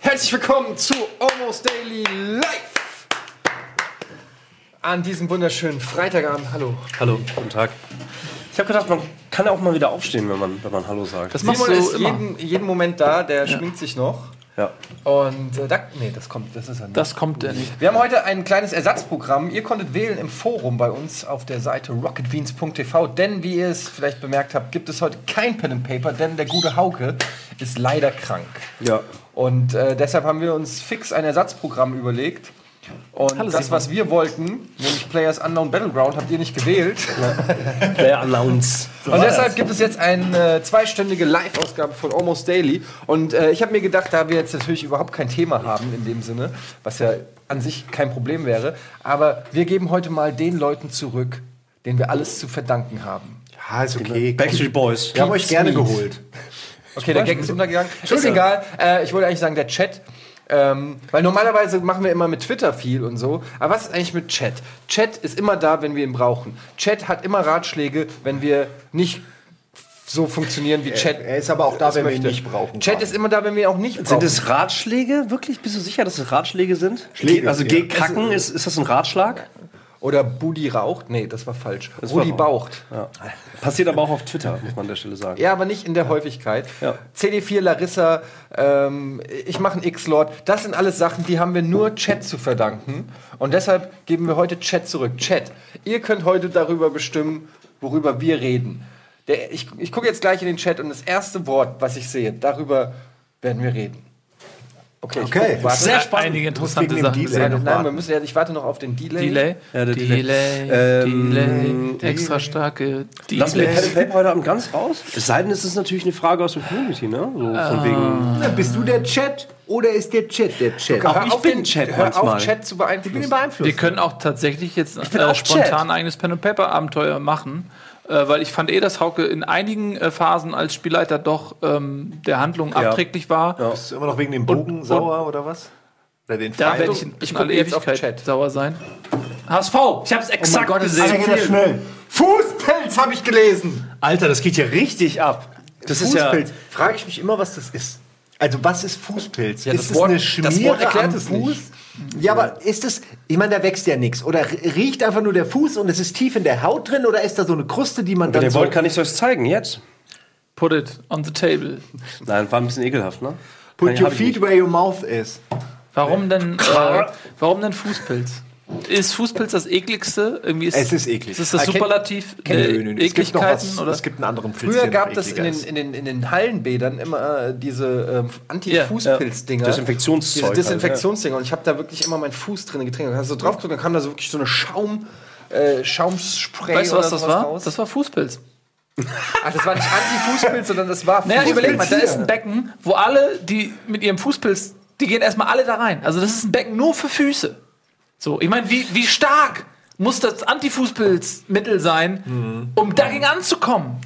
Herzlich willkommen zu Almost Daily Live. An diesem wunderschönen Freitagabend. Hallo. Hallo, guten Tag. Ich habe gedacht, man kann auch mal wieder aufstehen, wenn man, wenn man Hallo sagt. Das machst Simon du ist immer. jeden- Jeden, Moment da, der schminkt sich noch. Ja. Und äh, da, nee, das kommt, das ist er nicht. Das kommt äh, nicht. Wir haben heute ein kleines Ersatzprogramm. Ihr konntet wählen im Forum bei uns auf der Seite rocketbeans.tv, denn wie ihr es vielleicht bemerkt habt, gibt es heute kein Pen and Paper, denn der gute Hauke ist leider krank. ja. Und äh, deshalb haben wir uns fix ein Ersatzprogramm überlegt. Und Hallo, das, Simon. was wir wollten, nämlich Players Unknown Battleground, habt ihr nicht gewählt. Player Announce. Und deshalb gibt es jetzt eine äh, zweistündige Live-Ausgabe von Almost Daily. Und äh, ich habe mir gedacht, da wir jetzt natürlich überhaupt kein Thema haben in dem Sinne, was ja an sich kein Problem wäre, aber wir geben heute mal den Leuten zurück, denen wir alles zu verdanken haben. Ja, ist okay. Backstreet Boys. Wir haben euch gerne geholt. Okay, der Gag ist untergegangen. Ist egal. Äh, ich wollte eigentlich sagen, der Chat. Ähm, weil normalerweise machen wir immer mit Twitter viel und so. Aber was ist eigentlich mit Chat? Chat ist immer da, wenn wir ihn brauchen. Chat hat immer Ratschläge, wenn wir nicht so funktionieren wie Chat. Er ist aber auch da, wenn wir ihn möchte. nicht brauchen. Chat ist immer da, wenn wir ihn auch nicht brauchen. Sind es Ratschläge? Wirklich? Bist du sicher, dass es Ratschläge sind? Schläge, also ja. geh kacken, ist, ist das ein Ratschlag? Oder Budi raucht? Nee, das war falsch. Das Rudi war- baucht. Ja. Passiert aber auch auf Twitter, muss man an der Stelle sagen. Ja, aber nicht in der Häufigkeit. Ja. CD4 Larissa, ähm, ich mache einen X-Lord. Das sind alles Sachen, die haben wir nur Chat zu verdanken. Und deshalb geben wir heute Chat zurück. Chat, ihr könnt heute darüber bestimmen, worüber wir reden. Der, ich ich gucke jetzt gleich in den Chat und das erste Wort, was ich sehe, darüber werden wir reden. Okay, ich Okay. warte. Sehr einige interessante wegen dem Sachen Delay. Nein, nein, wir müssen ja, ich warte noch auf den Delay. Delay, Ja, der Delay, Delay. Delay, Ähm, extra starke Lass mir Delay. Pen and Paper heute Abend ganz raus. Es sei denn, es ist natürlich eine Frage aus der Community, ne? So von wegen. Na, bist du der Chat oder ist der Chat der Chat? Hör ich auf, bin den- Chat hör manchmal. auf, Chat zu beeinflussen. Wir können auch tatsächlich jetzt bin äh, auch spontan Chat. ein eigenes Pen and Paper Abenteuer machen, äh, weil ich fand eh, dass Hauke in einigen äh, Phasen als Spielleiter doch ähm, der Handlung Ja. abträglich war. Ja. Bist du immer noch wegen dem Bogen und- sauer oder was? Oder den Da werde ich in, Ich auf Ewigkeit Chat. sauer sein. HSV, ich habe es exakt Gott, es ist gesehen. viel. schnell. Fußpilz habe ich gelesen. Alter, das geht ja richtig ab. Das ist ja. Fußpilz. Frage ich mich immer, was das ist. Also, was ist Fußpilz? Ja, ist das Wort- eine das Schmiere Wort erklärt am es Fuß? nicht. Ja, aber ist es, ich meine, da wächst ja nichts. Oder riecht einfach nur der Fuß und es ist tief in der Haut drin? Oder ist da so eine Kruste, die man Wenn dann ihr so... wollt, kann ich es euch zeigen. Jetzt. Put it on the table. Nein, war ein bisschen ekelhaft, ne? Put Nein, your feet where your mouth is. Warum denn, äh, warum denn Fußpilz? Ist Fußpilz das ekligste? Irgendwie ist, Es ist eklig. Ist das das Ah, Superlativ der ihr nicht. Es gibt noch was, Ekligkeiten? Oder? es gibt einen anderen Pilz, Früher gab es in den, in, den, in den Hallenbädern immer äh, diese ähm, Anti-Fußpilz-Dinger. Desinfektionszeug Diese halt, Desinfektionsdinger. Und ich habe da wirklich immer meinen Fuß drin getränkt. Und hast du drauf gedrückt, dann kam da so wirklich so eine Schaum, äh, Schaumspray Weißt du, was das war? raus. Das war Fußpilz. Ach, das war nicht Anti-Fußpilz, sondern das war Naja, Fußpilz. überleg mal, da ist ein Becken, wo alle, die mit ihrem Fußpilz, die gehen erstmal alle da rein. Also das ist ein Becken nur für Füße. So, ich meine, wie, wie stark muss das Antifußpilzmittel sein, um dagegen anzukommen?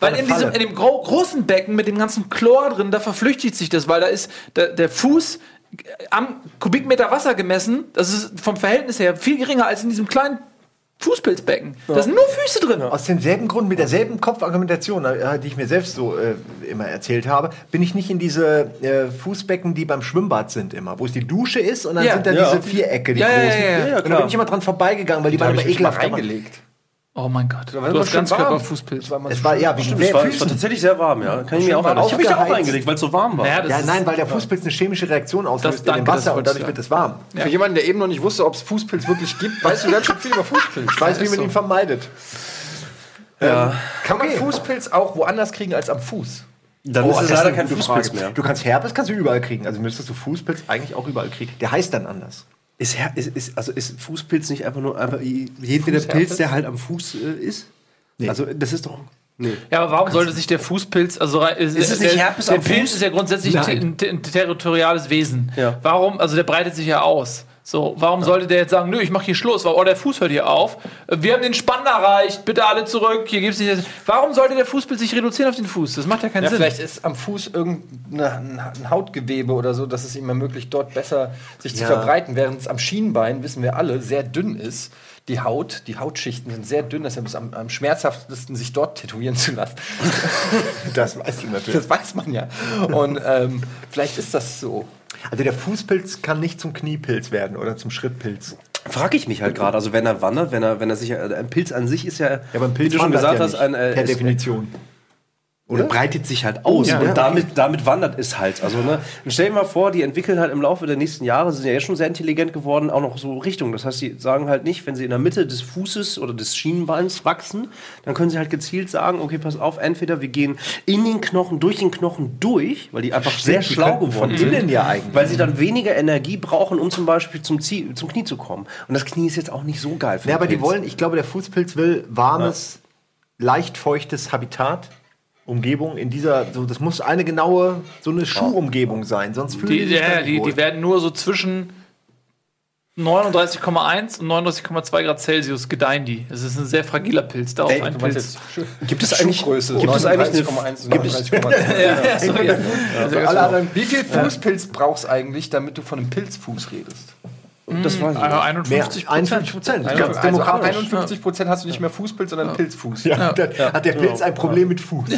Weil in, diesem, in dem gro großen Becken mit dem ganzen Chlor drin, da verflüchtigt sich das, weil da ist der, der Fuß am Kubikmeter Wasser gemessen, das ist vom Verhältnis her viel geringer als in diesem kleinen Fußpilzbecken. Da sind nur Füße drin. Aus demselben Grund, mit derselben Kopfargumentation, äh, die ich mir selbst so äh, immer erzählt habe, bin ich nicht in diese äh, Fußbecken, die beim Schwimmbad sind immer, wo es die Dusche ist und dann Ja. sind da Ja. diese Vierecke, die Ja, ja, großen. ja, ja, ja, und da bin ich immer dran vorbeigegangen, weil die waren immer ekelhaft. reingelegt. Oh mein Gott. war Du hast ganz warm. Körperfußpilz. Es war ja Stimmt, es war, es war tatsächlich sehr warm, ja. Kann ich mir auch erinnern. Ich habe mich da auch reingelegt, weil es so warm war. Naja, Ja, nein, weil der Fußpilz eine chemische Reaktion auslöst Das- in dem Wasser und dadurch wird es warm. Für jemanden, der eben noch nicht wusste, ob es Fußpilz wirklich gibt, weißt du ganz schön viel über Fußpilz. Ich weiß, wie man ihn vermeidet. ja. Kann man Fußpilz auch woanders kriegen als am Fuß? Dann Oh, ist es leider kein Fußpilz Frage. mehr. Du kannst Herpes kannst du überall kriegen. Also müsstest du Fußpilz eigentlich auch überall kriegen. Der heißt dann anders. Ist, Her- ist, ist, also ist Fußpilz nicht einfach nur einfach jedweder Pilz, der halt am Fuß äh, ist? Also das ist doch. Nee. Ja, aber warum sollte sich der Fußpilz, also rein- ist, es nicht der, Herpes der am Pilz Fuß? ist ja grundsätzlich ein, ein territoriales Wesen. Ja. Warum, also der breitet sich ja aus. So, warum sollte der jetzt sagen, nö, ich mache hier Schluss, weil, oh, der Fuß hört hier auf. Wir haben den Spann erreicht, bitte alle zurück, hier gibt's nicht. Warum sollte der Fußpilz sich reduzieren auf den Fuß? Das macht ja keinen Ja, Sinn. vielleicht ist am Fuß irgendein ein Hautgewebe oder so, dass es ihm ermöglicht, dort besser sich zu Ja. verbreiten, während es am Schienbein, wissen wir alle, sehr dünn ist. Die Haut, die Hautschichten sind sehr dünn, deshalb ist es am, am schmerzhaftesten, sich dort tätowieren zu lassen. Das weißt du natürlich. Das weiß man ja. Und ähm, vielleicht ist das so. Also der Fußpilz kann nicht zum Kniepilz werden oder zum Schrittpilz. Frage ich mich halt gerade, also wenn er wandert, wenn er, wenn er sich, äh, ein Pilz an sich ist ja, Ja, aber ein Pilz wie du schon gesagt ja hast, ein, äh, per ist- Definition. Oder breitet sich halt aus Ja, und ja. damit, damit wandert es halt. Also, ne, und stell dir mal vor, die entwickeln halt im Laufe der nächsten Jahre, sind ja jetzt schon sehr intelligent geworden, auch noch so Richtung. Das heißt, die sagen halt nicht, wenn sie in der Mitte des Fußes oder des Schienenbeins wachsen, dann können sie halt gezielt sagen, okay, pass auf, entweder wir gehen in den Knochen, durch den Knochen durch, weil die einfach sehr die schlau geworden von sind. innen ja eigentlich. Weil sie dann weniger Energie brauchen, um zum Beispiel zum, Ziel, zum Knie zu kommen. Und das Knie ist jetzt auch nicht so geil für Ja, aber die Pilz. wollen, ich glaube, der Fußpilz will warmes, leicht feuchtes Habitat. Umgebung in dieser, so, das muss eine genaue, so eine Schuhumgebung sein, sonst fühlen Die, die sich ja, nicht die, wohl. die werden nur so zwischen 39,1 und 39,2 Grad Celsius gedeihen die. Das ist ein sehr fragiler Pilz. Darauf Ey, ein Pilz. Gibt es eigentlich, Schuhgröße, gibt es eigentlich eine, 39,1 gibt es, Ja, sorry, ja. Also alle anderen, wie viel Fußpilz brauchst du eigentlich, damit du von einem Pilzfuß redest? Das weiß ich Also nicht. 51 Mehr, 51 Prozent. Also, Ganz also ab demokratisch. 51 Prozent hast du nicht mehr Fußpilz, sondern Pilzfuß. Ja, dann hat der Pilz ein Problem mit Fuß.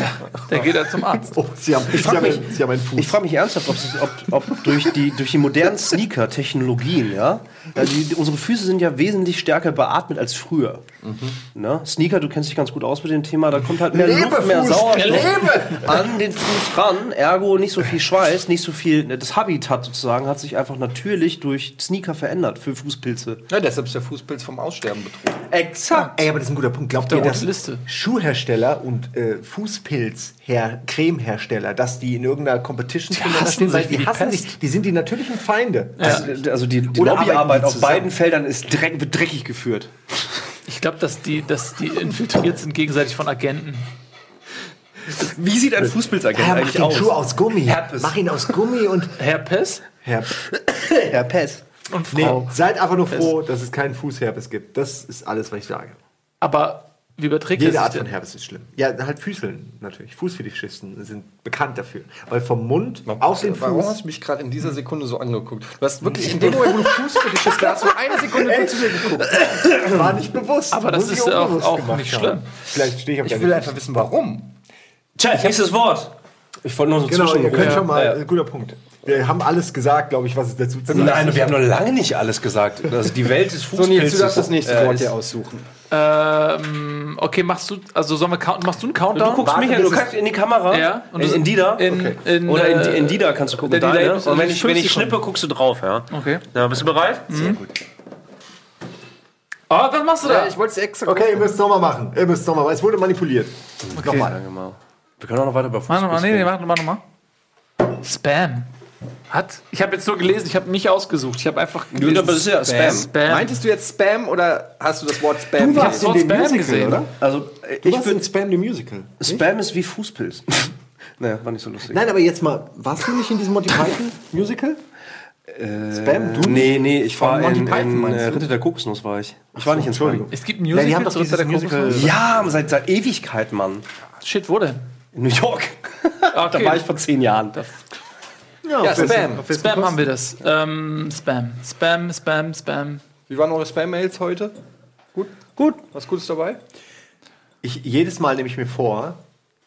Der geht ja zum Arzt. Oh, sie haben, mich- einen. Ich frage mich ernsthaft, ob, es- ob, ob durch, die, durch die modernen Sneaker-Technologien, ja, also die, unsere Füße sind ja wesentlich stärker beatmet als früher. Ne? Sneaker, du kennst dich ganz gut aus mit dem Thema, da kommt halt mehr Lebe, Luft, mehr Fuß, Sauerstoff an den Fuß ran, ergo nicht so viel Schweiß, nicht so viel, das Habitat sozusagen hat sich einfach natürlich durch Sneaker verändert für Fußpilze. Ja, deshalb ist der Fußpilz vom Aussterben bedroht. Exakt. Ey, aber das ist ein guter Punkt. Glaubt ihr, dass Liste. Schuhhersteller und äh, Fußpilz-Cremehersteller, dass die in irgendeiner Competition zueinander hassen stehen, weil die die hassen Pest. sich, die sind die natürlichen Feinde. Also, also die, die Lobbyarbeit die auf beiden Feldern ist dreck, wird dreckig geführt. Ich glaube, dass die, dass die infiltriert sind gegenseitig von Agenten. Wie sieht ein Fußpilzagent Ja, mach eigentlich den aus? Schuh aus Gummi. Herpes. Mach ihn aus Gummi und Herpes Herr, Herr Pest. und nee, Frau. seid einfach nur froh, dass es keinen Fußherpes gibt. Das ist alles, was ich sage. Aber wie überträgt Jede Art von? Herpes ist schlimm. Ja, halt Füßeln natürlich. Fußfetischisten sind bekannt dafür. Weil vom Mund auf den Warum Fuß. hast du mich gerade in dieser Sekunde so angeguckt? Du hast wirklich in dem Moment, wo du Fußfetisch hast, da hast du eine Sekunde zu mir geguckt. war nicht bewusst. Aber das ist auch- auch nicht haben. schlimm. Vielleicht stehe ich auf Ich will einfach wissen, warum. Tja, nächstes Wort. Ich wollte nur so Genau, zwischen- ihr könnt Ja. schon mal. Ja. Äh, guter Punkt. Wir haben alles gesagt, glaube ich, was es dazu zu sagen Nein, wir haben noch lange nicht alles gesagt. Also die Welt des So, Fußpilzes. Nils, du darfst das nächste äh, Wort dir aussuchen. Ähm, okay, machst du, also sollen wir count, machst du einen Countdown? Du guckst Warte, mich an, du kannst in die Kamera. Ja, und in, du- in die da. in, Okay. in, Oder in, äh, in die da kannst du gucken. der Da, Delay ne? ist Und wenn ich, wenn ich 50 schnippe, guckst du drauf, ja. Okay. Ja, bist du bereit? Sehr gut. Oh, was machst du da? Ja, ich wollte es extra Okay, ihr müsst es nochmal machen. Ihr müsst es nochmal machen. Es wurde manipuliert. Nochmal. Danke mal. Wir können auch noch weiter über Warte Fußpilz mal, nee, nee, mal nochmal. Spam. Hat? Ich habe jetzt nur gelesen, ich habe nicht ausgesucht. Ich habe einfach Ja, aber das ist ja Spam. Spam. Meintest du jetzt Spam oder hast du das Wort Spam? Du warst gelesen? in dem Spam gesehen. oder? Also, äh, Ich finde, Spam the Musical. Spam ist wie Fußpilz. naja, war nicht so lustig. Nein, aber jetzt mal, warst du nicht in diesem Monty Python Musical? Spam, du? Nee, nee, ich war Monty in, Python, in äh, du? Ritter der Kokosnuss war ich. Ich war nicht in Spam. Es gibt ein Ja, Musical die haben doch bei der Musical. Kokosnuss. Ja, seit, seit Ewigkeit, Mann. Shit, wo denn? In New York. Da war ich vor zehn Jahren. Ja, Spam. Spam Kosten? haben wir das. Ähm, Spam. Spam, Spam, Spam. Wie waren eure Spam-Mails heute? Gut? Gut. Was Gutes dabei? Ich, jedes Mal nehme ich mir vor,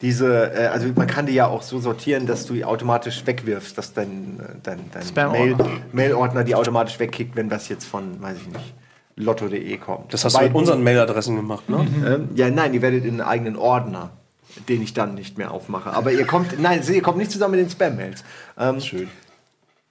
diese, äh, also man kann die ja auch so sortieren, dass du die automatisch wegwirfst, dass dein, äh, dein, dein Mail-. Mail-Ordner die automatisch wegkickt, wenn was jetzt von, weiß ich nicht, lotto.de kommt. Das hast du mit unseren Mailadressen gemacht, ne? Ähm, ja, nein, ihr werdet in einen eigenen Ordner, den ich dann nicht mehr aufmache. Aber ihr kommt, nein, ihr kommt nicht zusammen mit den Spam-Mails. Ähm, Schön.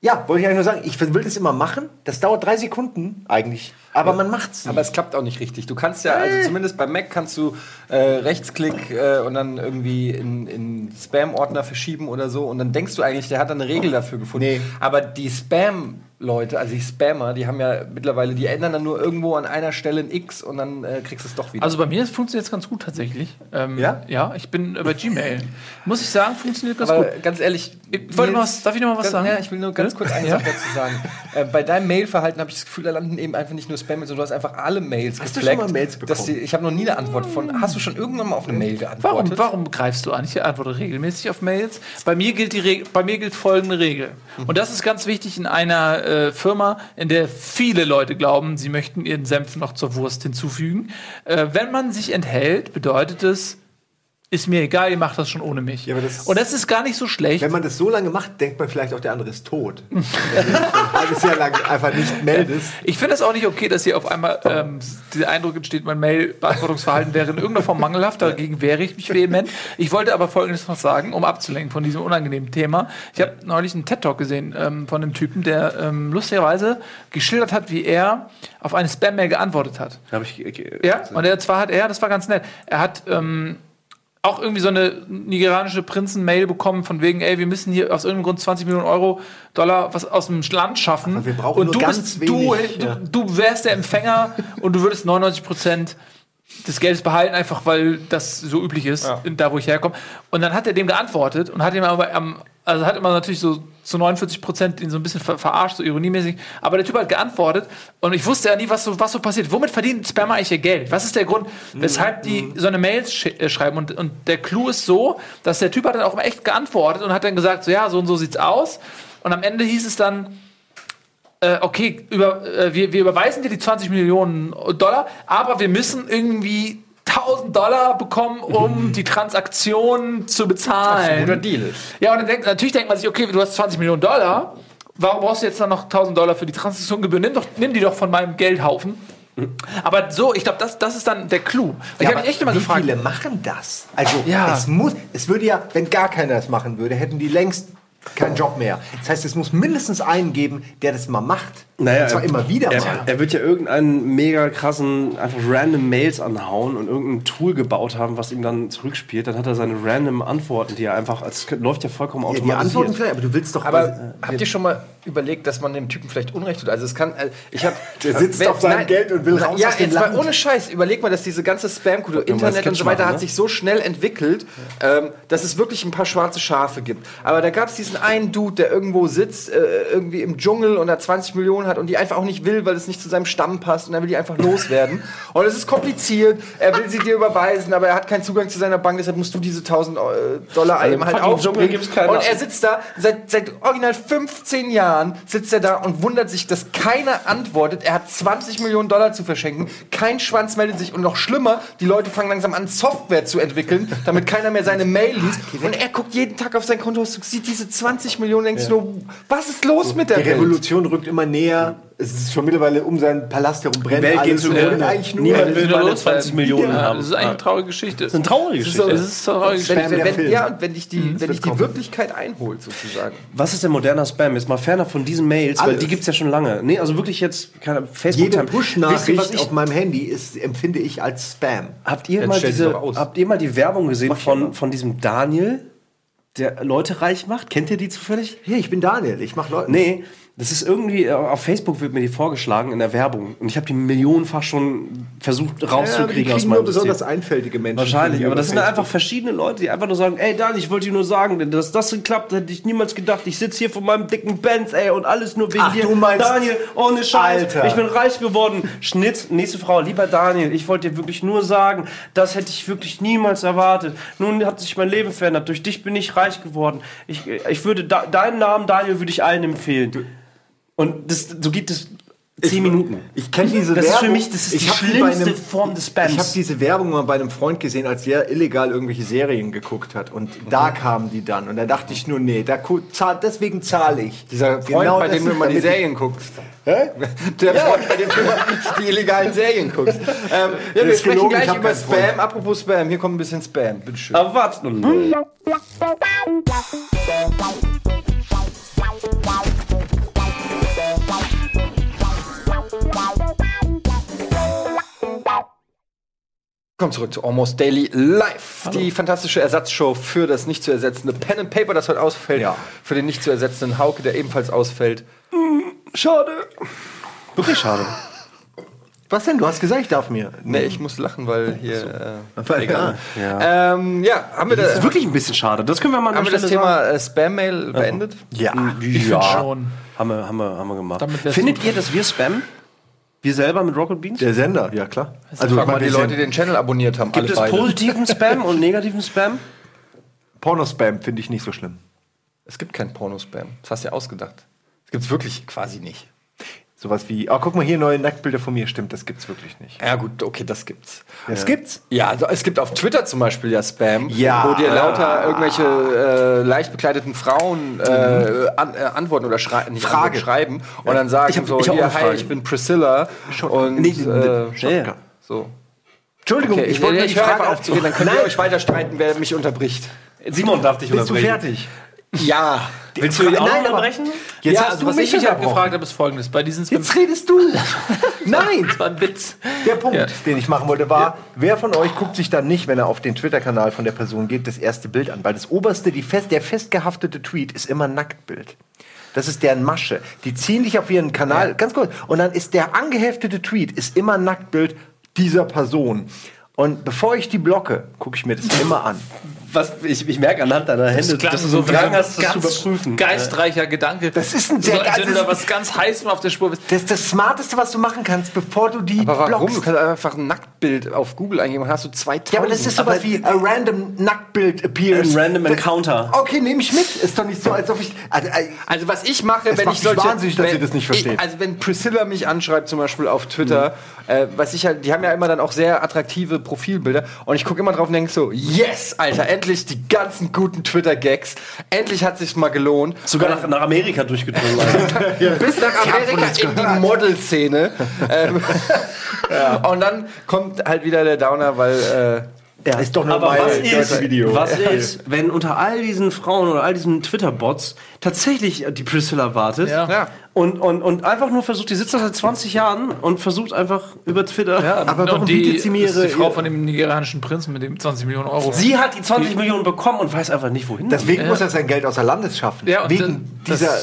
ja, wollte ich eigentlich nur sagen, ich will das immer machen. Das dauert drei Sekunden eigentlich, aber man macht's. Aber es klappt auch nicht richtig. Du kannst ja, also zumindest bei Mac kannst du äh, Rechtsklick äh, und dann irgendwie in, in Spam-Ordner verschieben oder so. Und dann denkst du eigentlich, der hat eine Regel dafür gefunden. Nee. Aber die Spam- Leute, also die Spammer, die haben ja mittlerweile, die ändern dann nur irgendwo an einer Stelle ein X und dann äh, kriegst du es doch wieder. Also bei mir funktioniert es ganz gut tatsächlich. Ähm, Ja? Ja, ich bin äh, bei Gmail. Muss ich sagen, funktioniert ganz aber gut. ganz ehrlich, Ich wollte mal was- darf ich noch mal was ganz, sagen? Ja, ich will nur ganz kurz eine Ja? Sache dazu sagen. Äh, bei deinem Mailverhalten habe ich das Gefühl, da landen eben einfach nicht nur Spam, sondern du hast einfach alle Mails Hast du gefleckt, schon mal Mails bekommen? die, Ich habe noch nie eine Antwort von. Hast du schon irgendwann mal auf eine Mail Warum, geantwortet? warum greifst du an? Ich antworte regelmäßig auf Mails. Bei mir gilt, die Reg bei mir gilt folgende Regel. Und das ist ganz wichtig in einer äh, Firma, in der viele Leute glauben, sie möchten ihren Senf noch zur Wurst hinzufügen. Äh, wenn man sich enthält, bedeutet es, ist mir egal, ihr macht das schon ohne mich. Ja, das- Und das ist gar nicht so schlecht. Wenn man das so lange macht, denkt man vielleicht auch, der andere ist tot. Wenn du ein halbes Jahr lang einfach nicht meldest. Ich finde es auch nicht okay, dass hier auf einmal ähm, der Eindruck entsteht, mein Mail-Beantwortungsverhalten wäre in irgendeiner Form mangelhaft. Dagegen wehre ich mich vehement. Ich wollte aber Folgendes noch sagen, um abzulenken von diesem unangenehmen Thema. Ich habe neulich einen TED-Talk gesehen ähm, von einem Typen, der ähm, lustigerweise geschildert hat, wie er auf eine Spam-Mail geantwortet hat. Hab ich, okay. Ja, und er, zwar hat er, das war ganz nett, er hat ähm, auch irgendwie so eine nigerianische Prinzen-Mail bekommen von wegen, ey, wir müssen hier aus irgendeinem Grund 20 Millionen Euro Dollar was aus dem Land schaffen. Aber wir brauchen und nur du ganz bist, wenig, du, ja. du, du wärst der Empfänger und du würdest 99 Prozent des Geldes behalten, einfach weil das so üblich ist, da wo ich herkomme. Und dann hat er dem geantwortet und hat ihm aber am, also hat immer natürlich so zu 49 Prozent ihn so ein bisschen ver verarscht, so ironiemäßig. Aber der Typ hat geantwortet und ich wusste ja nie, was so, was so passiert. Womit verdient Spammer eigentlich ihr Geld? Was ist der Grund, weshalb die so eine Mail sch äh, schreiben? Und, und der Clou ist so, dass der Typ hat dann auch echt geantwortet und hat dann gesagt, so ja, so und so sieht's aus. Und am Ende hieß es dann, äh, okay, über, äh, wir, wir überweisen dir die 20 Millionen Dollar, aber wir müssen irgendwie 1000 Dollar bekommen, um die Transaktion zu bezahlen. guter Deal ist. Ja, und dann denkt, natürlich denkt man sich, okay, du hast 20 Millionen Dollar, warum brauchst du jetzt dann noch 1000 Dollar für die Transaktionsgebühr? Nimm, doch, nimm die doch von meinem Geldhaufen. Aber so, ich glaube, das, das ist dann der Clou. Ich habe mich echt immer wie gefragt. viele machen das? Also Ja. es muss, es würde ja, wenn gar keiner das machen würde, hätten die längst keinen Job mehr. Das heißt, es muss mindestens einen geben, der das mal macht. Naja, Und zwar er- immer wieder er, mal. er wird ja irgendeinen mega krassen, einfach random Mails anhauen und irgendein Tool gebaut haben, was ihm dann zurückspielt. Dann hat er seine random Antworten, die er einfach, als läuft ja vollkommen Ja, die automatisiert. Antworten vielleicht, aber du willst doch. Aber habt ihr schon mal überlegt, dass man dem Typen vielleicht Unrecht tut? Also es kann, äh, ich habe, Der sitzt auf seinem Geld und will raus ja, aus dem jetzt mal Land. ohne Scheiß. Überleg mal, dass diese ganze Spam-Kultur, Internet und so weiter, machen, hat ne? sich so schnell entwickelt, ähm, dass es wirklich ein paar schwarze Schafe gibt. Aber da gab es diesen einen Dude, der irgendwo sitzt, äh, irgendwie im Dschungel und er 20 Millionen hat und die einfach auch nicht will, weil es nicht zu seinem Stamm passt und er will die einfach loswerden. Und es ist kompliziert. Er will sie dir überweisen, aber er hat keinen Zugang zu seiner Bank, deshalb musst du diese 1000 Dollar Weil eben im halt aufbringen. Und er sitzt da seit, seit original 15 Jahren sitzt er da und wundert sich, dass keiner antwortet. Er hat 20 Millionen Dollar zu verschenken. Kein Schwanz meldet sich. Und noch schlimmer, die Leute fangen langsam an, Software zu entwickeln, damit keiner mehr seine Mail liest. Und er guckt jeden Tag auf sein Konto, sieht diese 20 Millionen, denkt sich nur, was ist los mit der die Welt? Revolution rückt immer näher. Es ist schon mittlerweile um seinen Palast herum brennt Welt geht alles. zu Wir wollen Ende. eigentlich nur Niemand will nur meine loswerden. 20 Millionen haben. das ist eigentlich eine traurige Geschichte. Das ist eine traurige Geschichte. Es ist eine traurige wenn, Geschichte. wenn, wenn, Film. ja, und wenn dich die, wenn wird dich die. Wirklichkeit einholt, sozusagen. Was ist denn moderner Spam? Jetzt mal ferner von diesen Mails, weil Alles. die gibt's ja schon lange. Nee, also wirklich jetzt, keine Facebook. Jede Push-Nachricht ich- auf meinem Handy ist, empfinde ich als Spam. Habt ihr, Dann mal diese, habt ihr mal die Werbung gesehen Mach ich von, von diesem Daniel, der Leute reich macht? Kennt ihr die zufällig? Hey, ich bin Daniel, ich mache Leute. Nee, das ist irgendwie, äh, auf Facebook wird mir die vorgeschlagen in der Werbung. Und ich habe die millionenfach schon versucht Ja, rauszukriegen aus kriegen nur meinem besonders System. einfältige Menschen. Wahrscheinlich, aber das sind einfach verschiedene Leute, die einfach nur sagen, ey Daniel, ich wollte dir nur sagen, dass das geklappt hätte ich niemals gedacht. Ich sitze hier vor meinem dicken Benz, ey, und alles nur wegen Ach, dir. du meinst- Daniel, ohne Scheiß, Alter. ich bin reich geworden. Schnitt, nächste Frau, lieber Daniel, ich wollte dir wirklich nur sagen, das hätte ich wirklich niemals erwartet. Nun hat sich mein Leben verändert, durch dich bin ich reich geworden. Ich, ich würde, da, deinen Namen, Daniel, würde ich allen empfehlen. Und das, so geht es zehn Minuten. Ich kenne diese Das ist Werbung. für mich das ist ich die schlimmste einem- Form des Spams. Ich habe diese Werbung mal bei einem Freund gesehen, als der illegal irgendwelche Serien geguckt hat. Und da kamen die dann. Und da dachte ich nur, nee, da zahl, deswegen zahle ich. Dieser Freund, Genau bei dem du immer die ich- Serien guckst. Hä? Der Freund, bei dem du immer die illegalen Serien guckst. Ähm, ja, wir ist sprechen gelogen, ich gleich hab über keinen Freund. Spam. Apropos Spam, hier kommt ein bisschen Spam. Bitteschön. Aber warte nun. Willkommen zurück zu Almost Daily Live. Die fantastische Ersatzshow für das nicht zu ersetzende Pen and Paper, das heute ausfällt. Ja. Für den nicht zu ersetzenden Hauke, der ebenfalls ausfällt. Schade. Wirklich schade. Was denn? Du hast gesagt, ich darf mir. Nee, ich muss lachen, weil hier. Weil, ja. Ja. Äh, ähm, ja, haben wir, Das da, ist wirklich ein bisschen schade. Das können wir mal haben wir das Thema äh, Spam-Mail beendet? ja. Ich ja. finde schon. Haben wir, haben, wir, haben wir gemacht. Findet ihr, dass wir spammen? Wir selber mit Rocket Beans? Der Sender, ja klar. Also Frag mal die Leute, die den Channel abonniert haben. Gibt alle es beide. positiven Spam und negativen Spam? Pornospam finde ich nicht so schlimm. Es gibt kein Pornospam. Das hast du ja ausgedacht. Das gibt's wirklich quasi nicht. Sowas wie, oh, guck mal hier, neue Nacktbilder von mir. Stimmt, das gibt's wirklich nicht. Ja gut, okay, das gibt's. Das gibt's? Ja, also es gibt auf Twitter zum Beispiel ja Spam, Ja. wo dir lauter irgendwelche äh, leicht bekleideten Frauen äh, an, äh, antworten oder schrei nicht Frage. antworten, schreiben und dann sagen Ich hab- so, ich hier, hi, ich bin Priscilla und Nee, äh, ja. so. Entschuldigung, Okay, ich wollte mir die höre einfach aufzugehen, dann könnt ihr Nein, euch weiter streiten, wer mich unterbricht. Simon darf dich bist du fertig? Ja. Willst du ihn auch Nein, unterbrechen? Jetzt ja, hast du was mich ich mich gefragt habe, ist folgendes. Bei diesen Jetzt redest du. Nein. das war ein Witz. Der Punkt, Ja. den ich machen wollte, war, wer von euch guckt sich dann nicht, wenn er auf den Twitter-Kanal von der Person geht, das erste Bild an? Weil das oberste, die fest, der festgehaftete Tweet ist immer ein Nacktbild. Das ist deren Masche. Die ziehen dich auf ihren Kanal, ganz kurz, und dann ist der angeheftete Tweet ist immer ein Nacktbild dieser Person. Und bevor ich die blocke, gucke ich mir das immer an. Was, ich, ich merke anhand deiner Hände, klang dass du so Drang hast, das zu überprüfen. Geistreicher Gedanke. Das ist ein so, sehr als wenn du geiles- da was ganz heißem auf der Spur bist. Das ist das Smarteste, was du machen kannst, bevor du die Aber warum? Du blockst. kannst einfach ein Nacktbild auf Google eingeben und hast du 2000. Ja, aber das ist sowas wie a random Nacktbild appears. Ein random Encounter. Okay, nehme ich mit. Ist doch nicht so, als ob ich. Also, äh, Also was ich mache, Es wenn macht ich solche, wahnsinnig, dass wenn, ihr das nicht versteht. Ich, also wenn Priscilla mich anschreibt, zum Beispiel auf Twitter, äh, was ich halt, die haben ja immer dann auch sehr attraktive Profilbilder und ich gucke immer drauf und denke so, yes, Alter, endlich die ganzen guten Twitter-Gags, endlich hat sich's mal gelohnt. Sogar nach, nach Amerika durchgedrungen. Bis nach Amerika in die Modelszene. ähm, Und dann kommt halt wieder der Downer, weil äh, ja, ist doch nur Aber was ist, Video. was ist, wenn unter all diesen Frauen oder all diesen Twitter-Bots tatsächlich die Priscilla wartet Ja. Ja. Und, und, und einfach nur versucht, die sitzt da seit 20 Jahren und versucht einfach über Twitter. Ja, Aber warum die, bietet sie mir das ist die ihre- Frau ihre- von dem nigerianischen Prinzen mit dem 20 Millionen Euro. Sie hat die 20 Millionen bekommen und weiß einfach nicht, wohin. Deswegen muss er sein Geld außer Landes schaffen. Ja, und Wegen das- dieser.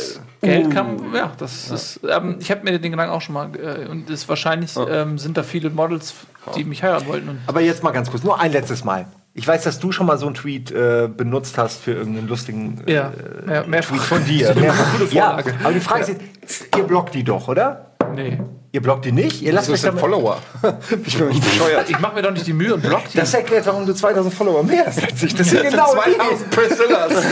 Geld kam, ja, das ist, ähm, ich habe mir den Gedanken auch schon mal, äh, und ist wahrscheinlich ähm, sind da viele Models, die mich heiraten wollten. Und Aber jetzt mal ganz kurz, nur ein letztes Mal. Ich weiß, dass du schon mal so einen Tweet äh, benutzt hast für irgendeinen lustigen äh, ja, mehr, mehrfach. Tweet von dir. Ja, aber die Frage ist jetzt, ihr blockt die doch, oder? Nee. Ihr blockt die nicht? Ihr lasst so euch ist ein damit... Follower. ich bin nicht bescheuert. Ich mache mir doch nicht die Mühe und block die. Das erklärt, warum du 2000 Follower mehr hast als ich. Das sind genau die. 2000 Priscillas.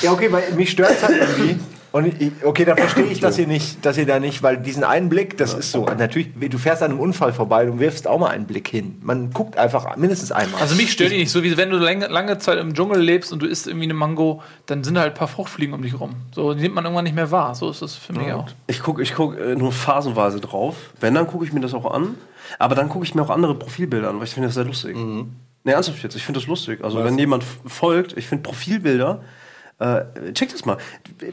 Ja, okay, weil mich stört es halt irgendwie. Und ich, okay, dann verstehe ich, dass ihr nicht, dass ihr da nicht, weil diesen einen Blick, das ist so. Natürlich, du fährst an einem Unfall vorbei und wirfst auch mal einen Blick hin. Man guckt einfach mindestens einmal. Also mich stört die nicht, so wie wenn du lange, lange Zeit im Dschungel lebst und du isst irgendwie eine Mango, dann sind da halt ein paar Fruchtfliegen um dich rum. So, die nimmt man irgendwann nicht mehr wahr. So ist das für mich auch. Ich gucke ich guck, äh, nur phasenweise drauf. Wenn, dann gucke ich mir das auch an. Aber dann gucke ich mir auch andere Profilbilder an, weil ich finde das sehr lustig. Mhm. Nee, ernsthaft jetzt. Ich finde das lustig. Also, wenn jemand folgt, ich finde Profilbilder. Äh, check das mal.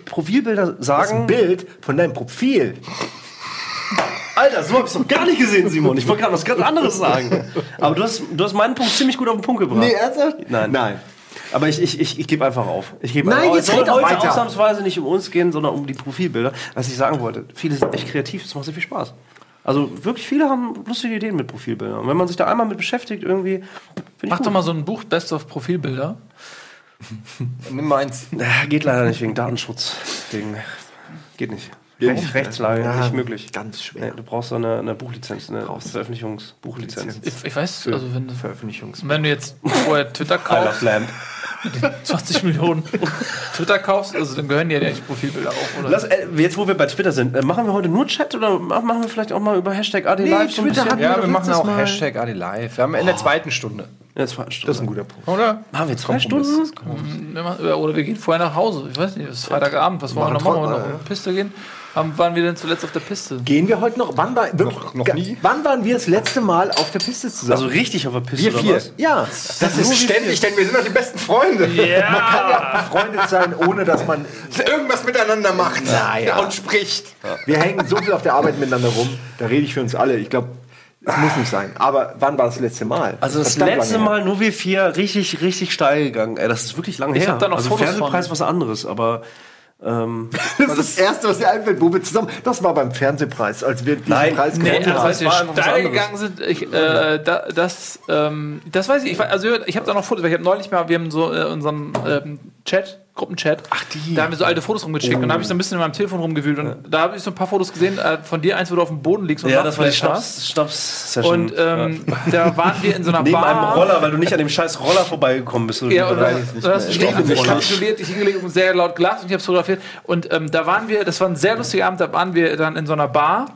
Profilbilder das ist sagen. ein Bild von deinem Profil. Alter, so habe ich doch gar nicht gesehen, Simon. Ich wollte gerade was ganz anderes sagen. Aber du hast, du hast meinen Punkt ziemlich gut auf den Punkt gebracht. ernsthaft? Nein. Nein. Aber ich, ich, ich, ich gebe einfach auf. Ich gebe Nein, einfach auf. jetzt Es soll heute weiter. ausnahmsweise nicht um uns gehen, sondern um die Profilbilder. Was ich sagen wollte, viele sind echt kreativ, das macht sehr viel Spaß. Also wirklich viele haben lustige Ideen mit Profilbildern. Und wenn man sich da einmal mit beschäftigt, irgendwie. Mach gut. doch mal so ein Buch Best of Profilbilder. Nimm meins. Geht leider nicht wegen Datenschutz. Wegen, geht nicht. Recht, Rechtslage Ja, nicht möglich. Ganz schwer. Nee, du brauchst so eine, eine Buchlizenz, eine Veröffentlichungsbuchlizenz. Ich, ich weiß, also wenn, Veröffentlichungs. wenn du jetzt vorher Twitter I love kaufst, Lamp. 20 Millionen Twitter kaufst, also dann gehören dir ja nicht Profilbilder auch, oder? Lass, äh, jetzt, wo wir bei Twitter sind, äh, machen wir heute nur Chat oder mach- machen wir vielleicht auch mal über Hashtag ADLive so ein Twitter hat- Ja, doch wir machen auch Mal- Hashtag AdiLive. Wir haben in der zweiten Stunde. Ja, zwei Stunden. Das ist ein guter Punkt. Oder? Machen wir zwei. Stunden? Oder wir gehen vorher nach Hause. Ich weiß nicht, es ist Freitagabend. Was wollen wir noch machen? Wollen wir noch auf die Piste gehen? Haben, waren wir denn zuletzt auf der Piste? Gehen wir heute noch? Wann, war, wirklich, Noch- noch nie? wann waren wir das letzte Mal auf der Piste zusammen? Also richtig auf der Piste Wir oder vier. was? ja, Das ist ständig, denn wir sind doch die besten Freunde. man kann ja befreundet sein, ohne dass man. Irgendwas miteinander macht ja. und spricht. Wir hängen so viel auf der Arbeit miteinander rum. Da rede ich für uns alle. Ich glaube, es muss nicht sein. Aber wann war das letzte Mal? Also das Verdammt letzte. Mal nur wir vier richtig, richtig steil gegangen. Ey, das ist wirklich lange Ich her. hab da noch also Fotos Fernsehpreis von. was anderes, aber Ähm, Das ist das Erste, was dir einfällt, wo wir zusammen. Das war beim Fernsehpreis, als wir diesen Nein, Preis nee, Nee, gewonnen also als es wir steil gegangen sind, ich, äh, da, das, ähm, das weiß ich. ich also ich habe da noch Fotos, weil ich habe neulich mal, wir haben so äh, unseren ähm, Chat, Gruppenchat, Ach, die. da haben wir so alte Fotos rumgeschickt und da habe ich so ein bisschen in meinem Telefon rumgewühlt und da habe ich so ein paar Fotos gesehen äh, von dir, eins, wo du auf dem Boden liegst und ja, das war die. Schnaps- Schnaps-Session. Und ähm, da waren wir in so einer Neben Bar. einem Roller, weil du nicht an dem scheiß Roller vorbeigekommen bist. Ja, und dann hast du ich kapituliert, ich hingelegt und sehr laut gelacht und ich habe fotografiert. Und ähm, da waren wir, das war ein sehr lustiger Abend, da waren wir dann in so einer Bar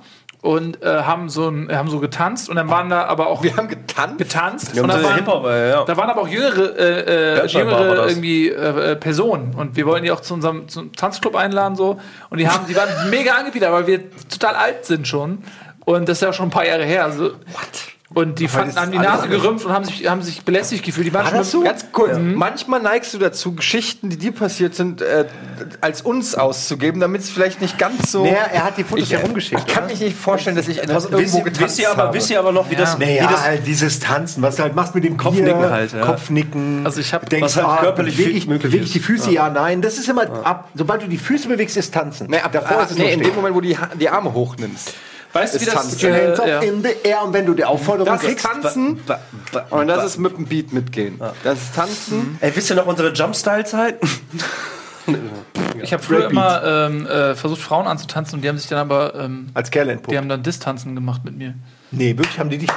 und äh, haben, so ein, haben so getanzt und dann waren da aber auch Wir haben getanzt. getanzt. Ja, und und da waren, ja. da waren aber auch jüngere, äh, äh, jüngere irgendwie äh, äh, Personen und wir wollten die auch zu unserem zum Tanzclub einladen so und die haben, die waren mega angebiedert, weil wir total alt sind schon und das ist ja schon ein paar Jahre her. Also, und die fanden, haben die Nase gerümpft und haben sich, haben sich belästigt gefühlt. Die waren schon das so? Ganz kurz. Manchmal neigst du dazu, Geschichten, die dir passiert sind, äh, als uns auszugeben, damit es vielleicht nicht ganz so. Naja, er hat die Fotos ich, ja rumgeschickt. Ich kann mich nicht vorstellen, dass ich Also, irgendwo wisst, ihr, getanzt wisst, ihr aber, habe. wisst ihr aber noch, wie das, wie Naja, das halt dieses Tanzen, was du halt machst mit dem Kopfnicken Bier, halt, ja. Kopfnicken. Also ich hab- denkst, was halt ah, körperlich bewege ich, möglich bewege ich ist. die Füße, ja, nein. Das ist immer ab. Sobald du die Füße bewegst, ist Tanzen. Nee, ab, Davor ah, ist es nee, in dem Moment, wo du die, die Arme hochnimmst. Weißt du, wie ist das Tanzen. äh, Hands up ja. in the air. Und wenn du die Aufforderung Das ist kriegst, Tanzen und das ist mit dem Beat mitgehen. Das ist Tanzen. Ey, wisst ihr noch unsere Jumpstyle-Zeit? Ich habe früher immer ähm, äh, versucht, Frauen anzutanzen und die haben sich dann aber, ähm, als Kerl die entpuppt. haben dann Distanzen gemacht mit mir. Nee, wirklich haben die dich.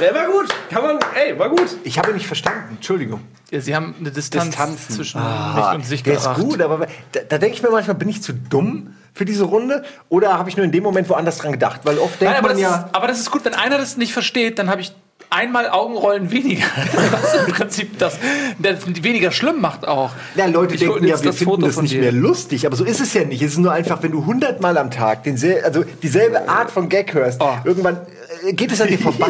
Ja, war gut. Kann man, ey, war gut. Ich habe nicht verstanden. Entschuldigung. Ja, sie haben eine Distanz Distanzen. zwischen mich und sich der ist gebracht. gut, aber da, da denke ich mir manchmal, bin ich zu dumm für diese Runde? Oder habe ich nur in dem Moment woanders dran gedacht? Weil oft denkt Nein, aber, man das ja. ist, aber das ist gut, wenn einer das nicht versteht, dann habe ich einmal Augenrollen weniger. Was im Prinzip das, das weniger schlimm macht auch. Ja, Leute Ich denken ja, jetzt wir das finden Foto das nicht dir. mehr lustig, aber so ist es ja nicht. Es ist nur einfach, wenn du hundertmal am Tag densel also dieselbe Art von Gag hörst, Oh. irgendwann geht es an dir vorbei.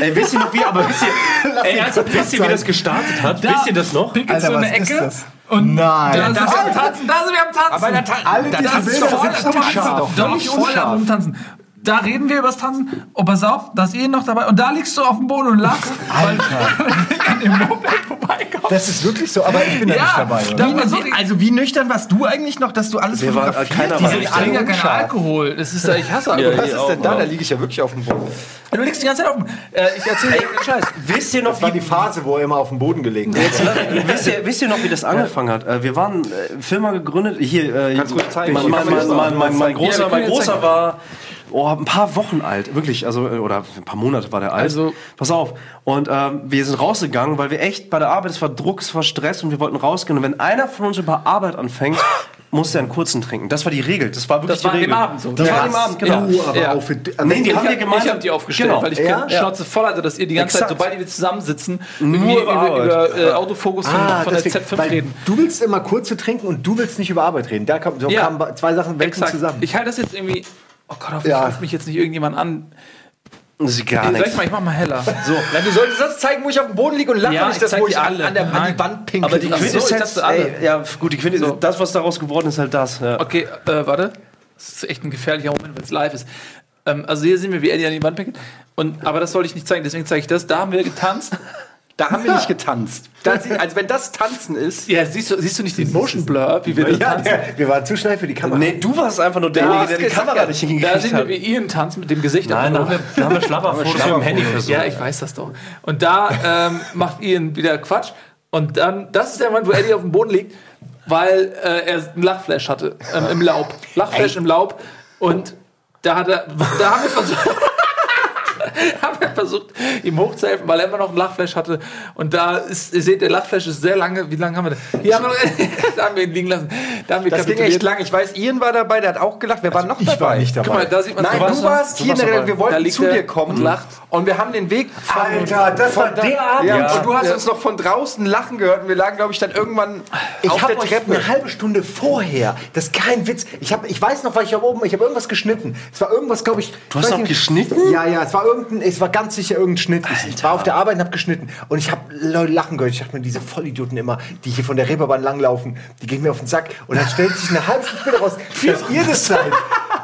Ey, wisst ihr noch wie, aber wisst ihr, ey, ernsthaft, wisst ihr, wie das gestartet hat? wisst ihr das noch? Pinkelt so Alter, eine was ist Ecke das? und Nein. da sind wir am Tanzen, da sind wir am Tanzen. Aber da- Alle da- diese das ist Bilder doch sind voll- unscharf. Doch, Völlig voll am Tanzen. Da reden wir übers Tanzen. Oh, pass auf, da ist eh noch dabei. Und da liegst du auf dem Boden und lachst, weil an dem Moped vorbeikommt. Das ist wirklich so, aber ich bin da nicht dabei. da Oder? versuch ich- Also wie nüchtern warst du eigentlich noch, dass du alles Wir waren- fotografiert keiner hast? war Ich nicht trinke ja keinen unscharf. Alkohol. Das ist, ich hasse Alkohol. Was ich ist auch, denn da? ja. Da liege ich ja wirklich auf dem Boden. Du liegst die ganze Zeit auf dem. Äh, ich erzähle dir den Scheiß. Wisst ihr noch, Das war die Phase, wo er immer auf dem Boden gelegen hat. wisst, ihr, wisst ihr noch, wie das angefangen hat? Äh, wir waren äh, Firma gegründet. Hier, äh, Kannst du ruhig zeigen. Mein, mein, mein, mein, mein, mein Ja, großer, mein großer war oh, ein paar Wochen alt, wirklich, also äh, oder ein paar Monate war der alt. Also- pass auf. Und ähm, wir sind rausgegangen, weil wir echt bei der Arbeit, es war Druck, es war Stress und wir wollten rausgehen. Und wenn einer von uns über Arbeit anfängt, musste er einen kurzen trinken. Das war die Regel. Das war wirklich Das war die an Regel. dem Abend so. Das Ja. war dem Abend, genau. Du, aber Ja. auch für, also Nee, die Ich haben wir hab, gemeinsam. ich hab die aufgestellt, Genau. weil ich Ja? Schnauze voll hatte, dass ihr die ganze Zeit, Exakt. sobald wir zusammensitzen, Nur über über, über äh, Autofokus von, Ah, von der deswegen, Z5 weil reden. Du willst immer kurze trinken und du willst nicht über Arbeit reden. Da kam, so Ja. kamen zwei Sachen weg Exakt. zusammen. Ich halte das jetzt irgendwie. Oh Gott, hoffentlich Ja. ruft mich jetzt nicht irgendjemand an. Das ist gar nichts. ich mal, ich mach mal heller. So. Nein, du solltest das zeigen, wo ich auf dem Boden liege und lache Ja, nicht ich das, zeig wo ich an, alle. an, der, an Nein. die Wand pinkel. Aber die so, Quintessenz, dachte alle. ey, ja, gut, die Quintessenz, So. das, was daraus geworden ist, halt das. Ja. Okay, äh, warte. Das ist echt ein gefährlicher Moment, wenn es live ist. Ähm, also hier sehen wir, wie Eddie an die Wand pinkelt. Und, aber das sollte ich nicht zeigen, deswegen zeige ich das. Da haben wir getanzt. Da haben wir nicht getanzt. Das, also wenn das Tanzen ist, Ja, siehst du, siehst du nicht den Motion Blur, wie wir das Ja, tanzen? der, wir waren zu schnell für die Kamera. Nee, du warst einfach nur derjenige, der die Kamera nicht Da hingekriegt sehen wir, hat. wie Ian tanzt mit dem Gesicht. Nein, da haben wir, da haben wir Schlapperfotos mit dem Handy versucht. Ja, ich weiß das doch. Und da ähm, macht Ian wieder Quatsch. Und dann, das ist der Moment, wo Eddie auf dem Boden liegt, weil äh, er ein Lachflash hatte ähm, im Laub. Lachflash im Laub. Und da hat er, da haben wir versucht. haben wir versucht, ihm hochzuhelfen, weil er immer noch ein Lachflash hatte. Und da ist, ihr seht, der Lachflash ist sehr lange. Wie lange haben wir da? Hier haben wir, da haben wir ihn liegen lassen. Da haben wir das ging echt lang. Ich weiß, Ian war dabei, der hat auch gelacht. Wer war noch ich dabei? war nicht dabei. Guck mal, da sieht man Nein, warst du warst hier, in der dabei. wir Da wollten liegt zu dir kommen und lacht. und wir haben den Weg von, Alter, das war der Abend. Ja, und du hast Ja. uns noch von draußen lachen gehört und wir lagen, glaube ich, dann irgendwann Ich auf habe der euch Treppe. eine halbe Stunde vorher, das ist kein Witz, ich, hab, ich weiß noch, weil ich habe oben, ich habe irgendwas geschnitten. Es war irgendwas, glaube ich. Du hast noch geschnitten? Ja, ja, es war irgendein, es war ganz sicher irgendein Schnitt. Ich, ich war auf der Arbeit und habe geschnitten und ich habe Leute lachen gehört. Ich dachte mir, diese Vollidioten immer, die hier von der Reeperbahn langlaufen, die gehen mir auf den Sack und dann stellt sich eine halbe Stunde später raus, dass ihr das seid.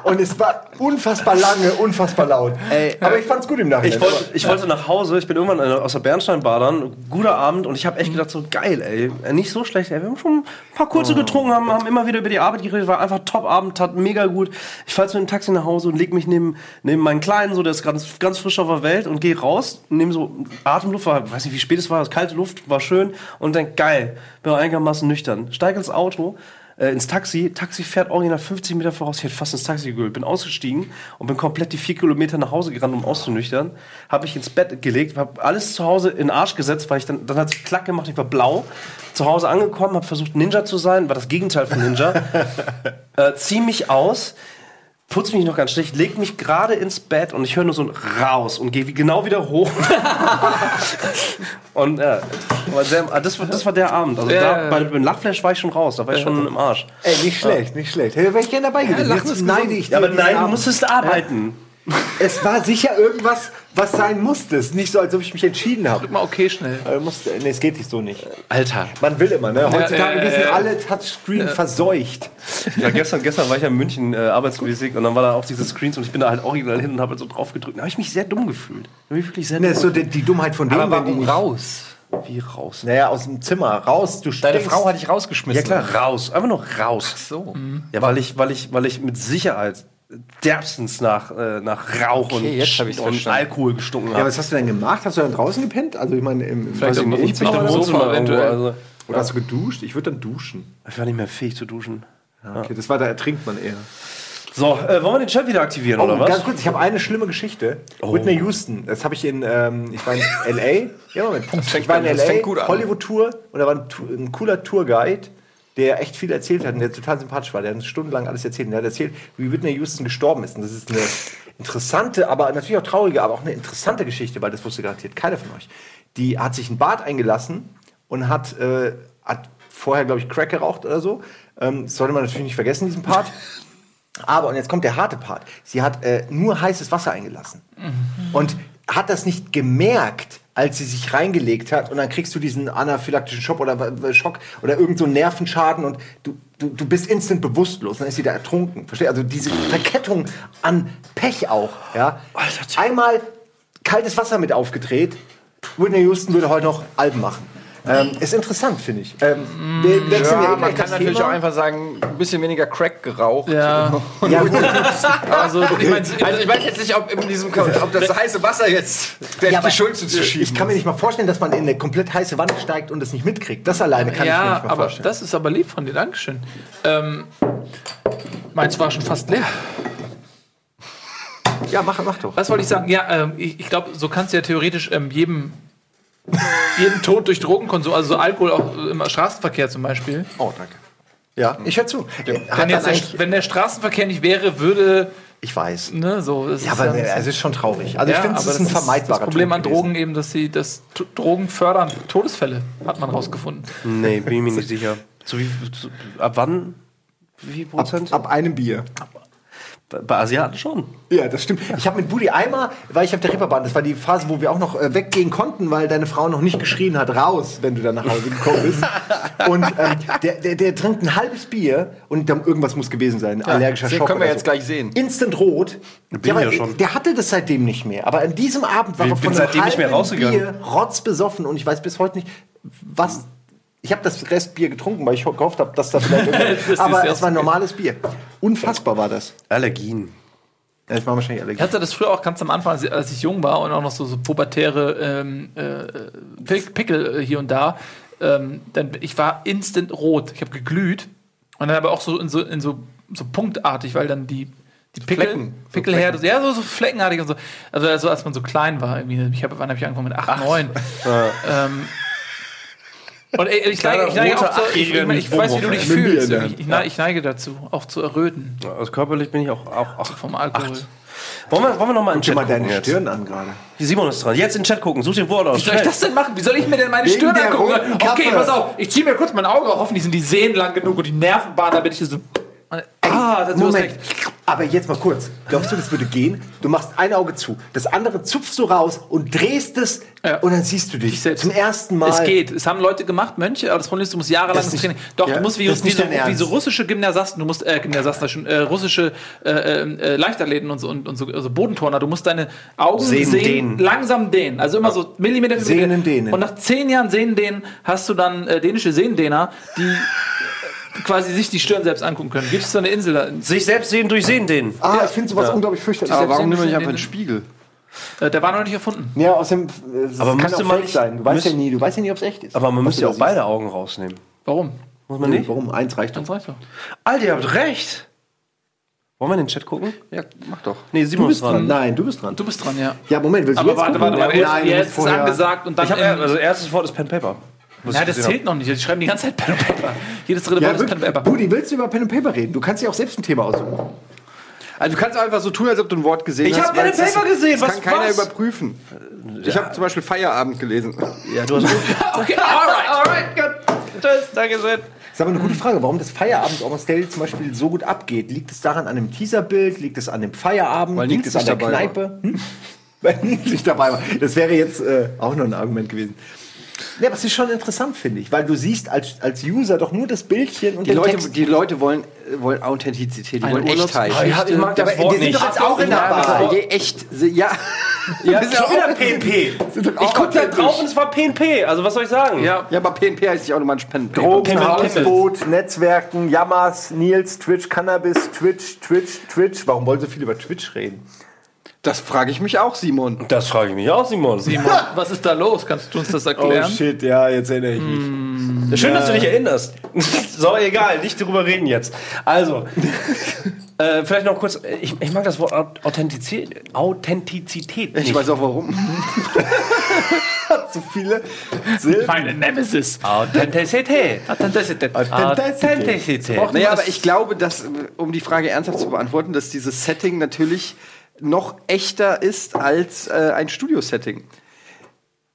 Und es war unfassbar lange, unfassbar laut. Aber ich fand's gut im Nachhinein. Ich wollte, ich wollte nach Hause, ich bin irgendwann äh, aus der Bernsteinbadern, guter Abend und ich habe echt gedacht, so geil, ey, äh, nicht so schlecht, ey. Wir haben schon ein paar kurze getrunken, haben, haben immer wieder über die Arbeit geredet, war einfach Top-Abend, tat mega gut. Ich fahre zu einem Taxi nach Hause und leg mich neben, neben meinen Kleinen, so der ist ganz, ganz frisch auf der Welt und gehe raus, nehme so Atemluft, war, weiß nicht wie spät es war, kalte Luft, war schön und denk, geil, bin auch einigermaßen nüchtern. Steige ins Auto, äh, ins Taxi. Taxi fährt original 50 Meter voraus. Ich hätte fast ins Taxi gegült. Bin ausgestiegen und bin komplett die vier Kilometer nach Hause gerannt, um auszunüchtern. Habe ich ins Bett gelegt, habe alles zu Hause in den Arsch gesetzt, weil ich dann, dann hat es klack gemacht, ich war blau. Zu Hause angekommen, habe versucht Ninja zu sein, war das Gegenteil von Ninja. äh, zieh mich aus, putz mich noch ganz schlecht, leg mich gerade ins Bett und ich höre nur so ein raus und gehe wie- genau wieder hoch. und ja, war sehr, das, war, das war der Abend. Also Ja, da, ja. bei dem Lachflash war ich schon raus, da war ich schon im Arsch. Ey, nicht schlecht, nicht schlecht. Hey, wäre ich gerne dabei gewesen. Lachen Jetzt neide ich Ja, aber nein, du musstest arbeiten. Es war sicher irgendwas, was sein musste. Es ist nicht so, als ob ich mich entschieden habe. Mal okay schnell. Äh, musste- Nee, es geht nicht so nicht. Alter. Man will immer, ne? Heutzutage ja, wir sind alle Touchscreen verseucht. Ja, gestern, gestern war ich ja in München äh, arbeitsmäßig und dann war da auch diese Screens und ich bin da halt original hin und habe halt so drauf gedrückt. Da habe ich mich sehr dumm gefühlt. Da hab ich wirklich sehr Ne, dumm ist so die, die Dummheit von denen, wenn die nicht, raus? Wie raus. Naja, aus dem Zimmer raus. Du Deine stinkst. Frau hat dich rausgeschmissen. Ja klar, raus. Einfach nur raus. So. Ja, weil ich, weil ich, weil ich mit Sicherheit derbstens nach, äh, nach Rauch und, jetzt hab ich's und verstanden. Alkohol gestunken Ja, habe. was hast du denn gemacht? Hast du dann draußen gepennt? Also ich meine, im, im Vielleicht weiß ich im nicht, Wohnzimmer Wohnzimmer eventuell. also, Oder hast du geduscht? Ich würde dann duschen. ich war nicht mehr fähig zu duschen. Okay, das war, da ertrinkt man eher. So, äh, wollen wir den Chat wieder aktivieren, Oh, oder was? ganz kurz, ich habe eine schlimme Geschichte. Whitney Houston, das habe ich in, ähm, ich war in L.A., ja Moment, ich war in L.A.. Hollywood-Tour und da war ein, ein cooler Tourguide, der echt viel erzählt hat und der total sympathisch war. Der hat stundenlang alles erzählt. Und der hat erzählt, wie Whitney Houston gestorben ist. Und das ist eine interessante, aber natürlich auch traurige, aber auch eine interessante Geschichte, weil das wusste garantiert keiner von euch. Die hat sich ein Bad eingelassen und hat, äh, hat vorher, glaube ich, Crack geraucht oder so. Ähm, das sollte man natürlich nicht vergessen, diesen Part. Aber, und jetzt kommt der harte Part, sie hat äh, nur heißes Wasser eingelassen. Und hat das nicht gemerkt, als sie sich reingelegt hat. Und dann kriegst du diesen anaphylaktischen Schock oder, äh, Schock oder irgend so einen Nervenschaden und du, du, du bist instant bewusstlos. Dann ist sie da ertrunken. Verstehst Also diese Verkettung an Pech auch. Ja? Einmal kaltes Wasser mit aufgedreht. Whitney Houston würde heute noch Alben machen. Ähm, ist interessant, finde ich. Ähm, wir wechseln Ja, ja, man kann natürlich auch einfach sagen, ein bisschen weniger Crack geraucht. Ja. Ja, gut. Also, ich meine, Also ich weiß jetzt nicht, ob, in diesem, ob das heiße Wasser jetzt der Ja, die Schuld zuzuschieben Ich kann mir nicht mal vorstellen, dass man in eine komplett heiße Wanne steigt und es nicht mitkriegt. Das alleine kann ich mir ja, nicht mal aber vorstellen. das ist aber lieb von dir, Dankeschön. Ähm, meins war schon fast leer. ja, mach, mach doch. Was wollte ich sagen? Ja, ähm, ich, ich glaube, so kannst du ja theoretisch ähm, jedem, jeden Tod durch Drogenkonsum, also so Alkohol auch im Straßenverkehr zum Beispiel. Oh, danke. Ja, ich höre zu. Wenn, jetzt der, wenn der Straßenverkehr nicht wäre, würde, ich weiß. ne, so. Das Ja, ist aber ja- es ist schon traurig. Also ich Ja, finde, es ist ein das vermeidbarer Das Problem an. Drogen eben, dass sie das Drogen fördern. Todesfälle hat man rausgefunden. Nee, bin ich mir nicht sicher. So wie, zu, ab wann? Wie viel Prozent? Ab einem Bier. Bei, bei Asiaten schon. Ja, das stimmt. Ich habe mit Budi einmal, weil ich auf der Ripperbahn, das war die Phase, wo wir auch noch äh, weggehen konnten, weil deine Frau noch nicht geschrien hat, raus, wenn du dann nach Hause gekommen bist. und ähm, der, der, der trinkt ein halbes Bier und dann irgendwas muss gewesen sein, allergischer den Schock. können wir jetzt so. gleich sehen. Instant rot. Bin Ja, aber ja schon. Der hatte das seitdem nicht mehr. Aber an diesem Abend war Ich er bin von einem seitdem nicht mehr halben rausgegangen. Bier rotzbesoffen und ich weiß bis heute nicht, was. Ich habe das Restbier getrunken, weil ich gehofft habe, dass da vielleicht. ist aber es war ein normales Bier. Unfassbar war das. Allergien. Ja, Das war wahrscheinlich alle. Ich hatte das früher auch ganz am Anfang, als ich, jung war und auch noch so, so pubertäre ähm, äh, Pick- Pickel äh, hier und da. Ähm, dann, ich war instant rot. Ich habe geglüht. Und dann aber auch so in so, in so, so punktartig, weil dann die, die Pickel, Flecken. So Pickelherde, ja, so, so fleckenartig und so. Also, also als man so klein war. Irgendwie. Ich hab, wann habe ich angefangen? Mit 8, 9. ähm, und ey, ich, neige, ich, neige auch zu, ich, ich, ich weiß, wie du dich fühlst. Ich, ich, neige- ich neige dazu, auch zu erröten Also körperlich bin ich auch. auch, auch. vom Alkohol. Wollen wir, wollen wir noch mal in den Chat mal gucken deine jetzt? Stirn an gerade. Die Simon ist dran. Jetzt in den Chat gucken. Such den Wort aus. Wie soll ich das denn machen? Wie soll ich mir denn meine Wegen Stirn angucken? Okay, pass auf. Ich ziehe mir kurz mein Auge auf. Hoffentlich sind die Sehnen lang genug und die Nervenbahnen, damit ich so. Ah, das Moment. recht. Aber jetzt mal kurz. Glaubst du, das würde gehen? Du machst ein Auge zu, das andere zupfst du raus und drehst es Ja. und dann siehst du dich selbst. zum ersten Mal. Es geht. Es haben Leute gemacht, Mönche, aber das Problem ist, du musst jahrelang Das nicht- Training. Doch, ja, du musst wie, wie, so, wie so russische Gymnasasten, du musst, äh, Gymnasasten, schon, äh, russische äh, äh, Leichtathleten und so, und, und so also Bodenturner, du musst deine Augen Sehnen sehen, dehnen. langsam dehnen. Also immer so Millimeter Sehnen dehnen. Und nach zehn Jahren Sehnendehnen hast du dann äh, dänische Sehnendehner, die quasi sich die Stirn selbst angucken können. Gibt es so eine Insel da? Sich selbst sehen durch Sehen den. Ah, ich finde sowas unglaublich fürchterlich. Aber warum nimmt man nicht einfach in einen Spiegel? Äh, der war noch nicht erfunden. Ja, außerdem, äh, es Aber kann müsste auch man nicht- sein. Du weißt ja nie, du weißt ja nie, ob es echt ist. Aber man müsste du ja auch beide Augen rausnehmen. Warum? Muss man siehst. nicht? Warum? Eins reicht doch. Ganz reicht doch. Alter, ihr habt recht. Wollen wir in den Chat gucken? Ja, mach doch. Nee, Du Simon bist ist dran. dran. Nein, du bist dran. Du bist dran, ja. Ja, Moment, willst du Aber jetzt warte, gucken? warte, warte. Nein, du jetzt ist vorher- angesagt und dann. Ich hab, ähm, also erstes Wort ist Pen Paper. Was Nein, ich das zählt noch nicht. Die schreiben die ganze Zeit Pen and Paper. Jedes dritte Ja, Wort ist Pen and. Paper. Budi, willst du über Pen and Paper reden? Du kannst dir auch selbst ein Thema aussuchen. Also du kannst einfach so tun, als ob du ein Wort gesehen Ich hast. hab Pen weil and das- Paper gesehen, Das was- kann keiner was? überprüfen. Ich habe zum Beispiel Feierabend gelesen. habe. Ja, du hast Okay, alright. Alright, gut. Tschüss, danke schön. Das ist aber eine gute Frage, warum das Feierabend Almost Daily zum Beispiel so gut abgeht. Liegt es daran an dem Teaserbild? Liegt es an dem Feierabend? Weil Liegt es an der. Kneipe? Hm? Weil nicht dabei war. Das wäre jetzt äh, auch noch ein Argument gewesen. Ja, aber es ist schon interessant, finde ich, weil du siehst als, als User doch nur das Bildchen und Die den Leute, Text. die Leute wollen, wollen Authentizität, die Eine wollen Echtheit. Oh, ich, ich mag das Aber Wort wir sind nicht. doch jetzt auch in der Ja, Bar. je echt, ja. Ja, Das ist ja schon wieder PNP. auch Ich guck da drauf und es war PNP. Also was soll ich sagen? Ja, Ja, aber PNP heißt nicht auch nochmal ein Spenden. Drogen, Hausboot, Netzwerken, Yamas, Nils, Twitch, Cannabis, Twitch, Twitch, Twitch. Warum wollen so viel über Twitch reden? Das frage ich mich auch, Simon. Das frage ich mich auch, Simon. Simon, was ist da los? Kannst du uns das erklären? Oh, shit, ja, jetzt erinnere ich mich. Schön, dass du dich erinnerst. so, egal, nicht drüber reden jetzt. Also, äh, vielleicht noch kurz, ich, ich mag das Wort Aut- Authentizität, Authentizität Ich nicht. weiß auch warum. Zu viele Silben. Meine Nemesis. Authentizität. Authentizität. Authentizität. Naja, aber ich glaube, dass, äh, um die Frage ernsthaft zu beantworten, dass dieses Setting natürlich noch echter ist als äh, ein Studio-Setting.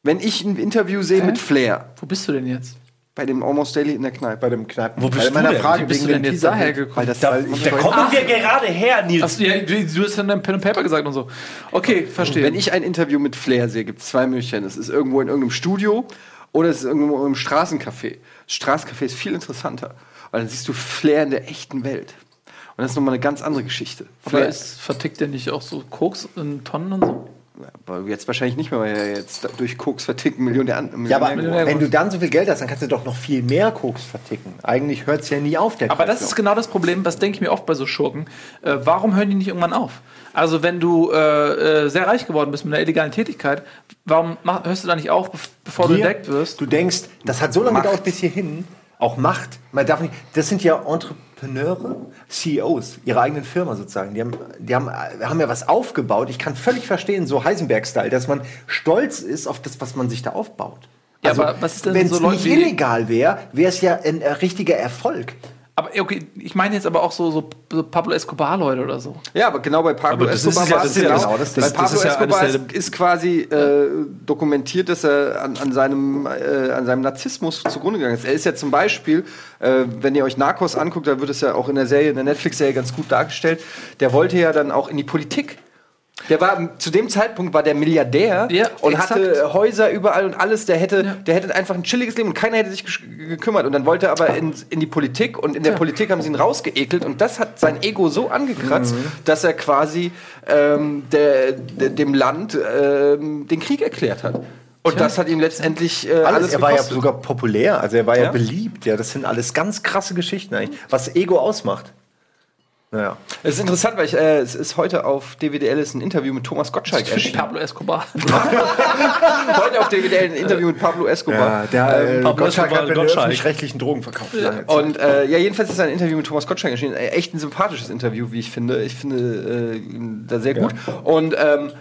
Wenn ich ein Interview sehe mit Flair, Wo bist du denn jetzt? bei dem Almost Daily in der Kneipe, Bei dem Kneipen. Wo bist bei du meiner denn? Frage Wie bist du denn jetzt daher gekommen? weil das Da, weil- da kommen wir gerade her, Nils. Hast du, ja, du, du hast ja dann Pen and Paper gesagt und so. Okay, verstehe. Wenn ich ein Interview mit Flair sehe, gibt es zwei Möglichkeiten. Es ist irgendwo in irgendeinem Studio oder es ist irgendwo im Straßencafé. Das Straßencafé ist viel interessanter, weil dann siehst du Flair in der echten Welt. Und das ist nochmal eine ganz andere Geschichte. ist, vertickt der nicht auch so Koks in Tonnen und so? aber jetzt wahrscheinlich nicht mehr, weil er jetzt durch Koks verticken Millionär an. Ja, aber Millionär wenn du dann so viel Geld hast, dann kannst du doch noch viel mehr Koks verticken. Eigentlich hört es ja nie auf, der Aber das Kreislauf. ist genau das Problem, was denke ich mir oft bei so Schurken. Äh, warum hören die nicht irgendwann auf? Also wenn du äh, äh, sehr reich geworden bist mit einer illegalen Tätigkeit, warum mach, hörst du da nicht auf, bev- bevor du Hier, entdeckt wirst? Du denkst, das hat so lange Macht. gedauert bis hierhin. Auch Macht. Man darf nicht, das sind ja Entrepreneure, CEOs, ihre eigenen Firma sozusagen. Die haben, die haben, haben ja was aufgebaut. Ich kann völlig verstehen, so Heisenberg-Style, dass man stolz ist auf das, was man sich da aufbaut. Ja, aber was ist denn wenn so es Leute nicht illegal wäre, wäre es ja ein äh, richtiger Erfolg. Aber okay, ich meine jetzt aber auch so, so, so Pablo Escobar-Leute oder so. Ja, aber genau bei Pablo Aber das Escobar ist ja- war das es ist ja genau. genau, das- bei das- das Pablo ist ja Escobar ist, ist quasi äh, dokumentiert, dass er an, an, seinem, äh, an seinem Narzissmus zugrunde gegangen ist. Er ist ja zum Beispiel, äh, wenn ihr euch Narcos anguckt, da wird es ja auch in der Serie, in der Netflix-Serie ganz gut dargestellt. Der wollte ja dann auch in die Politik. Der war zu dem Zeitpunkt war der Milliardär Ja, und exakt. hatte Häuser überall und alles. Der hätte, der hätte einfach ein chilliges Leben und keiner hätte sich gekümmert. Und dann wollte er aber in, in die Politik und in der Politik haben sie ihn rausgeekelt und das hat sein Ego so angekratzt, Mhm. dass er quasi ähm, der, der, dem Land ähm, den Krieg erklärt hat. Und das hat ihm letztendlich äh, alles, Alles, er war ja sogar populär, also er war ja, Ja. beliebt. Ja, das sind alles ganz krasse Geschichten eigentlich, was Ego ausmacht. Naja. Es ist interessant, weil ich, äh, es ist heute auf DWDL ist ein Interview mit Thomas Gottschalk erschienen. Pablo Escobar. heute auf DWDL ein Interview mit Pablo Escobar. Ja, der äh, Pablo Gottschalk Escobar, hat mit Gottschalk. öffentlich-rechtlichen Drogen verkauft. Zeit. Und äh, ja, jedenfalls ist ein Interview mit Thomas Gottschalk erschienen. Äh, Echt ein sympathisches Interview, wie ich finde. Ich finde äh, ihn da sehr gut. Und ähm,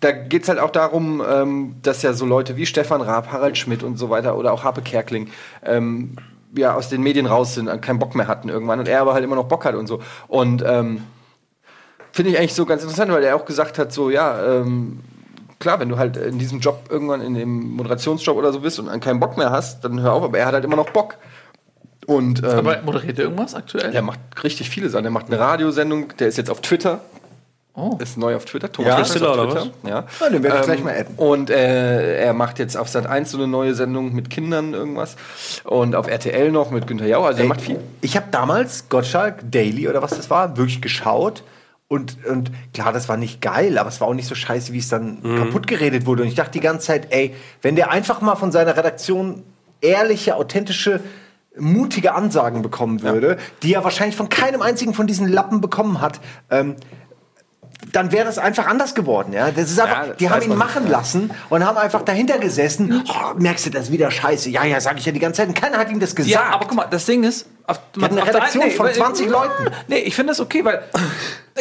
da geht es halt auch darum, ähm, dass ja so Leute wie Stefan Raab, Harald Schmidt und so weiter oder auch Harpe Kerkling ähm, ja aus den Medien raus sind, keinen Bock mehr hatten irgendwann und er aber halt immer noch Bock hat und so. Und ähm, finde ich eigentlich so ganz interessant, weil er auch gesagt hat, so ja, ähm, klar, wenn du halt in diesem Job irgendwann in dem Moderationsjob oder so bist und keinen Bock mehr hast, dann hör auf, aber er hat halt immer noch Bock. Und ähm, Aber moderiert er irgendwas aktuell? er macht richtig viele Sachen. Er macht eine Radiosendung, der ist jetzt auf Twitter. Oh. Ist neu auf Twitter. Thomas Ja? Ist auf Stiller oder Twitter. Ja. Ja, den werde ich Ähm, gleich mal adden. Und äh, er macht jetzt auf Sat 1 so eine neue Sendung mit Kindern irgendwas. Und auf RTL noch mit Günther Jauch. Also er macht viel. Ich habe damals Gottschalk Daily oder was das war, wirklich geschaut. Und, und klar, das war nicht geil, aber es war auch nicht so scheiße, wie es dann kaputt geredet wurde. Und ich dachte die ganze Zeit, ey, wenn der einfach mal von seiner Redaktion ehrliche, authentische, mutige Ansagen bekommen würde, die er wahrscheinlich von keinem einzigen von diesen Lappen bekommen hat, ähm, dann wäre es einfach anders geworden. Ja? Das ist einfach, Ja, das die haben ihn man machen nicht, lassen und haben einfach dahinter gesessen. Oh, merkst du das wieder scheiße? Ja, ja, sage ich ja die ganze Zeit. Und keiner hat ihm das gesagt. Ja, aber guck mal, das Ding ist, auf, hat eine auf der Redaktion einen- von weil- 20 Leuten. Nee, ich finde das okay, weil,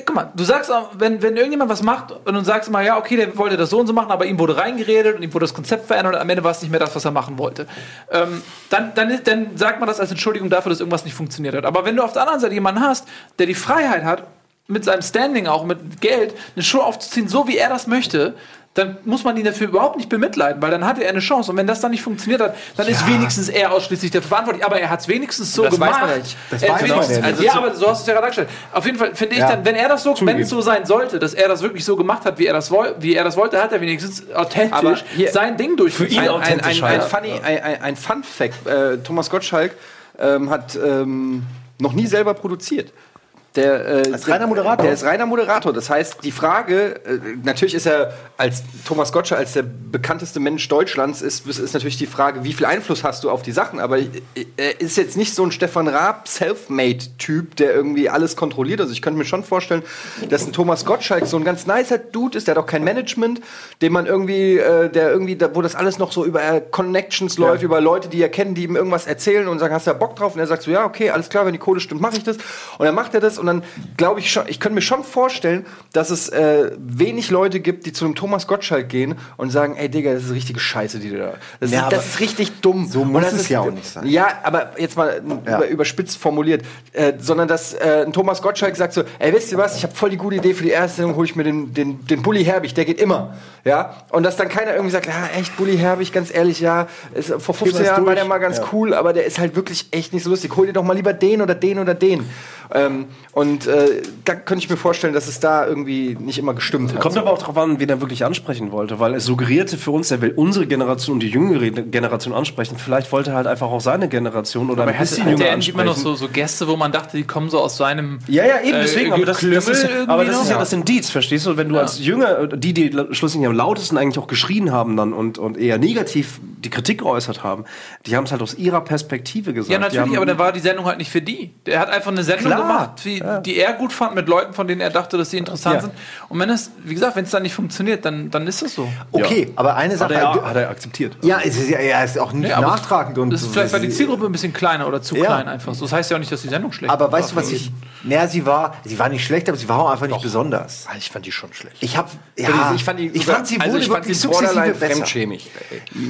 guck mal, du sagst, wenn, wenn irgendjemand was macht und du sagst mal, ja, okay, der wollte das so und so machen, aber ihm wurde reingeredet und ihm wurde das Konzept verändert und am Ende war es nicht mehr das, was er machen wollte. Ähm, dann, dann, dann sagt man das als Entschuldigung dafür, dass irgendwas nicht funktioniert hat. Aber wenn du auf der anderen Seite jemanden hast, der die Freiheit hat, mit seinem Standing auch, mit Geld, eine Show aufzuziehen, so wie er das möchte, dann muss man ihn dafür überhaupt nicht bemitleiden, weil dann hatte er eine Chance. Und wenn das dann nicht funktioniert hat, dann ist wenigstens er ausschließlich dafür verantwortlich. Aber er hat es wenigstens so Das weiß gemacht. man ja nicht. Das Er weiß ist man ja nicht. Also, ja, aber so hast du es ja gerade dargestellt. Auf jeden Fall finde ich Ja. dann, wenn er das so, wenn es so sein sollte, dass er das wirklich so gemacht hat, wie er das, woll, wie er das wollte, hat er wenigstens authentisch hier- sein Ding durchgeführt. ihn ein, ein, authentisch ein, ein, halt. funny, ein, ein, ein Fun Fact: äh, Thomas Gottschalk ähm, hat ähm, noch nie selber produziert. Der, äh, Als reiner Moderator? Der ist reiner Moderator. Das heißt, die Frage, äh, natürlich ist er als Thomas Gottschalk als der bekannteste Mensch Deutschlands, ist, ist natürlich die Frage, wie viel Einfluss hast du auf die Sachen. Aber äh, er ist jetzt nicht so ein Stefan Raab Selfmade-Typ, der irgendwie alles kontrolliert. Also ich könnte mir schon vorstellen, dass ein Thomas Gottschalk so ein ganz nicer Dude ist, der hat auch kein Management, dem man irgendwie, äh, der irgendwie, wo das alles noch so über Connections läuft, über Leute, die er kennt, die ihm irgendwas erzählen und sagen, hast du da Bock drauf? Und er sagt so, ja, okay, alles klar, wenn die Kohle stimmt, mache ich das. Und dann macht er das und dann glaube ich schon, ich könnte mir schon vorstellen, dass es äh, wenig Leute gibt, die zu einem Thomas Gottschalk gehen und sagen, ey Digga, das ist richtige Scheiße, die du da. Das, Ja, ist, das ist richtig dumm. so muss das es ist, ja auch nicht sein. Ja, aber jetzt mal Ja. über, überspitzt formuliert, äh, sondern dass äh, ein Thomas Gottschalk sagt so, ey, wisst ihr was, ich habe voll die gute Idee für die erste Sendung, hole ich mir den, den, den Bully Herbig, der geht immer. Ja, und dass dann keiner irgendwie sagt, ja, echt, Bully Herbig, ganz ehrlich, ja, ist, vor 15 das Jahren war der mal ganz Ja. cool, aber der ist halt wirklich echt nicht so lustig. Hol dir doch mal lieber den oder den oder den. Ähm, und äh, da könnte ich mir vorstellen, dass es da irgendwie nicht immer gestimmt hat. Kommt aber auch darauf an, wen er wirklich ansprechen wollte, weil es suggerierte für uns, er will unsere Generation und die jüngere Generation ansprechen. Vielleicht wollte er halt einfach auch seine Generation oder ein bisschen jünger nicht immer noch ansprechen. so, so Gäste, wo man dachte, die kommen so aus seinem. Ja, ja, eben, äh, deswegen. aber das, das, ist, aber das ist noch? ja das Indiz, verstehst du? Wenn du als Jünger, die, die schlussendlich am lautesten eigentlich auch geschrien haben dann und, und eher negativ die Kritik geäußert haben, die haben es halt aus ihrer Perspektive gesagt. Ja, natürlich, aber dann war die Sendung halt nicht für die. Der hat einfach eine Sendung Klar, gemacht, die, die er gut fand, mit Leuten, von denen er dachte, dass sie interessant Ja. sind. Und wenn es, wie gesagt, wenn es dann nicht funktioniert, dann, dann ist es so. Okay, aber eine hat Sache. er, hat er akzeptiert. ja, es ist ja er ist auch nicht Ja, aber nachtragend und Das ist vielleicht, weil die Zielgruppe ein bisschen kleiner oder zu Ja. klein einfach. So, das heißt ja auch nicht, dass die Sendung schlecht Aber war. weißt du, was ich. Naja, sie war. Sie war nicht schlecht, aber sie war auch einfach nicht besonders. Ah, ich fand die schon schlecht. Ich habe. Ja, ich fand die, ich fand sie also wurde ich fand wirklich sie sukzessive besser. fremdschämig.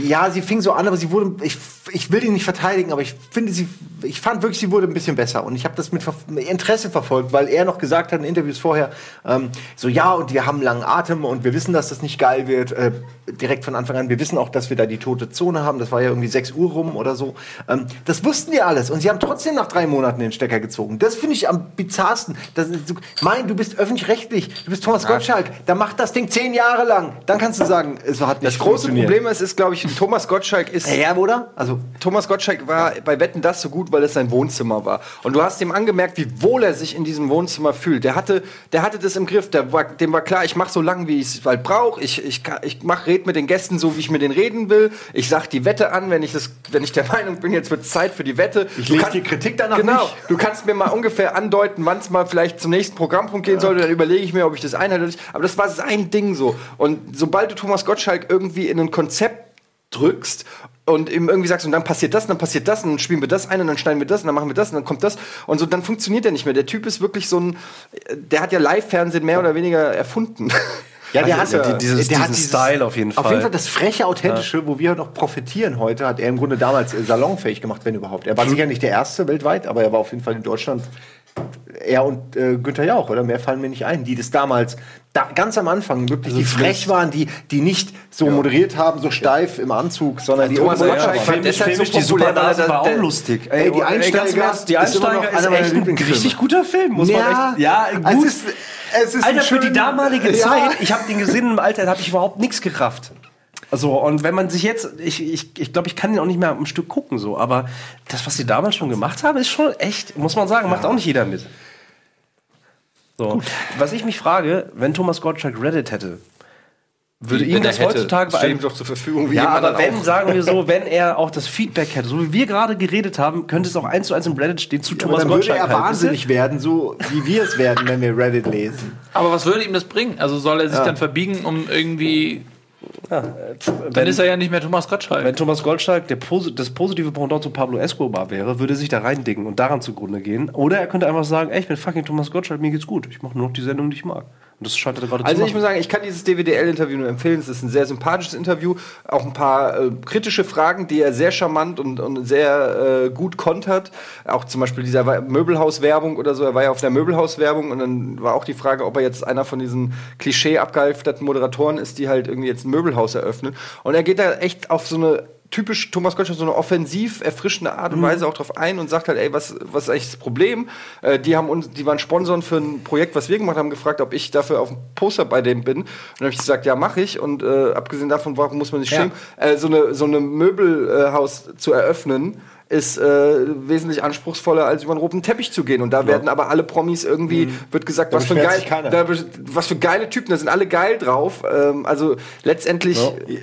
Ja, sie fing so an, aber sie wurde. Ich, ich will die nicht verteidigen, aber ich finde sie. Ich fand wirklich, sie wurde ein bisschen besser. Und ich habe das mit Interesse verfolgt, weil er noch gesagt hat in Interviews vorher, ähm, so ja, und wir haben langen Atem und wir wissen, dass das nicht geil wird. Äh, direkt von Anfang an. Wir wissen auch, dass wir da die tote Zone haben. Das war ja irgendwie 6 Uhr rum oder so. Ähm, das wussten wir alles. Und sie haben trotzdem nach drei Monaten den Stecker gezogen. Das finde ich am bizarrsten. Das so, mein, du bist öffentlich-rechtlich. Du bist Thomas Gottschalk. Da macht das Ding zehn Jahre lang. Dann kannst du sagen, es hat nicht Das große. Problem ist, ist glaube ich, Thomas Gottschalk ist. Ja, oder? Also, Thomas Gottschalk war bei Wetten das so gut, weil es sein Wohnzimmer war. Und du hast ihm angemerkt, wie wohl er sich in diesem Wohnzimmer fühlt. Der hatte, der hatte das im Griff. Der war, dem war klar, ich mache so lange, wie ich es halt brauche. Ich, ich, ich mach, red mit den Gästen so, wie ich mit denen reden will. Ich sag die Wette an, wenn ich, das, wenn ich der Meinung bin, jetzt wird Zeit für die Wette. Ich lese die Kritik danach Genau. nicht. Du kannst mir mal ungefähr andeuten, wann es mal vielleicht zum nächsten Programmpunkt gehen sollte. Dann überlege ich mir, ob ich das einhalte. oder nicht. Aber das war sein Ding so. Und sobald du Thomas Gottschalk irgendwie in ein Konzept drückst und ihm irgendwie sagst, und dann passiert das, und dann passiert das, und dann spielen wir das ein, und dann schneiden wir das, und dann machen wir das, und dann kommt das. Und so, dann funktioniert er nicht mehr. Der Typ ist wirklich so ein, der hat ja Live-Fernsehen mehr oder weniger erfunden. Ja, der Also, hat ja, die- dieses- der hat diesen Style auf jeden Auf jeden Fall. Fall das freche, authentische, wo wir noch profitieren heute, hat er im Grunde damals äh, salonfähig gemacht, wenn überhaupt. Er war sicher nicht der erste weltweit, aber er war auf jeden Fall in Deutschland er und äh, Günther Jauch, oder? Mehr fallen mir nicht ein, die das damals, da, ganz am Anfang, wirklich, die frech waren, die, die nicht so moderiert haben, so steif im Anzug, sondern die Thomas irgendwo Gottschalk locker fand deshalb so die populär, Supernase weil er- war auch der- lustig. Ey, die Einsteiger Ernst, die ist Einsteiger ist meiner echt ein richtig guter Film, muss man echt. Ja, es gut. ist, es ist Alter, ein für die damalige Ja. Zeit, ich habe den gesehen im Alter, da habe ich überhaupt nichts gerafft. Also, und wenn man sich jetzt, ich, ich, ich glaube, ich kann den auch nicht mehr am Stück gucken, so, aber das, was sie damals schon gemacht haben, ist schon echt, muss man sagen, macht auch nicht jeder mit. So. Was ich mich frage, wenn Thomas Gottschalk Reddit hätte, würde ihm er das hätte, heutzutage bei einem ihm doch zur Verfügung, wie ja, aber dann wenn, auch. sagen wir so, wenn er auch das Feedback hätte, so wie wir gerade geredet haben, könnte es auch eins zu eins im Reddit stehen zu Aber Thomas dann würde Gottschalk. er halt, wahnsinnig werden, so wie wir es werden, wenn wir Reddit lesen. Aber was würde ihm das bringen? Also soll er sich dann verbiegen, um irgendwie. Dann wenn, ist er ja nicht mehr Thomas Gottschalk. wenn Thomas Gottschalk der das positive Pendant zu Pablo Escobar wäre, würde er sich da reindicken und daran zugrunde gehen. Oder er könnte einfach sagen, ey, ich bin fucking Thomas Gottschalk, mir geht's gut. Ich mache nur noch die Sendung, die ich mag. Und das scheint er gerade Also zu ich muss sagen, ich kann dieses DWDL-Interview nur empfehlen. Es ist ein sehr sympathisches Interview. Auch ein paar äh, kritische Fragen, die er sehr charmant und, und sehr äh, gut kontert. Auch zum Beispiel dieser Möbelhaus-Werbung oder so. Er war ja auf der Möbelhaus-Werbung und dann war auch die Frage, ob er jetzt einer von diesen Klischee abgehalfterten Moderatoren ist, die halt irgendwie jetzt ein Möbelhaus eröffnen. Und er geht da echt auf so eine typisch Thomas Gottschalk so eine offensiv erfrischende Art und Weise auch drauf ein und sagt halt, ey, was, was ist eigentlich das Problem? Äh, die haben uns, die waren Sponsoren für ein Projekt, was wir gemacht haben, gefragt, ob ich dafür auf dem Poster bei dem bin. Und dann habe ich gesagt, ja, mache ich. Und äh, abgesehen davon, warum muss man sich schämen, äh, so eine so eine Möbelhaus zu eröffnen, ist äh, wesentlich anspruchsvoller, als über einen roten Teppich zu gehen. Und da werden aber alle Promis irgendwie, wird gesagt, was für, geil, da, was für geile Typen, da sind alle geil drauf. Ähm, also letztendlich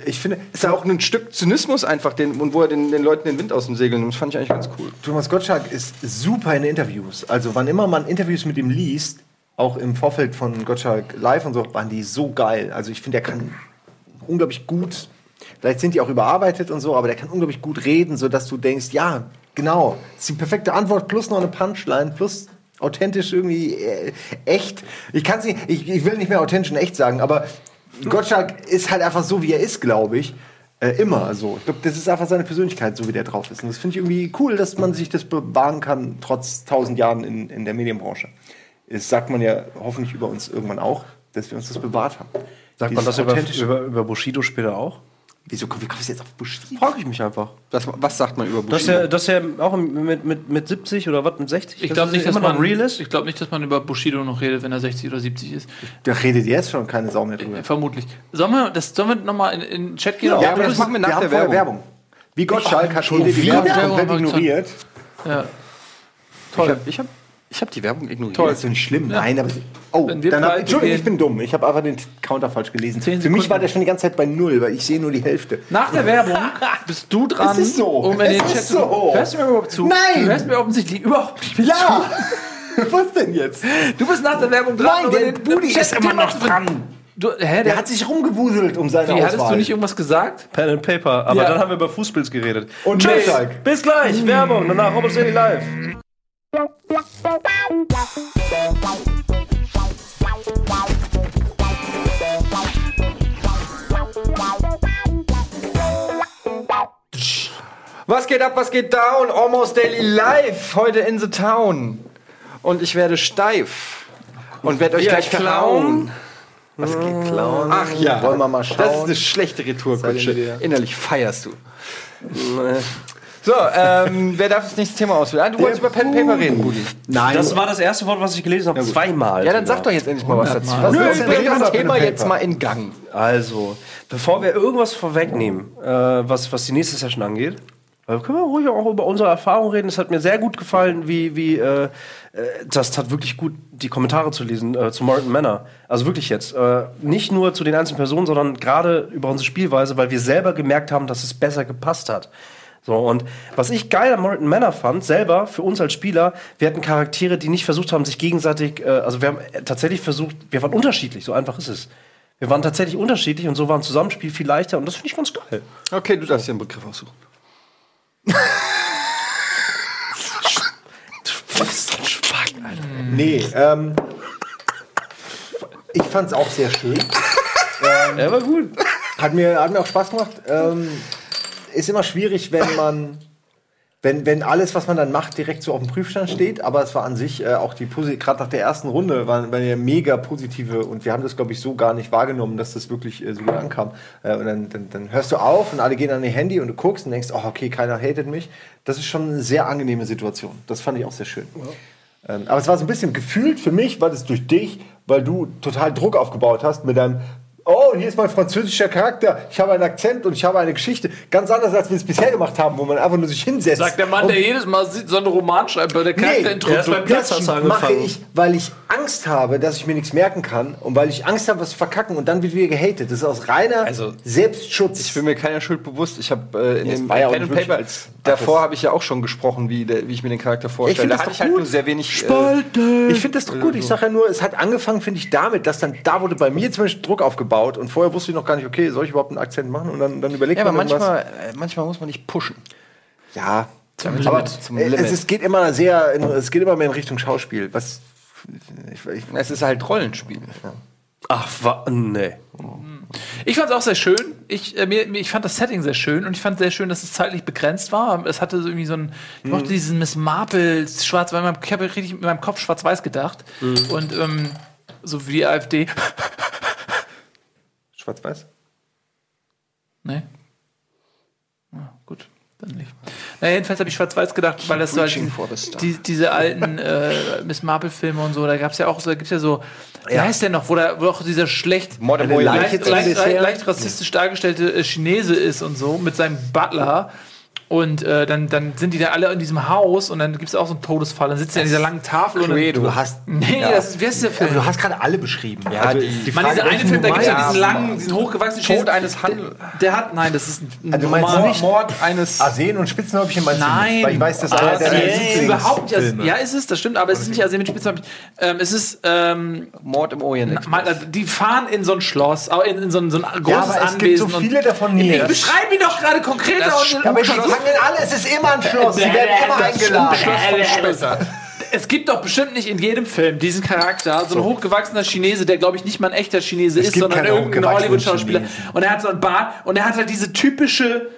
Ich finde, ist da auch ein Stück Zynismus einfach, den, und wo er den, den Leuten den Wind aus dem Segeln nimmt. Das fand ich eigentlich ganz cool. Thomas Gottschalk ist super in Interviews. Also wann immer man Interviews mit ihm liest, auch im Vorfeld von Gottschalk Live und so, waren die so geil. Also ich finde, er kann unglaublich gut, vielleicht sind die auch überarbeitet und so, aber der kann unglaublich gut reden, sodass du denkst, ja, genau, das ist die perfekte Antwort plus noch eine Punchline plus authentisch irgendwie äh, echt. Ich kann nicht, ich, ich will nicht mehr authentisch und echt sagen, aber Gottschalk ist halt einfach so, wie er ist, glaube ich. Äh, immer so. Ich glaube, das ist einfach seine Persönlichkeit, so wie der drauf ist. Und das finde ich irgendwie cool, dass man sich das bewahren kann, trotz tausend Jahren in, in der Medienbranche. Das sagt man ja hoffentlich über uns irgendwann auch, dass wir uns das bewahrt haben. Sagt man Dieses das über, über, über Bushido später auch? Wieso wie kommst du jetzt auf Bushido? Frage ich mich einfach. Was, was sagt man über Dass er, dass er auch mit, mit, mit 70 oder was, mit 60? ich glaube nicht, dass man real ist. Ich glaube nicht, dass man über Bushido noch redet, wenn er 60 oder 70 ist. Da redet jetzt schon keine Sau mehr drüber. Vermutlich. Sollen wir, das, sollen wir nochmal in, in den Chat gehen? Ja, Ob aber das machen wir nach haben der vorher Werbung. Wie Gottschalk hat schon die Werbung Werbung komplett ignoriert. Ja. Ich Toll. habe ich hab, ich hab die Werbung ignoriert. Toll. Das ist nicht schlimm. Nein, aber. Oh, pleite Entschuldigung, ich bin dumm. Ich habe einfach den Counter falsch gelesen. Für mich war der schon die ganze Zeit bei Null, weil ich sehe nur die Hälfte. Nach der Werbung bist du dran, Es ist so. um in Es den Chat zu so. Hörst du mir überhaupt zu? Nein. Du hörst mir offensichtlich überhaupt nicht Ja! Was denn jetzt? zu. Du bist nach der Werbung dran. Nein, der Budi Chat ist immer noch zu dran. Du, hä, der, Der hat sich rumgewuselt um seine wie, Auswahl. hattest du nicht irgendwas gesagt? Pen and Paper. Aber Ja. dann haben wir über Fußpilz geredet. Und Tschüss. Bis gleich. Werbung. Danach Robert Steady live. Was geht ab, was geht down? Almost Daily Live, heute in the Town. Und ich werde steif. Und werde euch gleich klauen. Was geht klauen? Ach ja. Wollen wir mal schauen? Das ist eine schlechte Retourkutsche. Innerlich feierst du. So, ähm, wer darf das nächste Thema auswählen? Ah, du wolltest über Pen and Paper reden, Budi. Nein. Das war das erste Wort, was ich gelesen habe. Zweimal. Ja, dann sag doch jetzt endlich mal was dazu. Was Nö, du bring das Thema jetzt mal in Gang. Also, bevor wir irgendwas vorwegnehmen, äh, was, was die nächste Session angeht, äh, können wir ruhig auch über unsere Erfahrung reden. Es hat mir sehr gut gefallen, wie, wie äh, äh, das tat wirklich gut, die Kommentare zu lesen äh, zu Morton Manor. Also wirklich jetzt. Äh, nicht nur zu den einzelnen Personen, sondern gerade über unsere Spielweise, weil wir selber gemerkt haben, dass es besser gepasst hat. So, und was ich geil an Morton Manor fand, selber für uns als Spieler, wir hatten Charaktere, die nicht versucht haben, sich gegenseitig, äh, also wir haben äh, tatsächlich versucht, wir waren unterschiedlich, so einfach ist es. Wir waren tatsächlich unterschiedlich und so war ein Zusammenspiel viel leichter und das finde ich ganz geil. Okay, du darfst dir einen Begriff aussuchen. Nee, ähm. Ich fand's auch sehr schön. Ja, war gut. Hat mir, hat mir auch Spaß gemacht. Ähm, ist immer schwierig, wenn man wenn, wenn alles, was man dann macht, direkt so auf dem Prüfstand steht. Aber es war an sich äh, auch die gerade nach der ersten Runde waren, waren ja mega positive und wir haben das, glaube ich, so gar nicht wahrgenommen, dass das wirklich äh, so gut ankam. Äh, und dann, dann, dann hörst du auf und alle gehen an ihr Handy und du guckst und denkst, oh, okay, keiner hatet mich. Das ist schon eine sehr angenehme Situation. Das fand ich auch sehr schön. Ähm, aber es war so ein bisschen gefühlt für mich, war das durch dich, weil du total Druck aufgebaut hast mit deinem Oh, hier ist mein französischer Charakter. Ich habe einen Akzent und ich habe eine Geschichte. Ganz anders, als wir es bisher gemacht haben, wo man einfach nur sich hinsetzt. Sagt der Mann, und der jedes Mal so einen Roman schreibt, bei der Nee, Charakterintroduktion. Platz hast du mache ich, weil ich Angst habe, dass ich mir nichts merken kann und weil ich Angst habe, was zu verkacken und dann wird wieder gehatet. Das ist aus reiner Also, Selbstschutz. Ich bin mir keiner Schuld bewusst. Ich habe äh, in Ja, dem Pen and Paper davor habe ich ja auch schon gesprochen, wie, der, wie ich mir den Charakter vorstelle. find Da das hatte ich halt gut. nur sehr wenig. ich finde das doch gut. Ich sage ja nur, es hat angefangen, finde ich, damit, dass dann da wurde bei mir zum Beispiel Druck aufgebaut und vorher wusste ich noch gar nicht, okay, soll ich überhaupt einen Akzent machen? Und dann, dann überlegt ja, aber man irgendwas. manchmal, äh, manchmal muss man nicht pushen. Ja, Zum aber Limit. Zum äh, Limit. es, es geht immer sehr, in, es geht immer mehr in Richtung Schauspiel. Was ich, ich, Es ist halt Rollenspiel. Ach, wa nee. Ich fand es auch sehr schön. Ich, äh, mir, ich fand das Setting sehr schön und ich fand sehr schön, dass es zeitlich begrenzt war. Es hatte so irgendwie so ein, ich mochte diesen Miss Marple schwarz, weil ich habe richtig mit meinem Kopf schwarz-weiß gedacht. Und ähm, so wie die AfD. Schwarz-Weiß? Nee. Ah, gut, dann nicht. Na, jedenfalls habe ich schwarz-weiß gedacht, weil das so halt die, diese alten äh, Miss Marple-Filme und so, da gab es ja auch so, da gibt's ja so, wie Ja. heißt der noch, wo, da, wo auch dieser schlecht. Leiche leicht, leicht, leicht, leicht rassistisch dargestellte äh, Chinese ist und so, mit seinem Butler. Und äh, dann, dann sind die da alle in diesem Haus und dann gibt es auch so einen Todesfall. Dann sitzt er an dieser langen Tafel und dann, Du hast. Nee, das ist, wie heißt der Film? Aber du hast gerade alle beschrieben. Ja, also, die- Man, dieser Frage, eine Film, da gibt es ja diesen langen, diesen hochgewachsenen Tod Chinesen. eines Handel. Der hat, nein, das ist ein Also Roman. nicht- Mord eines. Arsen und Spitzenhäubchen meinst du Nein. nicht? Weil ich weiß, dass einer der überhaupt nicht. Ja, ist es, das stimmt, aber es ist nicht Arsen mit Spitznamen. Ähm, es ist, ähm, Mord im Orient. mal, die fahren in so ein Schloss, in, in so ein, so ein großes Ja, aber es Anwesen. gibt so viele davon Ich nie. beschreibe ihn doch gerade konkreter. Das und- Ja, die fangen alle, es ist immer ein Schloss. Sie werden immer eingeladen. Es gibt doch bestimmt nicht in jedem Film diesen Charakter, so ein hochgewachsener Chinese, der glaube ich nicht mal ein echter Chinese ist, gibt sondern irgendein Hollywood-Schauspieler. Und er hat so ein Bart und er hat halt diese typische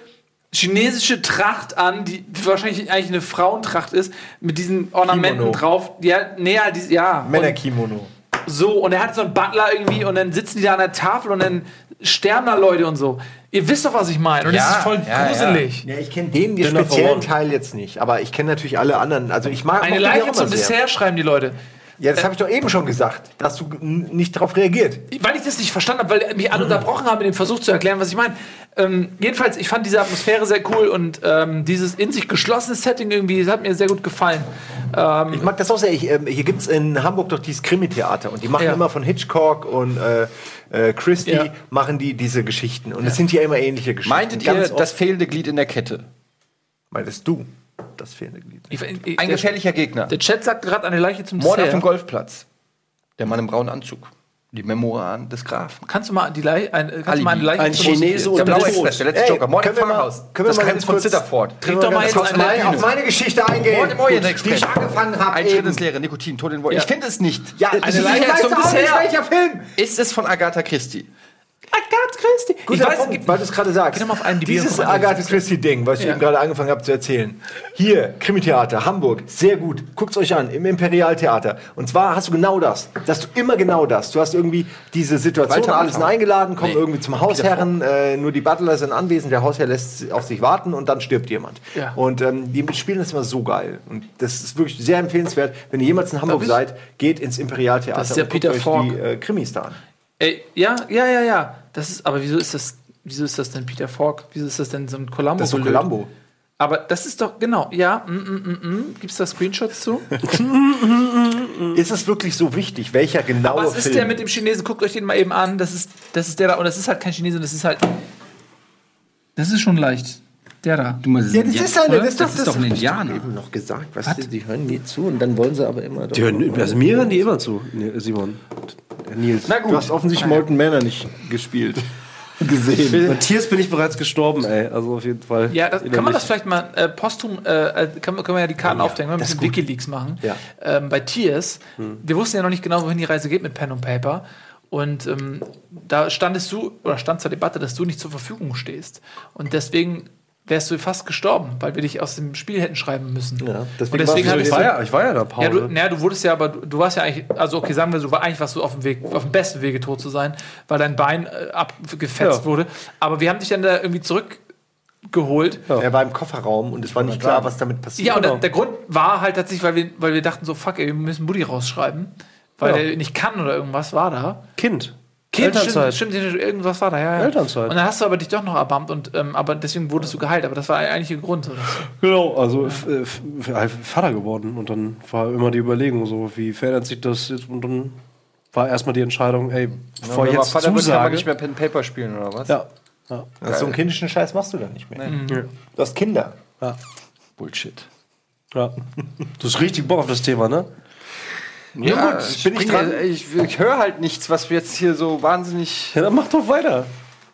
chinesische Tracht an, die wahrscheinlich eigentlich eine Frauentracht ist, mit diesen Ornamenten Kimono. drauf. Ja, nee, ja, diese, ja. Männerkimono. so, und er hat so einen Butler irgendwie und dann sitzen die da an der Tafel und dann sterben da Leute und so. Ihr wisst doch, was ich meine. Und Ja, das ist voll ja, gruselig. Ja, ich kenne den speziellen. Teil jetzt nicht, aber ich kenne natürlich alle anderen. Also ich mag Eine Leiche zum. Dessert schreiben die Leute. Ja, das habe ich doch eben schon gesagt, dass du nicht darauf reagiert. Weil ich das nicht verstanden habe, weil mich alle unterbrochen haben mit dem Versuch zu erklären, was ich meine. Ähm, jedenfalls, ich fand diese Atmosphäre sehr cool und ähm, dieses in sich geschlossene Setting irgendwie, das hat mir sehr gut gefallen. Ähm, Ich mag das auch sehr. Ich, ähm, hier gibt es in Hamburg doch dieses Krimi-Theater und die machen Ja. immer von Hitchcock und äh, äh, Christie Ja. machen die diese Geschichten. Und es sind ja immer ähnliche Geschichten. Meintet ihr Ganz oft- das fehlende Glied in der Kette? meintest du das fehlende Glied? ich, ich, Ein gefährlicher Gegner. der Chat sagt gerade eine Leiche zum Mord auf dem. Golfplatz. Der Mann im braunen Anzug. Die Memoiren des Grafen. Kannst du mal, die Leiche, ein, kannst du mal eine. Leiche Ein Chinese Der und blaue der Express, der letzte Ey, Joker. Mord im können wir mal- Pfarrhaus. können wir Das Geheimnis von Zitterford. Trink doch mal jetzt kurz eine mal Bühne. auf meine Geschichte eingehen, Mord im Orient die Express. ich angefangen habe. Ein Schritt ins Leere, Nikotin, Tod in Wo- Ich finde es nicht. Ja, Eine ist, Leiche ich weiß zum auch nicht, Dessert. welcher Film. Ist es von Agatha Christie? Agatha Christie. Ich Guter weiß, Punkt, gibt- weil du es gerade sagst. Geh mal auf IMDb Dieses. Agatha Christie-Ding, was ich Ja. eben gerade angefangen habe zu erzählen. Hier, Krimi-Theater, Hamburg, sehr gut. Guckt's euch an, im Imperialtheater. Und zwar hast du genau das. Das hast du immer genau das. Du hast irgendwie diese Situation, alle sind eingeladen, kommen Nee. irgendwie zum Hausherren, äh, nur die Butler sind anwesend, der Hausherr lässt auf sich warten und dann stirbt jemand. Ja. Und ähm, die spielen das immer so geil. Und das ist wirklich sehr empfehlenswert. Wenn ihr jemals in Hamburg seid, geht ins Imperialtheater Das ist der und guckt Peter euch Falk. die äh, Krimis da an. Ey, ja, ja, ja, ja. Das ist, aber wieso ist das, wieso ist das denn Peter Falk? Wieso ist das denn so ein Columbo? Das ist so gelöt? Columbo. Aber das ist doch, genau, ja, mm, mm, mm, mm. Gibt's da Screenshots zu? Ist es wirklich so wichtig, welcher genaue Was ist Film? der mit dem Chinesen? Guckt euch den mal eben an. Das ist, das ist der da. Und das ist halt kein Chinese, das ist halt. Das ist schon leicht. Der da. Du meinst, Ja, das ist eine, das, das ist doch ein Indianer. eben noch gesagt. Was, Die hören nie zu und dann wollen sie aber immer. Die hören, also mir hören die immer zu, Ne, Simon. Nils. Na gut. Du hast offensichtlich Molten Manor nicht gespielt. Gesehen. Matthias bin ich bereits gestorben, ey. Also auf jeden Fall. Ja, das, kann man das vielleicht mal äh, posthum, äh, kann, man- können wir ja die Karten aufdecken, wenn wir ein bisschen Wikileaks machen. Ja. Ähm, bei Tiers, wir wussten ja noch nicht genau, wohin die Reise geht mit Pen und Paper. Und ähm, da standest du, oder stand zur Debatte, dass du nicht zur Verfügung stehst. Und deswegen wärst du fast gestorben, weil wir dich aus dem Spiel hätten schreiben müssen. Ja, und deswegen warst du ich war ja, ich war ja da Pause. ja, du, naja, du wurdest ja, aber du, du warst ja eigentlich, also okay, sagen wir so, war eigentlich warst du auf dem Weg, auf dem besten Wege tot zu sein, weil dein Bein äh, abgefetzt Ja. wurde. Aber wir haben dich dann da irgendwie zurückgeholt. Er war im Kofferraum und es war nicht klar, was damit passiert. Ja, und Genau. der, der Grund war halt tatsächlich, weil wir, weil wir dachten so, fuck, ey, wir müssen Buddy rausschreiben, weil Ja. er nicht kann oder irgendwas war da. Kind. Kind, Elternzeit. Stimmt, stimmt, irgendwas war da, ja. ja. Elternzeit. Und dann hast du aber dich doch noch erbarmt und ähm, aber deswegen wurdest du geheilt, aber das war eigentlich der Grund. Oder? Genau, also f- äh, halt Vater geworden. Und dann war immer die Überlegung, so wie verändert sich das jetzt? Und dann war erstmal die Entscheidung, ey, bevor ich man jetzt Vater wird, kann man zusage. nicht mehr Pen Paper spielen oder was? Ja. Ja. Also so einen kindischen Scheiß machst du dann nicht mehr. Du hast Kinder. Ja. Bullshit. ja. Du hast richtig Bock auf das Thema, ne? Ja, gut, ich bin ich dran? Ich, ich höre halt nichts, was wir jetzt hier so wahnsinnig. Ja, dann mach doch weiter.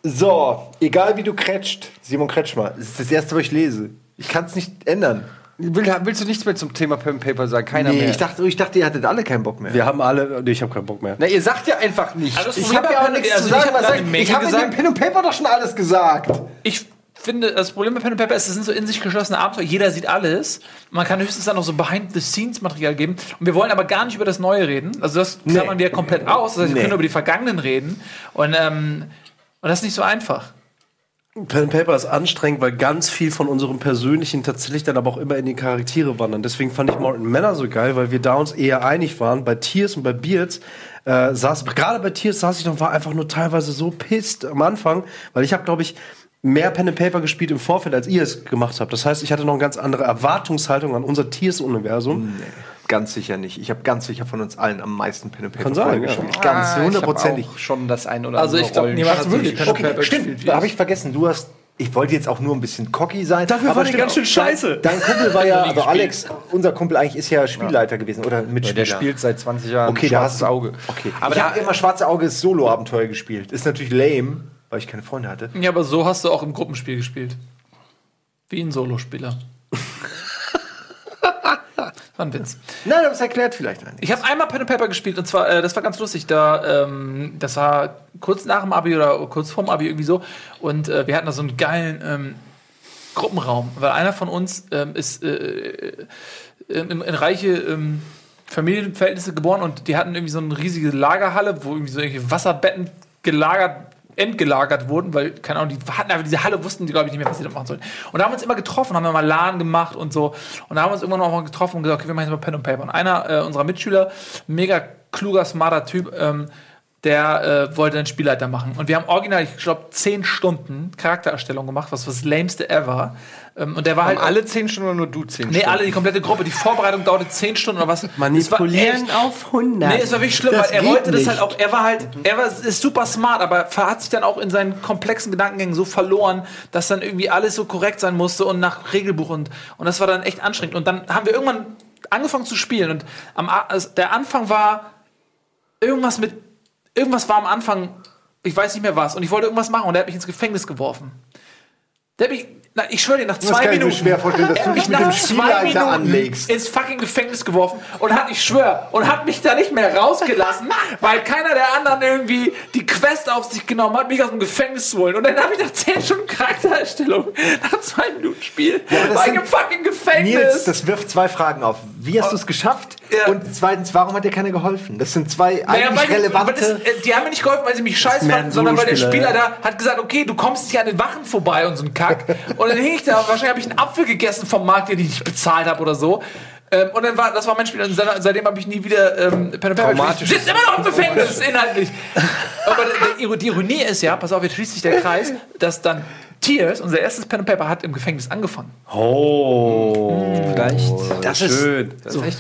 So, egal wie du kretscht, Simon Kretschmer, das ist das erste, was ich lese. Ich kann es nicht ändern. Will, willst du nichts mehr zum Thema Pen Paper sagen? Keiner Nee, mehr. ich dachte, ich dachte, ihr hattet alle keinen Bock mehr. Wir haben alle. Nee, ich habe keinen Bock mehr. Na, ihr sagt ja einfach nichts. Also ich habe ja auch nichts also zu sagen. hab eine ich habe in gesagt. dem Pen und Paper doch schon alles gesagt. Ich finde, das Problem bei Pen and Paper ist, es sind so in sich geschlossene Abenteuer. Jeder sieht alles. Man kann höchstens dann noch so Behind-the-Scenes-Material geben. Und wir wollen aber gar nicht über das Neue reden. Also das klammern wir komplett aus. Das heißt, wir Nee. können über die Vergangenen reden. Und, ähm, und das ist nicht so einfach. Pen and Paper ist anstrengend, weil ganz viel von unserem Persönlichen tatsächlich dann aber auch immer in die Charaktere wandern. Deswegen fand ich Morton Manor so geil, weil wir da uns eher einig waren. Bei Tears und bei Beards äh, saß, gerade bei Tears saß ich noch, war einfach nur teilweise so pisst am Anfang, weil ich habe, glaube ich, mehr Pen and Paper gespielt im Vorfeld, als ihr es gemacht habt. Das heißt, ich hatte noch eine ganz andere Erwartungshaltung an unser Tears-Universum. Ganz sicher nicht. Ich habe ganz sicher von uns allen am meisten Pen and Paper Kann sein, vorher ja. gespielt. Ganz Ah, hundertprozentig. Ich auch schon das ein oder Also andere ich glaub, Rollenspiel. niemand hat viel Pen and Okay, Paper stimmt, gespielt wie da habe ich. ich vergessen. Du hast. Ich wollte jetzt auch nur ein bisschen cocky sein. Dafür war stimmt ganz schön scheiße. Dein, dein Kumpel war ja, also gespielt. Alex, unser Kumpel eigentlich ist ja Spielleiter gewesen oder Ja, Mitspieler. der spielt seit 20 Jahren Okay, schwarzes Auge. Okay, Aber ich da, habe immer Schwarze Auge Solo-Abenteuer gespielt. Ist natürlich lame, weil ich keine Freunde hatte. Ja, aber so hast du auch im Gruppenspiel gespielt. Wie ein Solospieler. war ein Witz. Nein, aber es erklärt vielleicht einen. Ich habe einmal Pen and Paper gespielt und zwar, äh, das war ganz lustig. Da, ähm, das war kurz nach dem Abi oder kurz vorm Abi irgendwie so. Und äh, wir hatten da so einen geilen ähm, Gruppenraum, weil einer von uns ähm, ist äh, äh, in, in reiche ähm, Familienverhältnisse geboren und die hatten irgendwie so eine riesige Lagerhalle, wo irgendwie so irgendwelche Wasserbetten gelagert entgelagert wurden, weil, keine Ahnung, die hatten einfach diese Halle, wussten die, glaube ich, nicht mehr, was sie da machen sollen. Und da haben wir uns immer getroffen, haben wir mal LAN gemacht und so. Und da haben wir uns irgendwann noch mal getroffen und gesagt, okay, wir machen jetzt mal Pen und Paper. Und einer äh, unserer Mitschüler, mega kluger, smarter Typ, ähm, der äh, wollte einen Spielleiter machen. Und wir haben original, ich glaube, zehn Stunden Charaktererstellung gemacht, was das lämste ever. Ähm, und der war halt haben alle 10 Stunden oder nur du 10 Nee, Stunden? alle, die komplette Gruppe. Die Vorbereitung dauerte 10 Stunden oder was. Manipulieren echt- auf 100. Nee, es war wirklich schlimm, Das weil er wollte das nicht. halt auch, er war halt, er war, ist super smart, aber hat sich dann auch in seinen komplexen Gedankengängen so verloren, dass dann irgendwie alles so korrekt sein musste und nach Regelbuch und, und das war dann echt anstrengend. Und dann haben wir irgendwann angefangen zu spielen und am, also der Anfang war irgendwas mit, irgendwas war am Anfang, ich weiß nicht mehr was, und ich wollte irgendwas machen und er hat mich ins Gefängnis geworfen. Der hat mich, na, ich schwöre dir, nach Das zwei kann ich mir Minuten. schwer vorstellen, dass Er du dich mich mit dem Spielleiter Minuten anlegst. ins fucking Gefängnis geworfen und hat, ich schwör, und hat mich da nicht mehr rausgelassen, weil keiner der anderen irgendwie die Quest auf sich genommen hat, mich aus dem Gefängnis zu holen. Und dann habe ich nach 10 Stunden Charaktererstellung, nach zwei Minuten Spiel, das war ich im fucking Gefängnis. Nils, das wirft zwei Fragen auf. Wie hast du es geschafft? Ja. Und zweitens, warum hat dir keiner geholfen? Das sind zwei Naja, eigentlich relevante. das, äh, die haben mir nicht geholfen, weil sie mich scheiße fanden, sondern weil der Spieler da hat gesagt, okay, du kommst nicht an den Wachen vorbei und so ein Kack. und dann hing ich da, wahrscheinlich habe ich einen Apfel gegessen vom Markt, den ich nicht bezahlt habe oder so. Ähm, und dann war, das war mein Spiel und seit- seitdem habe ich nie wieder ähm, Pen and Paper gespielt. Sitzt immer noch im Gefängnis, inhaltlich. Aber die Ironie ist ja, pass auf, jetzt schließt sich der Kreis, dass dann Tears, unser erstes Pen and Paper, hat im Gefängnis angefangen. Oh, vielleicht. Das ist- schön.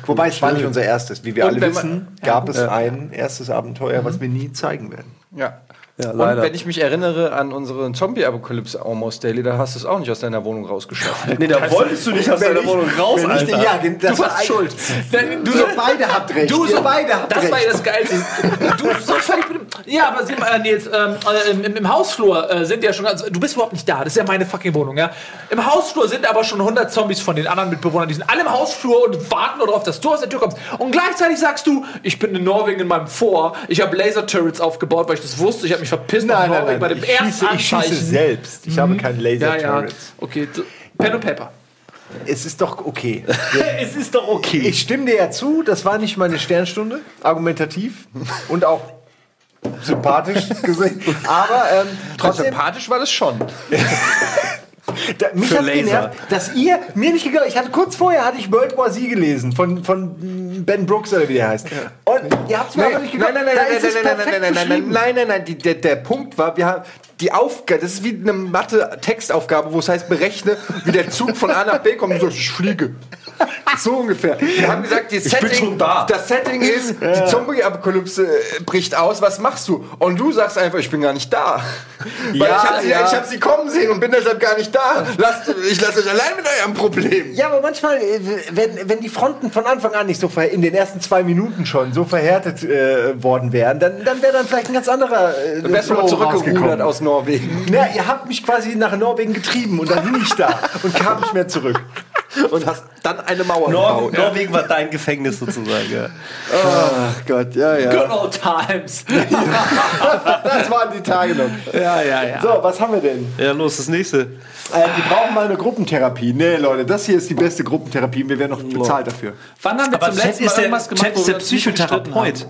Wobei es war nicht unser erstes. Wie wir Und alle wenn man- wissen, gab es ein erstes Abenteuer, was wir nie zeigen werden. Ja. Ja, Und leider. wenn ich mich erinnere an unseren Zombie-Apokalypse Almost Daily, da hast du es auch nicht aus deiner Wohnung rausgeschafft. Nee, da wolltest du nicht aus deiner Wohnung raus, Wenn ich- Alter. Ja, das Du war warst schuld. Denn Du so beide habt recht. Du so, beide habt das recht. war ja das Geilste. Du so völlig mit dem, Ja, aber sieh mal, äh, Nils, ähm, äh, im, im Hausflur äh, sind ja schon ganz. Du bist überhaupt nicht da, das ist ja meine fucking Wohnung, ja. Im Hausflur sind aber schon 100 Zombies von den anderen Mitbewohnern, die sind alle im Hausflur und warten nur darauf, dass du aus der Tür kommst. Und gleichzeitig sagst du, ich bin in Norwegen in meinem Vor, ich habe Laser-Turrets aufgebaut, weil ich das wusste, ich habe mich verpisst nach Norwegen bei dem Ich ersten schieße, ich schieße selbst. Ich habe keine ja, ja. Laser-Turrets. Okay, Pen und Paper. Es ist doch okay. es ist doch okay. Ich stimme dir ja zu, das war nicht meine Sternstunde, argumentativ und auch sympathisch gesehen. Aber ähm, trotzdem, Sympathisch war das schon. da, mich Für hat Laser. genervt, dass ihr mir nicht geglaubt Ich hatte kurz vorher hatte ich World War Z gelesen von, von Ben Brooks oder wie der heißt. Und ihr habt es mir Nein, aber nicht nein, geglaubt. nein, nein, Da nein, ist nein, es nein, nein, perfekt nein, nein, nein, beschrieben. nein, nein, nein, die, der, der Punkt war, wir haben die Aufgabe, das ist wie eine Mathe-Textaufgabe, wo es heißt, berechne, wie der Zug von A nach B kommt und so, ich fliege. So ungefähr. Wir haben gesagt, die Setting, schon da. das Setting ist, die Zombie-Apokalypse äh, bricht aus, was machst du? Und du sagst einfach, ich bin gar nicht da. Weil Ja, ich habe sie, ja. ich hab sie kommen sehen und bin deshalb gar nicht da. Lasst, ich lasse euch allein mit eurem Problem. Ja, aber manchmal, äh, wenn, wenn die Fronten von Anfang an nicht so ver in den ersten zwei Minuten schon so verhärtet äh, worden wären, dann, dann wäre dann vielleicht ein ganz anderer äh, Du wärst mal Flow zurückgerudert aus Norwegen. Na, ihr habt mich quasi nach Norwegen getrieben und dann hing ich da und kam nicht mehr zurück. Und hast dann eine Mauer Nor gebaut. Norwegen war dein Gefängnis sozusagen. Ja. Ach Gott, ja, ja. Good old times. Das waren die Tage noch. ja, ja, ja. So, was haben wir denn? ja, los, das nächste. Äh, wir brauchen mal eine Gruppentherapie. Nee, Leute, das hier ist die beste Gruppentherapie. Wir werden noch bezahlt dafür. Wann haben wir Aber zum letzten Mal irgendwas gemacht, Chat wo ist der Psychotherapeut.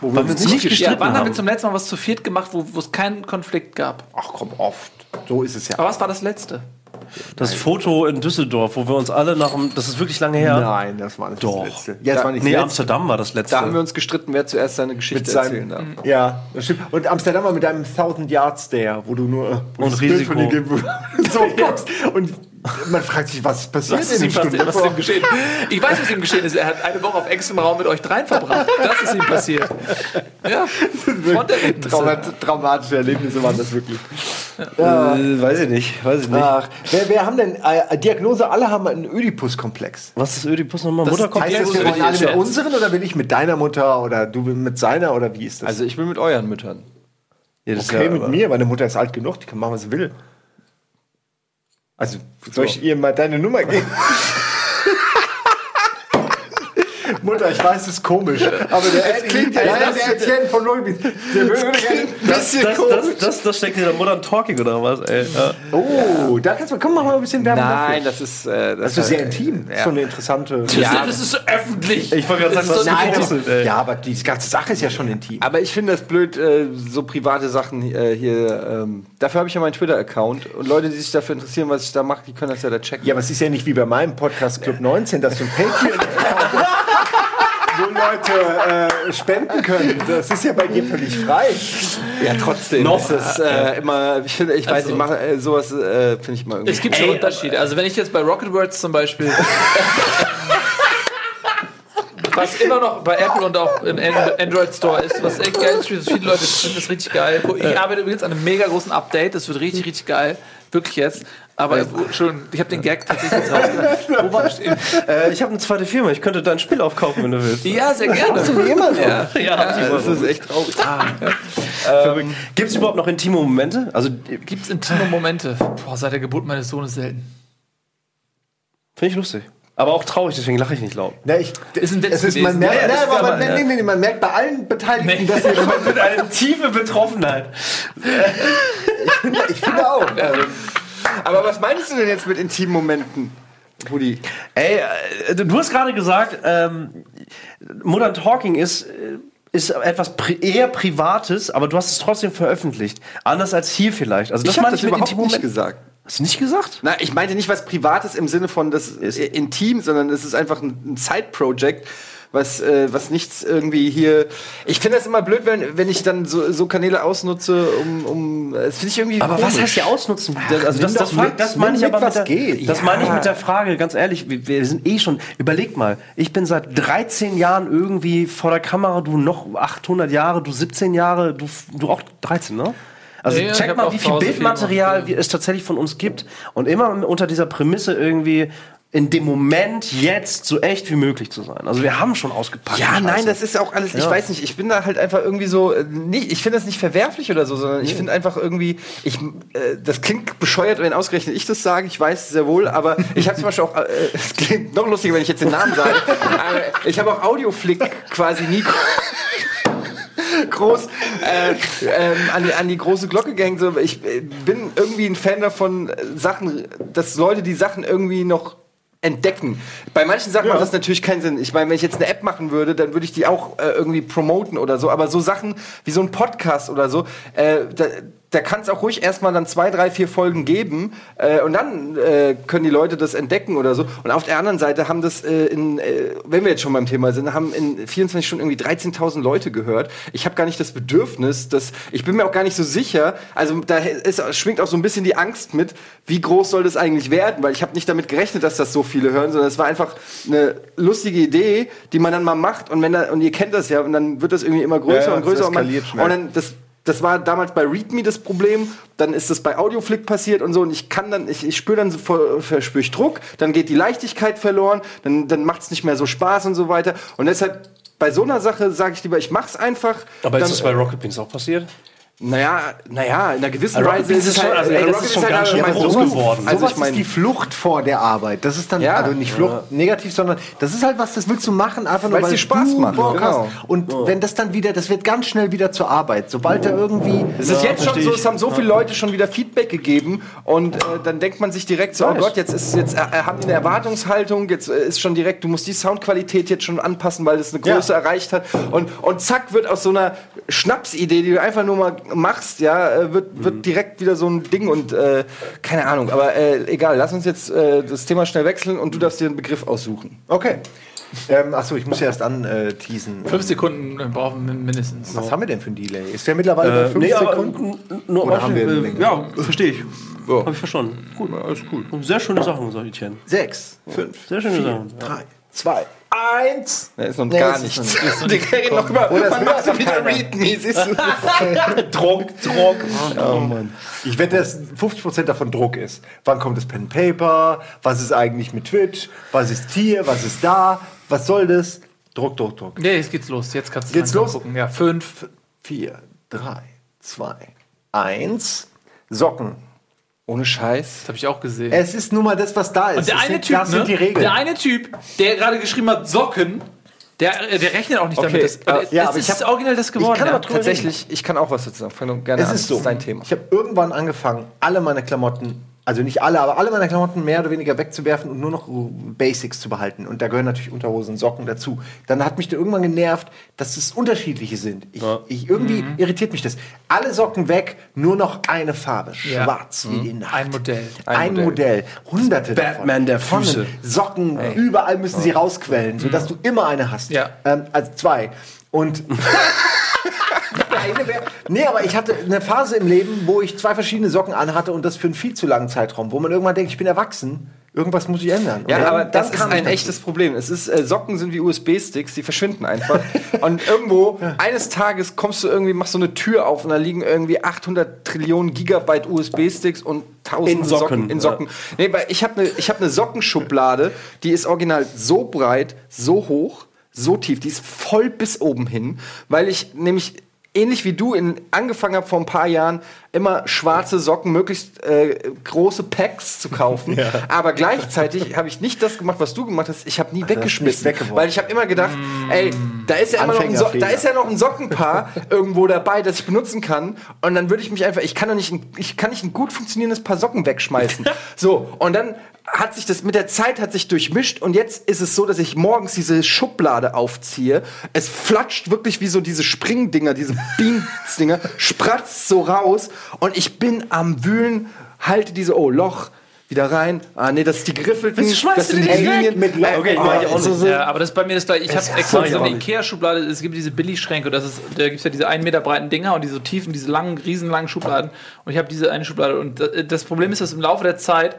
Wo wir uns nicht Ja, gestritten wann haben wir haben. zum letzten Mal was zu viert gemacht, wo wo es keinen Konflikt gab? Ach komm, oft. So ist es ja. Aber was war das letzte? Das Foto in Düsseldorf, wo wir uns alle nach dem. Das ist wirklich lange her. Nein, das war nicht Doch. das letzte. Ja, das war nicht Nee, das letzte. Amsterdam war das letzte. Da haben wir uns gestritten, wer zuerst seine Geschichte Mit erzählen seinem, darf. ja, das stimmt. Und Amsterdam war mit deinem 1000 Yard Stare, wo du nur wo Und Risiko. von dir so guckst. Und man fragt sich, was passiert Was ist, in ihm der passiert? Was ist ihm geschehen? Ich weiß, was ihm geschehen ist. Er hat eine Woche auf engstem Raum mit euch dreien verbracht. Das ist ihm passiert. Ja. Traumat traumatische Erlebnisse waren das wirklich. Äh, weiß ich nicht. Weiß ich nicht. Ach, wer, wer haben denn äh, Diagnose? Alle haben einen Ödipus-Komplex. Was ist Ödipus nochmal? Das Mutterkomplex? Heißt das, wir wollen alle mit unseren oder will ich mit deiner Mutter oder du mit seiner oder wie ist das? Also ich will mit euren Müttern. Ja, das ist okay, ja, mit mir, meine Mutter ist alt genug, die kann machen, was sie will. Also, soll ich ihr mal deine Nummer geben? Mutter, ich weiß, es ist komisch, aber der, klingt ja- ja, das- der Etienne von Rugby, der würde gerne... Das, das, das, das, das steckt in der Modern Talking oder was, ey? Ja. Oh, da kannst du, komm, mach mal ein bisschen Werbung Nein, dafür. das ist. Äh, Das ist sehr intim. Das ist so eine interessante... Ja, das ist so öffentlich. Ich wollte gerade sagen, was Das ist du so- Nein, gepostet, ey. ja, aber die ganze Sache ist ja schon intim. Aber ich finde das blöd, äh, so private Sachen äh, hier. Ähm, dafür habe ich ja meinen Twitter-Account. Und Leute, die sich dafür interessieren, was ich da mache, die können das ja da checken. Ja, aber es ist ja nicht wie bei meinem Podcast Club 19, dass du ein Patreon wo Leute äh, spenden können. Das ist ja bei dir völlig frei. Ja, trotzdem. Noch. Ist das, äh, immer, ich, finde, ich weiß, Also- ich mache äh, sowas, äh, finde ich mal irgendwie. Es gibt schon Unterschiede. Also wenn ich jetzt bei Rocket Words zum Beispiel was immer noch bei Apple und auch im An- Android Store ist, was echt geil ist, viele Leute finden das richtig geil. Ich arbeite übrigens an einem mega großen Update, das wird richtig, richtig geil. Wirklich jetzt. Aber äh, schon, ich habe den Gag tatsächlich jetzt rausgebracht. Wo war ich stehen? Äh, ich habe eine zweite Firma, ich könnte dein Spiel aufkaufen, wenn du willst. Ja, sehr gerne. Immer noch. Ja. Ja, das ist echt traurig. ähm, Gibt es überhaupt noch intime Momente? Also, finde Gibt es intime Momente? Boah, seit der Geburt meines Sohnes selten. ich lustig. Aber auch traurig, deswegen lache ich nicht laut. Na, ich, Ist ein Witz es ist, man, merkt, Ja, ja, na, aber man, ja. nee, nee, man merkt bei allen Beteiligten, dass ihr Mit einer tiefe Betroffenheit. ich finde auch. Also, Aber was meinst du denn jetzt mit intimen Momenten, Rudi? Ey, äh, du hast gerade gesagt, ähm, Modern Talking ist, äh, ist etwas pri eher Privates, aber du hast es trotzdem veröffentlicht. Anders als hier vielleicht. Also das ich habe meine das ich mit überhaupt nicht gesagt. Hast du nicht gesagt? Na, ich meinte nicht was Privates im Sinne von das ist intim, sondern es ist einfach ein, ein Side-Project, was, äh, was nichts irgendwie hier. Ich finde das immer blöd, wenn, wenn ich dann so, so Kanäle ausnutze, um. um das finde ich irgendwie. Aber was heißt hier ausnutzen? Das, also das, das, mit, das meine ich mit, aber was mit der, geht. Das Ja. meine ich mit der Frage, ganz ehrlich, wir, wir sind eh schon, überleg mal, ich bin seit 13 Jahren irgendwie vor der Kamera, du noch 800 Jahre, du 17 Jahre, du, du auch 13, ne? Also Ja, check mal, wie viel Bildmaterial es tatsächlich von uns gibt und immer unter dieser Prämisse irgendwie, in dem Moment jetzt so echt wie möglich zu sein. Also wir haben schon ausgepackt. Ja, nein, das ist auch alles, ich weiß nicht, ich bin da halt einfach irgendwie so, äh, nicht, ich finde das nicht verwerflich oder so, sondern ich finde einfach irgendwie, ich, äh, das klingt bescheuert, wenn ausgerechnet ich das sage, ich weiß sehr wohl, aber ich habe zum Beispiel auch, äh, es klingt noch lustiger, wenn ich jetzt den Namen sage, aber ich habe auch Audioflick quasi nie groß äh, ähm, an, die, an die große Glocke gehängt. So, ich äh, bin irgendwie ein Fan davon, Sachen, dass Leute die Sachen irgendwie noch entdecken. Bei manchen Sachen macht das natürlich keinen Sinn. Ich meine, wenn ich jetzt eine App machen würde, dann würde ich die auch äh, irgendwie promoten oder so. Aber so Sachen wie so ein Podcast oder so, äh, da, da kann es auch ruhig erstmal dann zwei, drei, vier Folgen geben äh, und dann äh, können die Leute das entdecken oder so. Und auf der anderen Seite haben das äh, in, äh, wenn wir jetzt schon beim Thema sind, haben in 24 Stunden irgendwie 13.000 Leute gehört. Ich habe gar nicht das Bedürfnis, dass ich bin mir auch gar nicht so sicher. Also da ist, schwingt auch so ein bisschen die Angst mit, wie groß soll das eigentlich werden? Weil ich habe nicht damit gerechnet, dass das so viele hören, sondern es war einfach eine lustige Idee, die man dann mal macht und wenn da, und ihr kennt das ja und dann wird das irgendwie immer größer Ja, und größer und, man, und dann das das war damals bei README das Problem, dann ist das bei Audioflick passiert und so. Und ich kann dann, ich, ich spüre dann verspüre ich Druck, dann geht die Leichtigkeit verloren, dann, dann macht es nicht mehr so Spaß und so weiter. Und deshalb bei so einer Sache sage ich lieber, ich mach's einfach. Aber ist das bei Rocket Beans auch passiert? Naja, naja, in einer gewissen Rocket Weise ist es ist schon- halt, also ey, das Rocket ist schon halt ganz schön mein groß Beruf. geworden. Also sowas ich meine, ist die Flucht vor der Arbeit. Das ist dann, Ja. also nicht Flucht negativ, sondern das ist halt was, das willst du machen, einfach nur, Weil's dir Spaß du macht, Bock genau. hast. Und wenn das dann wieder, das wird ganz schnell wieder zur Arbeit. Sobald da irgendwie. Es ist jetzt schon so, es haben so viele Leute schon wieder Feedback gegeben und äh, dann denkt man sich direkt so, oh Gott, jetzt ist jetzt äh, haben die eine Erwartungshaltung, jetzt äh, ist schon direkt, du musst die Soundqualität jetzt schon anpassen, weil das eine Größe Ja. erreicht hat und und zack wird aus so einer Schnapsidee, die du einfach nur mal machst, ja, äh, wird wird direkt wieder so ein Ding und äh, keine Ahnung, aber äh, egal, lass uns jetzt äh, das Thema schnell wechseln und du darfst dir einen Begriff aussuchen. Okay. Ähm, achso, ich muss ja erst anteasen. Fünf Sekunden äh, brauchen wir mindestens. Was haben wir denn für ein Delay? Ist der mittlerweile bei fünf nee, Sekunden? nur Oder haben wir äh, länger? Ja, verstehe ich. Ja. Habe ich verstanden. Gut, alles gut. Sehr schöne Sachen, sagt Etienne. Sechs, fünf, Sehr schöne vier, Sachen. Ja. drei, zwei, eins. Da ist noch Nee, gar das ist nichts. noch Die reden noch über, Oder man macht so wieder. Readme, siehst du? Druck, Druck. Oh Mann. Ich wette, dass 50% davon Druck ist. Wann kommt das Pen Paper? Was ist eigentlich mit Twitch? Was ist hier? Was ist da? Was soll das? Druck, Druck, Druck. Nee, jetzt geht's los. Jetzt kannst du Geht's los? gucken. Ja, fünf. Vier, drei, zwei, eins. Socken. Ohne Scheiß. Das habe ich auch gesehen. Es ist nun mal das, was da ist. Und der eine Typ, das sind ne? die Regeln. der eine Typ, der gerade geschrieben hat Socken, der, äh, der rechnet auch nicht Okay, damit. Das, äh, äh, ja, es aber ich ist hab- originell das geworden. ich kann ja. aber Tatsächlich, ich kann auch was dazu sagen. Fang gerne Es an. ist so. Das ist dein Thema. Ich habe irgendwann angefangen, alle meine Klamotten, also nicht alle, aber alle meine Klamotten mehr oder weniger wegzuwerfen und nur noch Basics zu behalten. Und da gehören natürlich Unterhosen und Socken dazu. Dann hat mich da irgendwann genervt, dass es unterschiedliche sind. Ich, ich, irgendwie Mhm. irritiert mich das. Alle Socken weg, nur noch eine Farbe. Ja. Schwarz wie die Nacht. Ein Modell. Ein, Ein Modell. Modell. Hunderte Batman der Tonnen. Füße. Socken, überall müssen sie rausquellen, sodass du immer eine hast. Ja. Ähm, also zwei. Und eine wär, nee, aber ich hatte eine Phase im Leben, wo ich zwei verschiedene Socken anhatte und das für einen viel zu langen Zeitraum, wo man irgendwann denkt, ich bin erwachsen, irgendwas muss ich ändern. Und Ja, dann- aber das ist ein echtes Problem. Es ist, äh, Socken sind wie USB-Sticks, die verschwinden einfach. und irgendwo, eines Tages kommst du irgendwie, machst so eine Tür auf und da liegen irgendwie 800 Trillionen Gigabyte USB-Sticks und tausende In Socken. Socken, in Socken. Nee, weil ich habe eine ich hab ne Sockenschublade, die ist original so breit, so hoch, so tief, die ist voll bis oben hin, weil ich nämlich ähnlich wie du in, angefangen habe vor ein paar Jahren, immer schwarze Socken, möglichst äh, große Packs zu kaufen. Aber gleichzeitig habe ich nicht das gemacht, was du gemacht hast. Ich habe nie weggeschmissen. Weil ich habe immer gedacht, ey, da ist ja immer noch ein, so da ist ja noch ein Sockenpaar irgendwo dabei, das ich benutzen kann. Und dann würde ich mich einfach, ich kann doch nicht, ein, ich kann nicht ein gut funktionierendes Paar Socken wegschmeißen. so, und dann hat sich das mit der Zeit hat sich durchmischt und jetzt ist es so, dass ich morgens diese Schublade aufziehe. Es flatscht wirklich wie so diese Springdinger, diese Beans-Dinger, spratzt so raus und ich bin am Wühlen, halte diese, oh, Loch, wieder rein. Ah, nee, das ist die Griffelten. Das du sind die Linien weg? Mit Loch? Äh, Okay, oh, mach ich auch so- nicht. so- Ja, aber das ist bei mir das gleiche. Ich habe extra so eine. Ikea-Schublade. Es gibt diese Billigschränke. Das ist, da gibt es ja diese einen Meter breiten Dinger und diese tiefen, diese langen, riesenlangen Schubladen. Und ich habe diese eine Schublade. Und da- das Problem ist, dass im Laufe der Zeit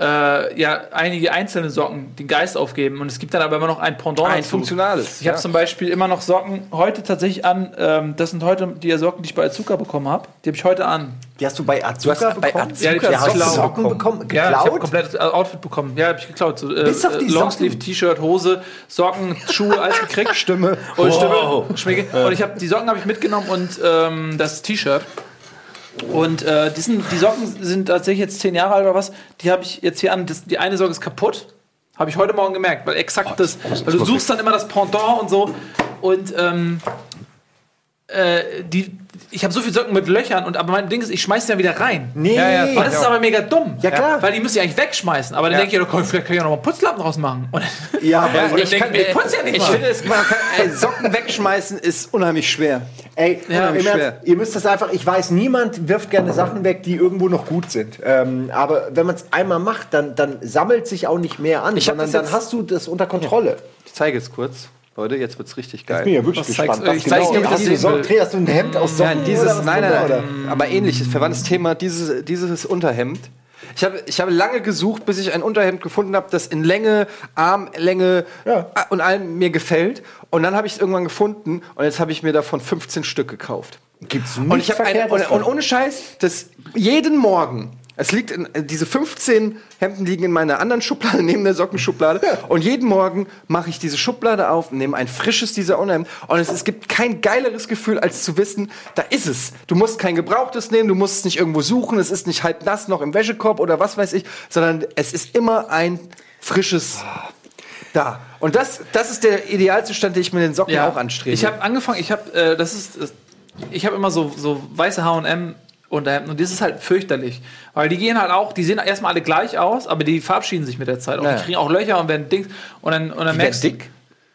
äh, ja einige einzelne Socken den Geist aufgeben und es gibt dann aber immer noch ein Pendant Ein dazu. funktionales, Ich habe ja. zum Beispiel immer noch Socken heute tatsächlich an. Ähm, das sind heute die Socken, die ich bei Azuka bekommen habe. Die habe ich heute an. Die hast du bei Azuka hast bei bekommen? Azuka Ja, die hast du geklaut. Socken bekommen? Ja, ich habe Geklaut? komplett äh, Outfit bekommen. Ja, habe ich geklaut. So, äh, Bis auf die äh, Longsleeve, Socken? T-Shirt, Hose, Socken, Schuhe, alles gekriegt. Stimme. Und Stimme, Schmecke. Und ich habe die Socken habe ich mitgenommen und ähm, das T-Shirt. Und äh, die, sind, die Socken sind tatsächlich jetzt zehn Jahre alt oder was. Die habe ich jetzt hier an. Das, die eine Socke ist kaputt. Habe ich heute Morgen gemerkt, weil exakt das. Weil du suchst dann immer das Pendant und so. Und ähm, äh, die, ich habe so viele Socken mit Löchern und aber mein Ding ist, ich schmeiß die dann wieder rein. Nee. Ja, ja, Aber das ist aber mega dumm. Ja, klar. Weil die müsst ihr eigentlich wegschmeißen. Aber dann denke ich, ja, komm, vielleicht kann ich ja noch mal Putzlappen draus machen. Und Ja, Ja, aber ich denk mir, putz ja nicht ich mal. finde, es, man kann, ey, Socken wegschmeißen ist unheimlich schwer. Ey, Ja, im schwer. Ernst, ihr müsst das einfach, ich weiß, niemand wirft gerne Sachen weg, die irgendwo noch gut sind. Ähm, aber wenn man es einmal macht, dann, dann sammelt sich auch nicht mehr an, Ich hab sondern dann hast du das unter Kontrolle. Ich zeige es kurz. Leute, jetzt wird's richtig geil. Ich bin ja wirklich Was gespannt. zeigst Ich zeig's dir, genau, hast das du Socken, hast du ein Hemd aus Socken? Nein, dieses, oder was nein, drunter, nein, aber ähnliches, verwandtes Thema, dieses, dieses Unterhemd. Ich habe, ich habe lange gesucht, bis ich ein Unterhemd gefunden habe, das in Länge, Armlänge Ja. und allem mir gefällt. Und dann habe ich es irgendwann gefunden und jetzt habe ich mir davon 15 Stück gekauft. Gibt's Und nichts ich Verkehrtes und, und ohne Scheiß, das jeden Morgen. Es liegt in, äh, diese 15 Hemden liegen in meiner anderen Schublade neben der Sockenschublade und jeden Morgen mache ich diese Schublade auf und nehme ein frisches dieser Unterhemd und es, es gibt kein geileres Gefühl als zu wissen, da ist es. Du musst kein gebrauchtes nehmen, du musst es nicht irgendwo suchen, es ist nicht halb nass noch im Wäschekorb oder was weiß ich, sondern es ist immer ein frisches da. Und das, das ist der Idealzustand, den ich mit den Socken auch anstrebe. Ich habe angefangen, ich habe, äh, das ist, äh, ich habe immer so, so weiße H&M Unterhemden und das ist halt fürchterlich, weil die gehen halt auch, die sehen erstmal alle gleich aus, aber die verabschieden sich mit der Zeit. Und Ja. die kriegen auch Löcher und werden Dings und dann und dann merkst du- dick?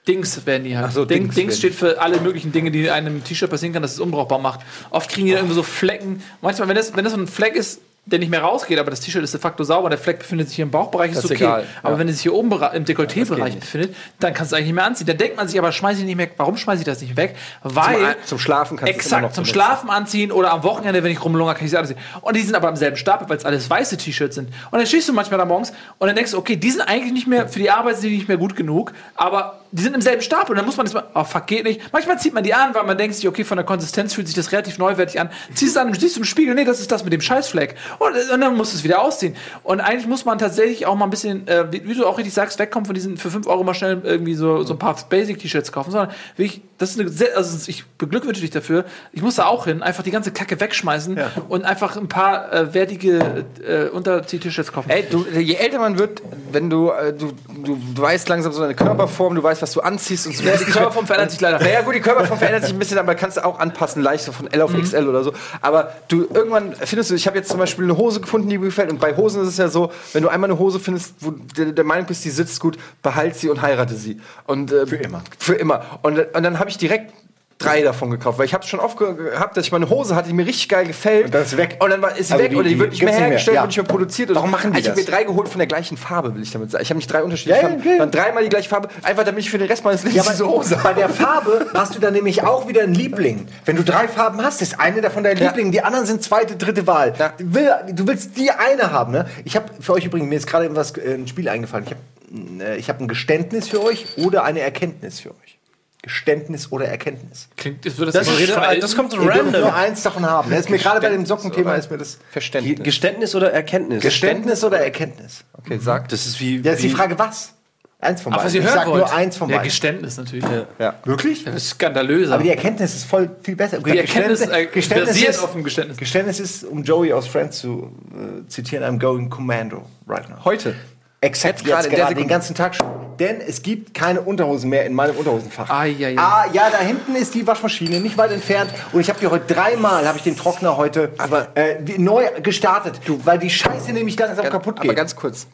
Dings werden die halt. So, Ding, Dings Dings, steht für alle möglichen Dinge, die einem T-Shirt passieren kann, dass es unbrauchbar macht. Oft kriegen die dann irgendwie so Flecken. Manchmal, wenn das, wenn das so ein Fleck ist, der nicht mehr rausgeht, aber das T-Shirt ist de facto sauber der Fleck befindet sich hier im Bauchbereich, ist Das ist okay. egal, Aber ja. wenn es sich hier oben im Dekolleté-Bereich nicht. befindet, dann kannst du es eigentlich nicht mehr anziehen. Dann denkt man sich aber, schmeiße ich nicht mehr. Warum schmeiße ich das nicht weg? Weil Zum- zum Schlafen kannst du es immer exakt zum benutzen. Schlafen anziehen oder am Wochenende, wenn ich rumlunger, kann ich sie anziehen. Und die sind aber am selben Stapel, weil es alles weiße T-Shirts sind. Und dann stehst du manchmal da morgens und dann denkst du, okay, die sind eigentlich nicht mehr für die Arbeit sind die nicht mehr gut genug, aber die sind im selben Stapel und dann muss man das mal, oh fuck, geht nicht. Manchmal zieht man die an, weil man denkt sich, okay, von der Konsistenz fühlt sich das relativ neuwertig an. Ziehst es an, siehst du im Spiegel, nee, das ist das mit dem Scheißfleck. Und, und dann musst du es wieder ausziehen. Und eigentlich muss man tatsächlich auch mal ein bisschen, äh, wie, wie du auch richtig sagst, wegkommen von diesen für 5 Euro mal schnell irgendwie so, so ein paar Basic-T-Shirts kaufen, sondern wirklich, das ist eine sehr, also ich beglückwünsche dich dafür. Ich muss da auch hin, einfach die ganze Kacke wegschmeißen und einfach ein paar äh, wertige äh, Unter-T-Shirts kaufen. Ey, du, je älter man wird, wenn du, äh, du, du weißt langsam so deine Körperform, du weißt, was du anziehst und so. Ja, die Körperform verändert sich leider. Naja, gut, die Körperform verändert sich ein bisschen, aber kannst du auch anpassen, leicht so von L auf XL oder so. Aber du, irgendwann findest du, ich habe jetzt zum Beispiel eine Hose gefunden, die mir gefällt. Und bei Hosen ist es ja so, wenn du einmal eine Hose findest, wo du der Meinung bist, die sitzt gut, behalt sie und heirate sie. Und, äh, für immer. Für immer. Und, und dann habe ich direkt drei davon gekauft, weil ich habe es schon oft ge- gehabt, dass ich mal eine Hose hatte, die mir richtig geil gefällt. Und dann ist weg. Und dann war, ist sie Also weg die- oder die wird nicht mehr hergestellt, Ja. wird nicht mehr produziert. Warum machen die Ich habe das? mir drei geholt von der gleichen Farbe, will ich damit sagen. Ich habe nicht drei unterschiedliche Ja, Farben, ja. dann dreimal die gleiche Farbe, einfach damit ich für den Rest meines Lebens Ja, diese Hose bei der Farbe hast du dann nämlich auch wieder einen Liebling. Wenn du drei Farben hast, ist eine davon dein Ja. Liebling, die anderen sind zweite, dritte Wahl. Ja. Du, will, du willst die eine haben, ne? Ich habe für euch übrigens, mir ist gerade was, äh, ein Spiel eingefallen. Ich habe äh, ich hab ein Geständnis für euch oder eine Erkenntnis für euch. Geständnis oder Erkenntnis. Klingt, das, Das, das, ist, das kommt so random. nur eins davon haben. Ist mir gerade bei dem Sockenthema ist mir das Verständnis. Geständnis oder Erkenntnis? Geständnis oder Erkenntnis. Okay, sag. Das ist wie. Ja, ist die Frage, was? Eins von Ach, beiden. was ihr ich hören sag wollt. nur eins von ja, beiden. Geständnis natürlich. Ja. Wirklich? Das ist skandalöser. Aber die Erkenntnis ist voll viel besser. die Erkenntnis äh, Geständnis basiert ist, auf dem Geständnis. Geständnis ist, um Joey aus Friends zu äh, zitieren, I'm going commando right now. Heute. Exakt, Jetzt gerade gerade den ganzen Tag schon. Denn es gibt keine Unterhosen mehr in meinem Unterhosenfach. Ah, ja, ja. Ah, ja, da hinten ist die Waschmaschine, nicht weit entfernt. Und ich habe hier heute dreimal, habe ich den Trockner heute Aber- äh, neu gestartet, weil die Scheiße nämlich langsam kaputt Aber geht. ganz kurz.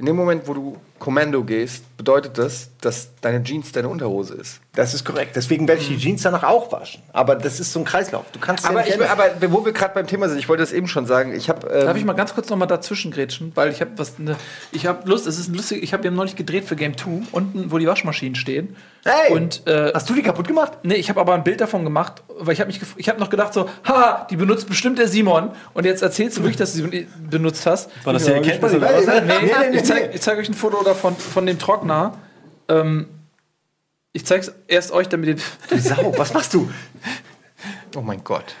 In dem Moment, wo du Kommando gehst, bedeutet das, dass deine Jeans deine Unterhose ist. Das ist korrekt. Deswegen werde ich die Jeans danach auch waschen. Aber das ist so ein Kreislauf. Du kannst ja Aber, nicht ich, aber wo wir gerade beim Thema sind, ich wollte das eben schon sagen, ich habe. Ähm, Darf ich mal ganz kurz noch mal dazwischen grätschen, weil ich habe was ne, ich habe Lust, es ist ein lustig, ich habe ja neulich gedreht für Game 2 unten wo die Waschmaschinen stehen. Hey! Und äh, Hast du die kaputt gemacht? Nee, ich habe aber ein Bild davon gemacht, weil ich habe mich gef- ich habe noch gedacht so, haha, die benutzt bestimmt der Simon und jetzt erzählst du wirklich, dass du sie benutzt hast. War das die Erkenntnis oder was? Nee, Nee, nee, nee, ich zeige zeig euch ein Foto davon von dem Trockner. Ähm, ich zeig's erst euch, damit ihr Du Sau, was machst du? oh mein Gott.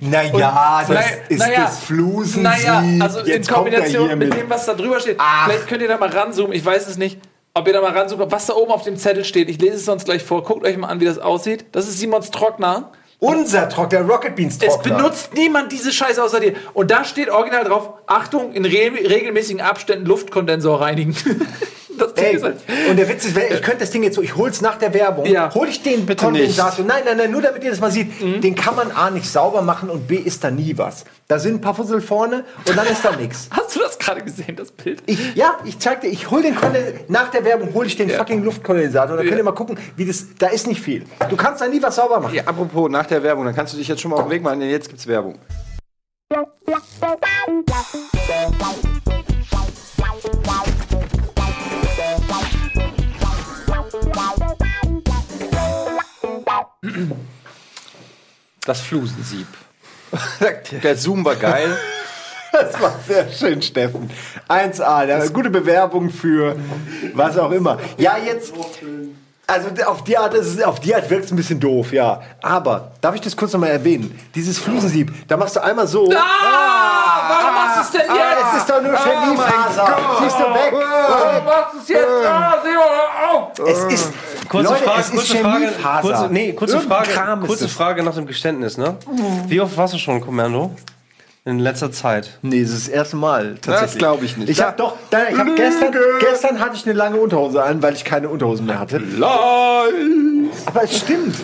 Naja, das Naja, ist naja, das Flusensieb. Naja, also in Jetzt kommt er Kombination hier mit mit. dem, was da drüber steht. Ach. Vielleicht könnt ihr da mal ranzoomen, ich weiß es nicht. Ob ihr da mal ranzoomt, was da oben auf dem Zettel steht. Ich lese es sonst gleich vor. Guckt euch mal an, wie das aussieht. Das ist Simons Trockner. Unser Trockner, Rocket Beans Es Trockner. benutzt niemand diese Scheiße außer dir. Und da steht original drauf: Achtung, in re regelmäßigen Abständen Luftkondensor reinigen. das Ding Ey, ist halt- und der Witz ist, ich könnte das Ding jetzt so, ich hol's nach der Werbung, Ja. hol ich den Bitte Kondensator. Nein, nein, nein, nur damit ihr das mal seht. Den kann man A nicht sauber machen und B ist da nie was. Da sind ein paar Fussel vorne und dann ist da nichts. Hast du das gerade gesehen, das Bild? Ich, ja, ich zeig dir, ich hol den Kondensator, nach der Werbung hole ich den fucking Luftkondensator. Da könnt ihr mal gucken, wie das, da ist nicht viel. Du kannst da nie was sauber machen. Ja, apropos nach der Werbung, dann kannst du dich jetzt schon mal auf den Weg machen, denn jetzt gibt's Werbung. Das Flusensieb. Der Zoom war geil. Das war sehr schön, Steffen. 1A, ja, gute Bewerbung für was auch immer. Ja, jetzt. Also auf die Art, ist es, auf die Art wirkt es ein bisschen doof, ja. Aber, darf ich das kurz nochmal erwähnen? Dieses Flusensieb, da machst du einmal so. Ah, warum machst du es denn Ah, jetzt? es ist doch nur Chemiefaser. Siehst du weg? Warum machst du es jetzt? Ah, Simon, hör auf! Es ist. Kurze Leute, Frage, es ist kurze Frage, Chemiefaser. kurze, nee, kurze Irgendein Frage, ist kurze. Frage nach dem Geständnis, ne? Wie oft warst du schon Kommando? In letzter Zeit. Nee, das ist das erste Mal. Das glaube ich nicht. Ich habe doch, nein, ich hab gestern, gestern hatte ich eine lange Unterhose an, weil ich keine Unterhosen mehr hatte. Aber es stimmt.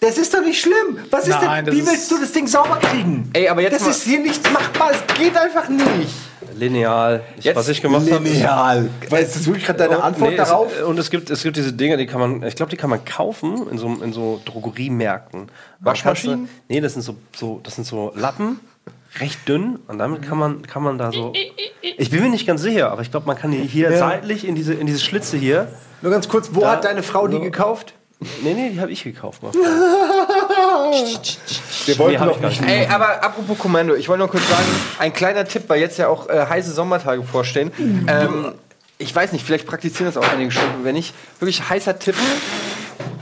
Das ist doch nicht schlimm. Was ist Nein, denn, das wie ist- willst du das Ding sauber kriegen? Ey, aber jetzt das mal- ist hier nicht machbar. Es geht einfach nicht. Lineal. Ich, Jetzt was ich gemacht habe. Lineal. Weißt du wirklich gerade deine Antwort Nee, darauf? Es, und es gibt, es gibt diese Dinger, die kann man, ich glaube, die kann man kaufen in so, in so Drogeriemärkten. Waschmaschinen? Nee, das sind so, so, das sind so Lappen, recht dünn. Und damit kann man, kann man da so. Ich bin mir nicht ganz sicher, aber ich glaube, man kann die hier seitlich in diese, in diese Schlitze hier. Nur ganz kurz, wo hat deine Frau die gekauft? Nee, nee, die habe ich gekauft. Mal. Wir wollten ich gar nicht. Ey, aber apropos Kommando, ich wollte nur kurz sagen, ein kleiner Tipp, weil jetzt ja auch äh, heiße Sommertage vorstehen. Ähm, ich weiß nicht, vielleicht praktizieren das auch einige schon. Wenn nicht, wirklich heißer Tipp.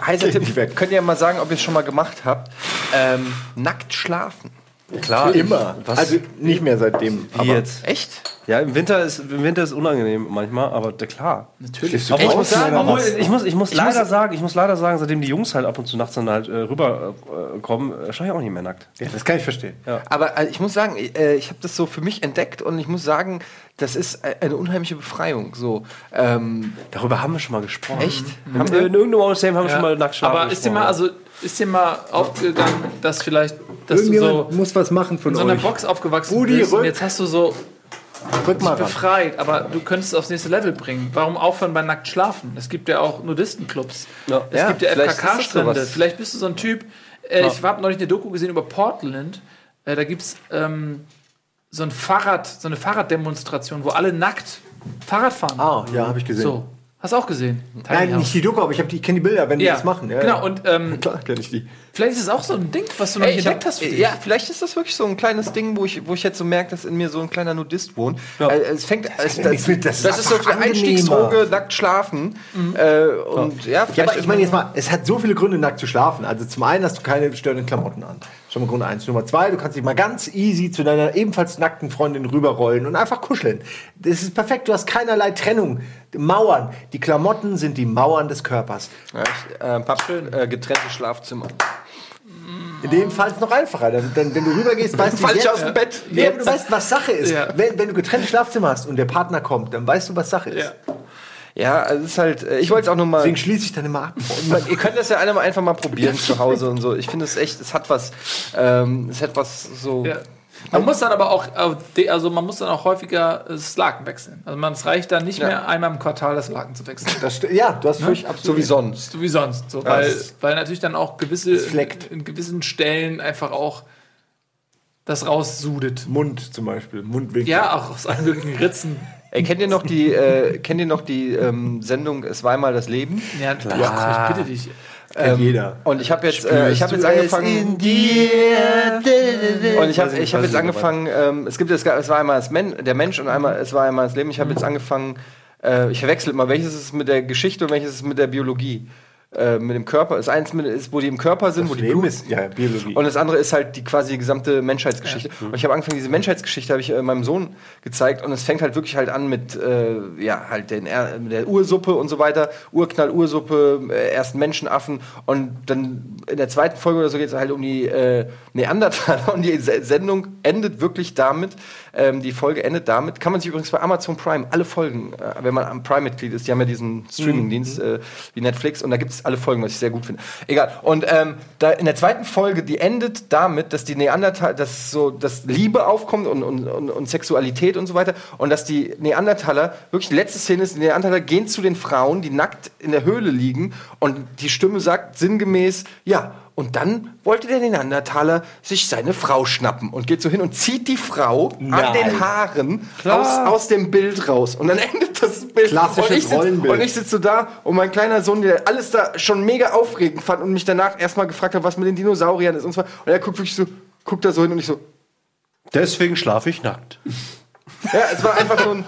Heißer Tipp, könnt ihr ja mal sagen, ob ihr es schon mal gemacht habt. Ähm, nackt schlafen. Klar. Immer. Was? Also nicht mehr seitdem. Wie jetzt? Echt? Ja, im Winter ist, im Winter ist unangenehm manchmal, aber da, klar. Natürlich. Aber ich ich, muss sagen, obwohl, ich muss, ich muss leider muss- sagen, ich muss leider sagen, seitdem die Jungs halt ab und zu nachts dann halt äh, rüberkommen, äh, äh, schaue ich auch nicht mehr nackt. Ja, das kann ich verstehen. Aber äh, ich muss sagen, äh, ich habe das so für mich entdeckt und ich muss sagen, das ist äh, eine unheimliche Befreiung. So, ähm, Darüber haben wir schon mal gesprochen. echt? Haben wir in irgendeinem Aussehen haben wir schon mal nackt schlafen Aber ist dir mal, gesprochen. also, ist dir mal aufgegangen, dass vielleicht, dass du so muss was machen von in so einer euch. Box aufgewachsen Rudi, bist und jetzt hast du so Rück mal befreit, aber du könntest es aufs nächste Level bringen. Warum aufhören bei nackt schlafen? Es gibt ja auch Nudistenclubs. Ja. Es Ja, gibt ja FKK-Strände. Vielleicht bist du so ein Typ. Äh, Ich habe neulich eine Doku gesehen über Portland. Äh, da gibt es ähm, so ein Fahrrad, so eine Fahrraddemonstration, wo alle nackt Fahrrad fahren. Ah, ja, habe ich gesehen. So. Hast du auch gesehen? Tiny Nein, House. nicht die Doku, aber ich, hab die- ich kenne die Bilder, wenn die Ja, das machen. Ja, genau. ja. Und ähm, Klar kenne ich die. vielleicht ist es auch so ein Ding, was du noch Ey, nicht ich entdeckt hab, hast für dich. ja, vielleicht ist das wirklich so ein kleines Ding, wo ich, wo ich jetzt so merke, dass in mir so ein kleiner Nudist wohnt. Äh, es fängt, es, ja das, nichts mit- das das, ist ist so einfach eine Einstiegsdroge, angenehmer. nackt schlafen. Äh, und ja, Ja, vielleicht aber ich meine jetzt mal, es hat so viele Gründe, nackt zu schlafen. Also zum einen hast du keine störenden Klamotten an. Schon mal Grund eins. Nummer zwei, du kannst dich mal ganz easy zu deiner ebenfalls nackten Freundin rüberrollen und einfach kuscheln. Das ist perfekt, du hast keinerlei Trennung. Mauern. Die Klamotten sind die Mauern des Körpers. Ja, äh, Pap, äh, getrennte Schlafzimmer. In dem Fall ist es noch einfacher. Dann, dann, wenn du rübergehst, weißt du jetzt, aus dem Bett. Ja, du weißt, was Sache ist. Ja. Wenn, wenn du getrennte Schlafzimmer hast und der Partner kommt, dann weißt du, was Sache ist. Ja. Ja, also es ist halt, äh, ich wollte es auch nur mal. Deswegen schließe ich dann immer ab. Man, ihr könnt das ja alle mal einfach mal probieren zu Hause und so. Ich finde es echt, es hat was, ähm, es hat was so. Ja. Man muss dann aber auch, also man muss dann auch häufiger das Laken wechseln. Also man, es reicht dann nicht Ja. mehr einmal im Quartal das Laken zu wechseln. Das ja, du hast völlig absolut So wie sonst. So wie sonst. So, weil, weil natürlich dann auch gewisse, fleckt. in gewissen Stellen einfach auch das raussudet. Mund zum Beispiel, Mundwinkel. Ja, auch aus allen möglichen Ritzen. Ey, kennt ihr noch die, äh, kennt ihr noch die ähm, Sendung Es war einmal das Leben? Ja, klar. ich bitte dich. Kennt jeder. Und ich habe jetzt, äh, ich habe jetzt angefangen. Und ich habe ich hab jetzt angefangen, ähm, es gibt jetzt, es war einmal das Men der Mensch und einmal es war einmal das Leben. Ich habe jetzt angefangen, äh, ich verwechsel immer, welches ist mit der Geschichte und welches ist mit der Biologie. Äh, mit dem Körper. Das eins ist, wo die im Körper sind, wo die Leben Blut ist ja Biologie. und das andere ist halt die quasi die gesamte Menschheitsgeschichte. Und ich habe angefangen, diese Menschheitsgeschichte habe ich äh, meinem Sohn gezeigt und es fängt halt wirklich halt an mit äh, ja halt den, Er- der Ursuppe und so weiter, Urknall, Ursuppe, äh, ersten Menschenaffen und dann in der zweiten Folge oder so geht es halt um die äh, Neandertaler und die Se- Sendung endet wirklich damit, ähm, die Folge endet damit, kann man sich übrigens bei Amazon Prime alle Folgen, äh, wenn man am Prime-Mitglied ist, die haben ja diesen Streaming-Dienst äh, wie Netflix und da gibt es alle Folgen, was ich sehr gut finde. Egal. Und ähm, da in der zweiten Folge, die endet damit, dass die Neandertaler, dass so, dass Liebe aufkommt und, und, und, und Sexualität und so weiter und dass die Neandertaler, wirklich die letzte Szene ist, die Neandertaler gehen zu den Frauen, die nackt in der Höhle liegen und die Stimme sagt sinngemäß, ja, und dann wollte der Neandertaler sich seine Frau schnappen und geht so hin und zieht die Frau an Nein. den Haaren aus, aus dem Bild raus. Und dann endet das Bild. Klassisches und ich sitz, Rollenbild. Und ich sitze so da und mein kleiner Sohn, der alles da schon mega aufregend fand und mich danach erstmal gefragt hat, was mit den Dinosauriern ist und so. Und er guckt wirklich so, guckt da so hin und ich so, Deswegen schlafe ich nackt. Ja, es war einfach so ein,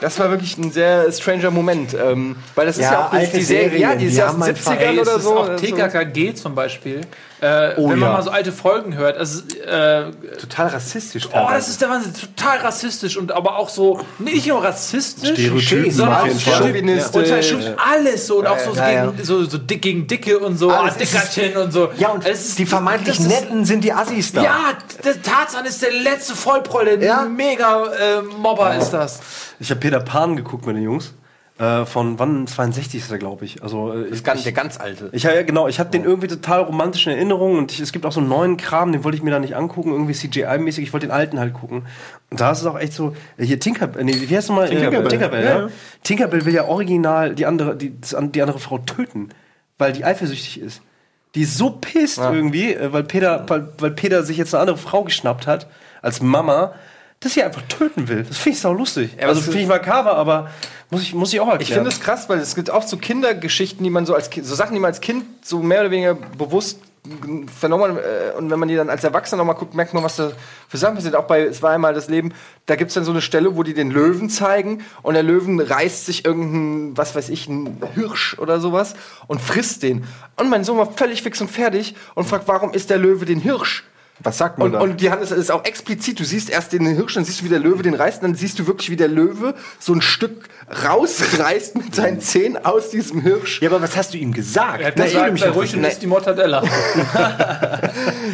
das war wirklich ein sehr stranger Moment. Ähm, weil das ist Ja, ja, auch die, alte die Serie, Serien, ja, die ist ja aus den einfach- 70ern Ey, es oder so. auch Also- TKKG zum Beispiel. Äh, Oh wenn man ja. mal so alte Folgen hört, also, äh, Total rassistisch. Oh, das ist der Wahnsinn. Total rassistisch und aber auch so, nicht nur rassistisch, Stereotypen sondern auch. Chauvinistisch. und halt schon alles so und auch so, ja, ja. gegen, so, so dick gegen Dicke und so, ah, Dickerchen und so. Ja, und Es ist- die vermeintlich ist- Netten sind die Assis da. Ja, der Tarzan ist der letzte Vollproll, der Ja. mega äh, Mobber ist das. Ich habe Peter Pan geguckt mit den Jungs. Äh, von wann? 62 ist er, glaube ich. Also, äh, ich, ganz, der ganz alte. Ich habe ja genau, ich habe den irgendwie total romantischen Erinnerungen und ich, es gibt auch so einen neuen Kram, den wollte ich mir da nicht angucken, irgendwie CGI-mäßig. Ich wollte den alten halt gucken. Und da ist es auch echt so, äh, hier Tinkerbell, nee, wie heißt nochmal? Tinkerbell. Äh, Tinkerbell, Ja, ja. ja. Tinkerbell will ja original die andere, die, die andere Frau töten, weil die eifersüchtig ist. Die ist so pisst irgendwie, äh, weil Peter, weil, weil Peter sich jetzt eine andere Frau geschnappt hat, als Mama, dass sie einfach töten will. Das finde ich sau lustig. aber also finde ich makaber, aber muss ich, muss ich auch erklären. Ich finde es krass, weil es gibt auch so Kindergeschichten, die man so als Kind, so Sachen, die man als Kind so mehr oder weniger bewusst vernommen äh, und wenn man die dann als Erwachsener nochmal guckt, merkt man, was da für Sachen passiert. Auch bei Es war einmal das Leben, da gibt es dann so eine Stelle, wo die den Löwen zeigen und der Löwen reißt sich irgendein, was weiß ich, ein Hirsch oder sowas und frisst den. Und mein Sohn war völlig fix und fertig und fragt, warum isst der Löwe den Hirsch? Was sagt man Und, da? und die Hand ist, auch explizit. Du siehst erst den Hirsch, dann siehst du, wie der Löwe den reißt, dann siehst du wirklich, wie der Löwe so ein Stück rausreißt mit seinen Zähnen aus diesem Hirsch. ja, aber was hast du ihm gesagt? Er hat Na, gesagt, sei ruhig und isst die Mortadella.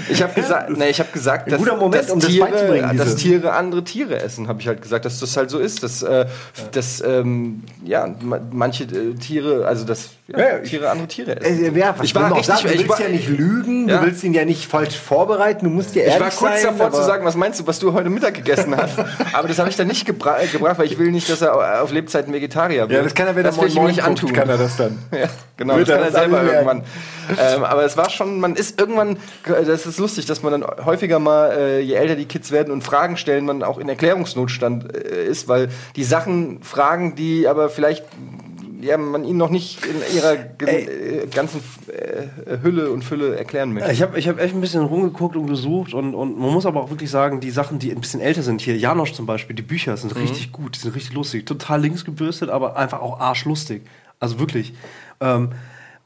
Ich habe gesagt, nee, ich habe gesagt, dass, guter Moment, dass, um das Tiere, beizubringen, dass Tiere andere Tiere essen, habe ich halt gesagt, dass das halt so ist, dass, äh, dass ähm, ja, ma- manche äh, Tiere, also dass ja, Tiere andere Tiere essen. Äh, ja, was Ich war richtig- sagen? Du ich willst war- ja nicht lügen, Ja. du willst ihn ja nicht falsch vorbereiten, du musst ja ehrlich Ich war kurz sein, davor zu sagen, was meinst du, was du heute Mittag gegessen hast. Aber das habe ich dann nicht gebra gebracht, weil ich will nicht, dass er auf Lebzeiten Vegetarier wird. Ja, das kann er, wenn das er Moin nicht Moin guckt, antun. kann er das dann. Ja, genau, Wird das er kann er das selber alle irgendwann. ähm, aber es war schon, man ist irgendwann, das ist lustig, dass man dann häufiger mal, äh, je älter die Kids werden und Fragen stellen, man auch in Erklärungsnotstand äh, ist, weil die Sachen fragen, die aber vielleicht ja, man ihnen noch nicht in ihrer ge- äh, ganzen äh, Hülle und Fülle erklären möchte. Ich habe ich hab echt ein bisschen rumgeguckt und gesucht und, und man muss aber auch wirklich sagen, die Sachen, die ein bisschen älter sind, hier Janosch zum Beispiel, die Bücher sind richtig gut, die sind richtig lustig. Total links gebürstet, aber einfach auch arschlustig. Also wirklich. Ähm,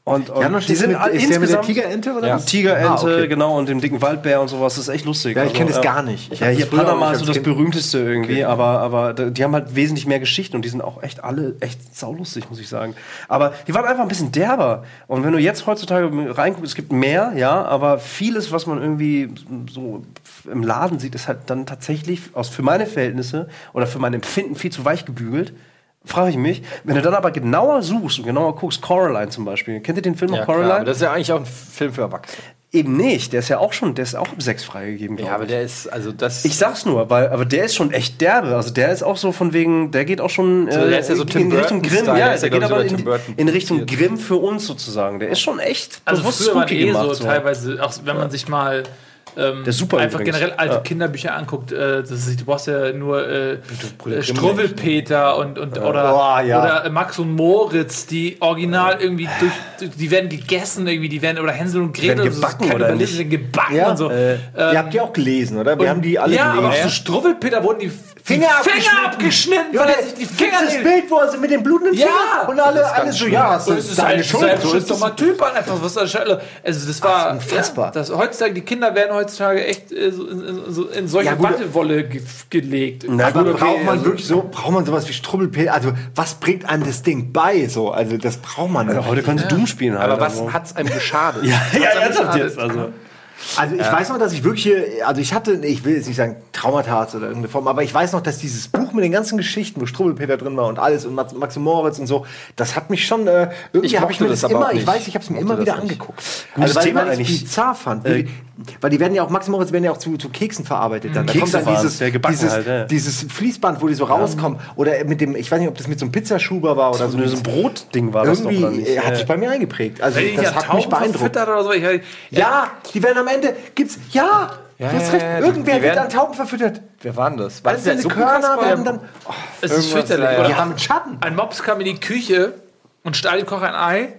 und, und Janosch ist, mit, all- ist der mit der Tigerente oder Ja. was? Tigerente, Ah, okay. genau, und dem dicken Waldbär und sowas, das ist echt lustig. Ja, ich kenne das ja. gar nicht. Ich Ja, hier das Panama ist so das berühmteste irgendwie, aber, aber da- die haben halt wesentlich mehr Geschichten und die sind auch echt alle echt saulustig, muss ich sagen. Aber die waren einfach ein bisschen derber. Und wenn du jetzt heutzutage reinguckst, es gibt mehr, ja, aber vieles, was man irgendwie so im Laden sieht, ist halt dann tatsächlich aus, für meine Verhältnisse oder für mein Empfinden viel zu weich gebügelt. Frage ich mich. Wenn du dann aber genauer suchst und genauer guckst, Coraline zum Beispiel. Kennt ihr den Film noch Ja, klar, Coraline? aber das ist ja eigentlich auch ein Film für Erwachsene. Eben nicht. Der ist ja auch schon, der ist auch um 6 freigegeben, Ja, aber ich. der ist, also das. Ich sag's nur, weil, aber der ist schon echt derbe. Also der ist auch so von wegen, der geht auch schon äh, der ist ja so Tim in Richtung Grimm. Ja, der geht aber in, Richtung. Grimm für uns sozusagen. Der ist schon echt Also bewusst früher spooky eh gemacht, so teilweise, auch wenn man sich mal ähm, Der ist super einfach übrigens. generell alte Ja. Kinderbücher anguckt, äh, das ist, du brauchst ja nur äh, äh, Struwwelpeter und, und oder, Boah, ja. oder äh, Max und Moritz, die original irgendwie durch, die werden gegessen irgendwie, die werden oder Hänsel und Gretel, ist gebacken keine oder nicht? gebacken Ja, und so. äh, Ähm, Ihr habt die auch gelesen, oder? Wir haben die alle ja, aber auch gelesen. so Struwwelpeter wurden die Finger die Finger abgeschnitten. Ja, weil er sich die gibt's das Finger Bild, wo er so mit dem blutenden Ja! Finger und alle, alle so, ja, das Und ist ist deine ein Schuld. so ist selbstbestimmter das. Typ an, einfach was. Also das war unfassbar. Ja, das, heutzutage die Kinder werden heutzutage echt äh, so, in, so in solche Ja. Wattewolle ge gelegt. Na Aber okay, braucht man also- wirklich so, braucht man sowas wie Strubbelpilz? Also, was bringt einem das Ding bei? So, also, das braucht man Also nicht. heute können sie Doom spielen halt. aber was also. hat's einem geschadet? ja, ja, ernsthaft jetzt. Also. Also ich weiß noch, dass ich wirklich hier, also ich hatte, ich will jetzt nicht sagen Traumata oder irgendeine Form, aber ich weiß noch, dass dieses Buch mit den ganzen Geschichten, wo Strubbelpeter drin war und alles und Max, Max und Moritz und so, das hat mich schon, äh, irgendwie Ich habe ich mir das das immer, ich weiß, ich habe es mir immer wieder nicht. angeguckt. Gutes weil, Thema weil ich bizarr fand. Äh, Weil, die werden ja auch, Max und Moritz werden ja auch zu, zu Keksen verarbeitet dann. Da kommt Kekse dann waren's, dieses, dieses, halt, ja. dieses Fließband, wo die so rauskommen. Oder mit dem, ich weiß nicht, ob das mit so einem Pizzaschuber war oder so. So ein Brotding war das doch, Irgendwie äh, hat sich bei mir eingeprägt. Also das ja hat mich beeindruckt. verfüttert oder so. Ich, Ja, die werden am Ende, gibt's, ja, Ja, du hast ja, recht, ja, die- irgendwer die wird werden- an Tauben verfüttert. Wer war denn das? War Alles der diese? Körner werden dann, oh, es ist fürchterlich. ja, Oder die haben Schatten. Ein Mops kam in die Küche und stahl dem Koch ein Ei.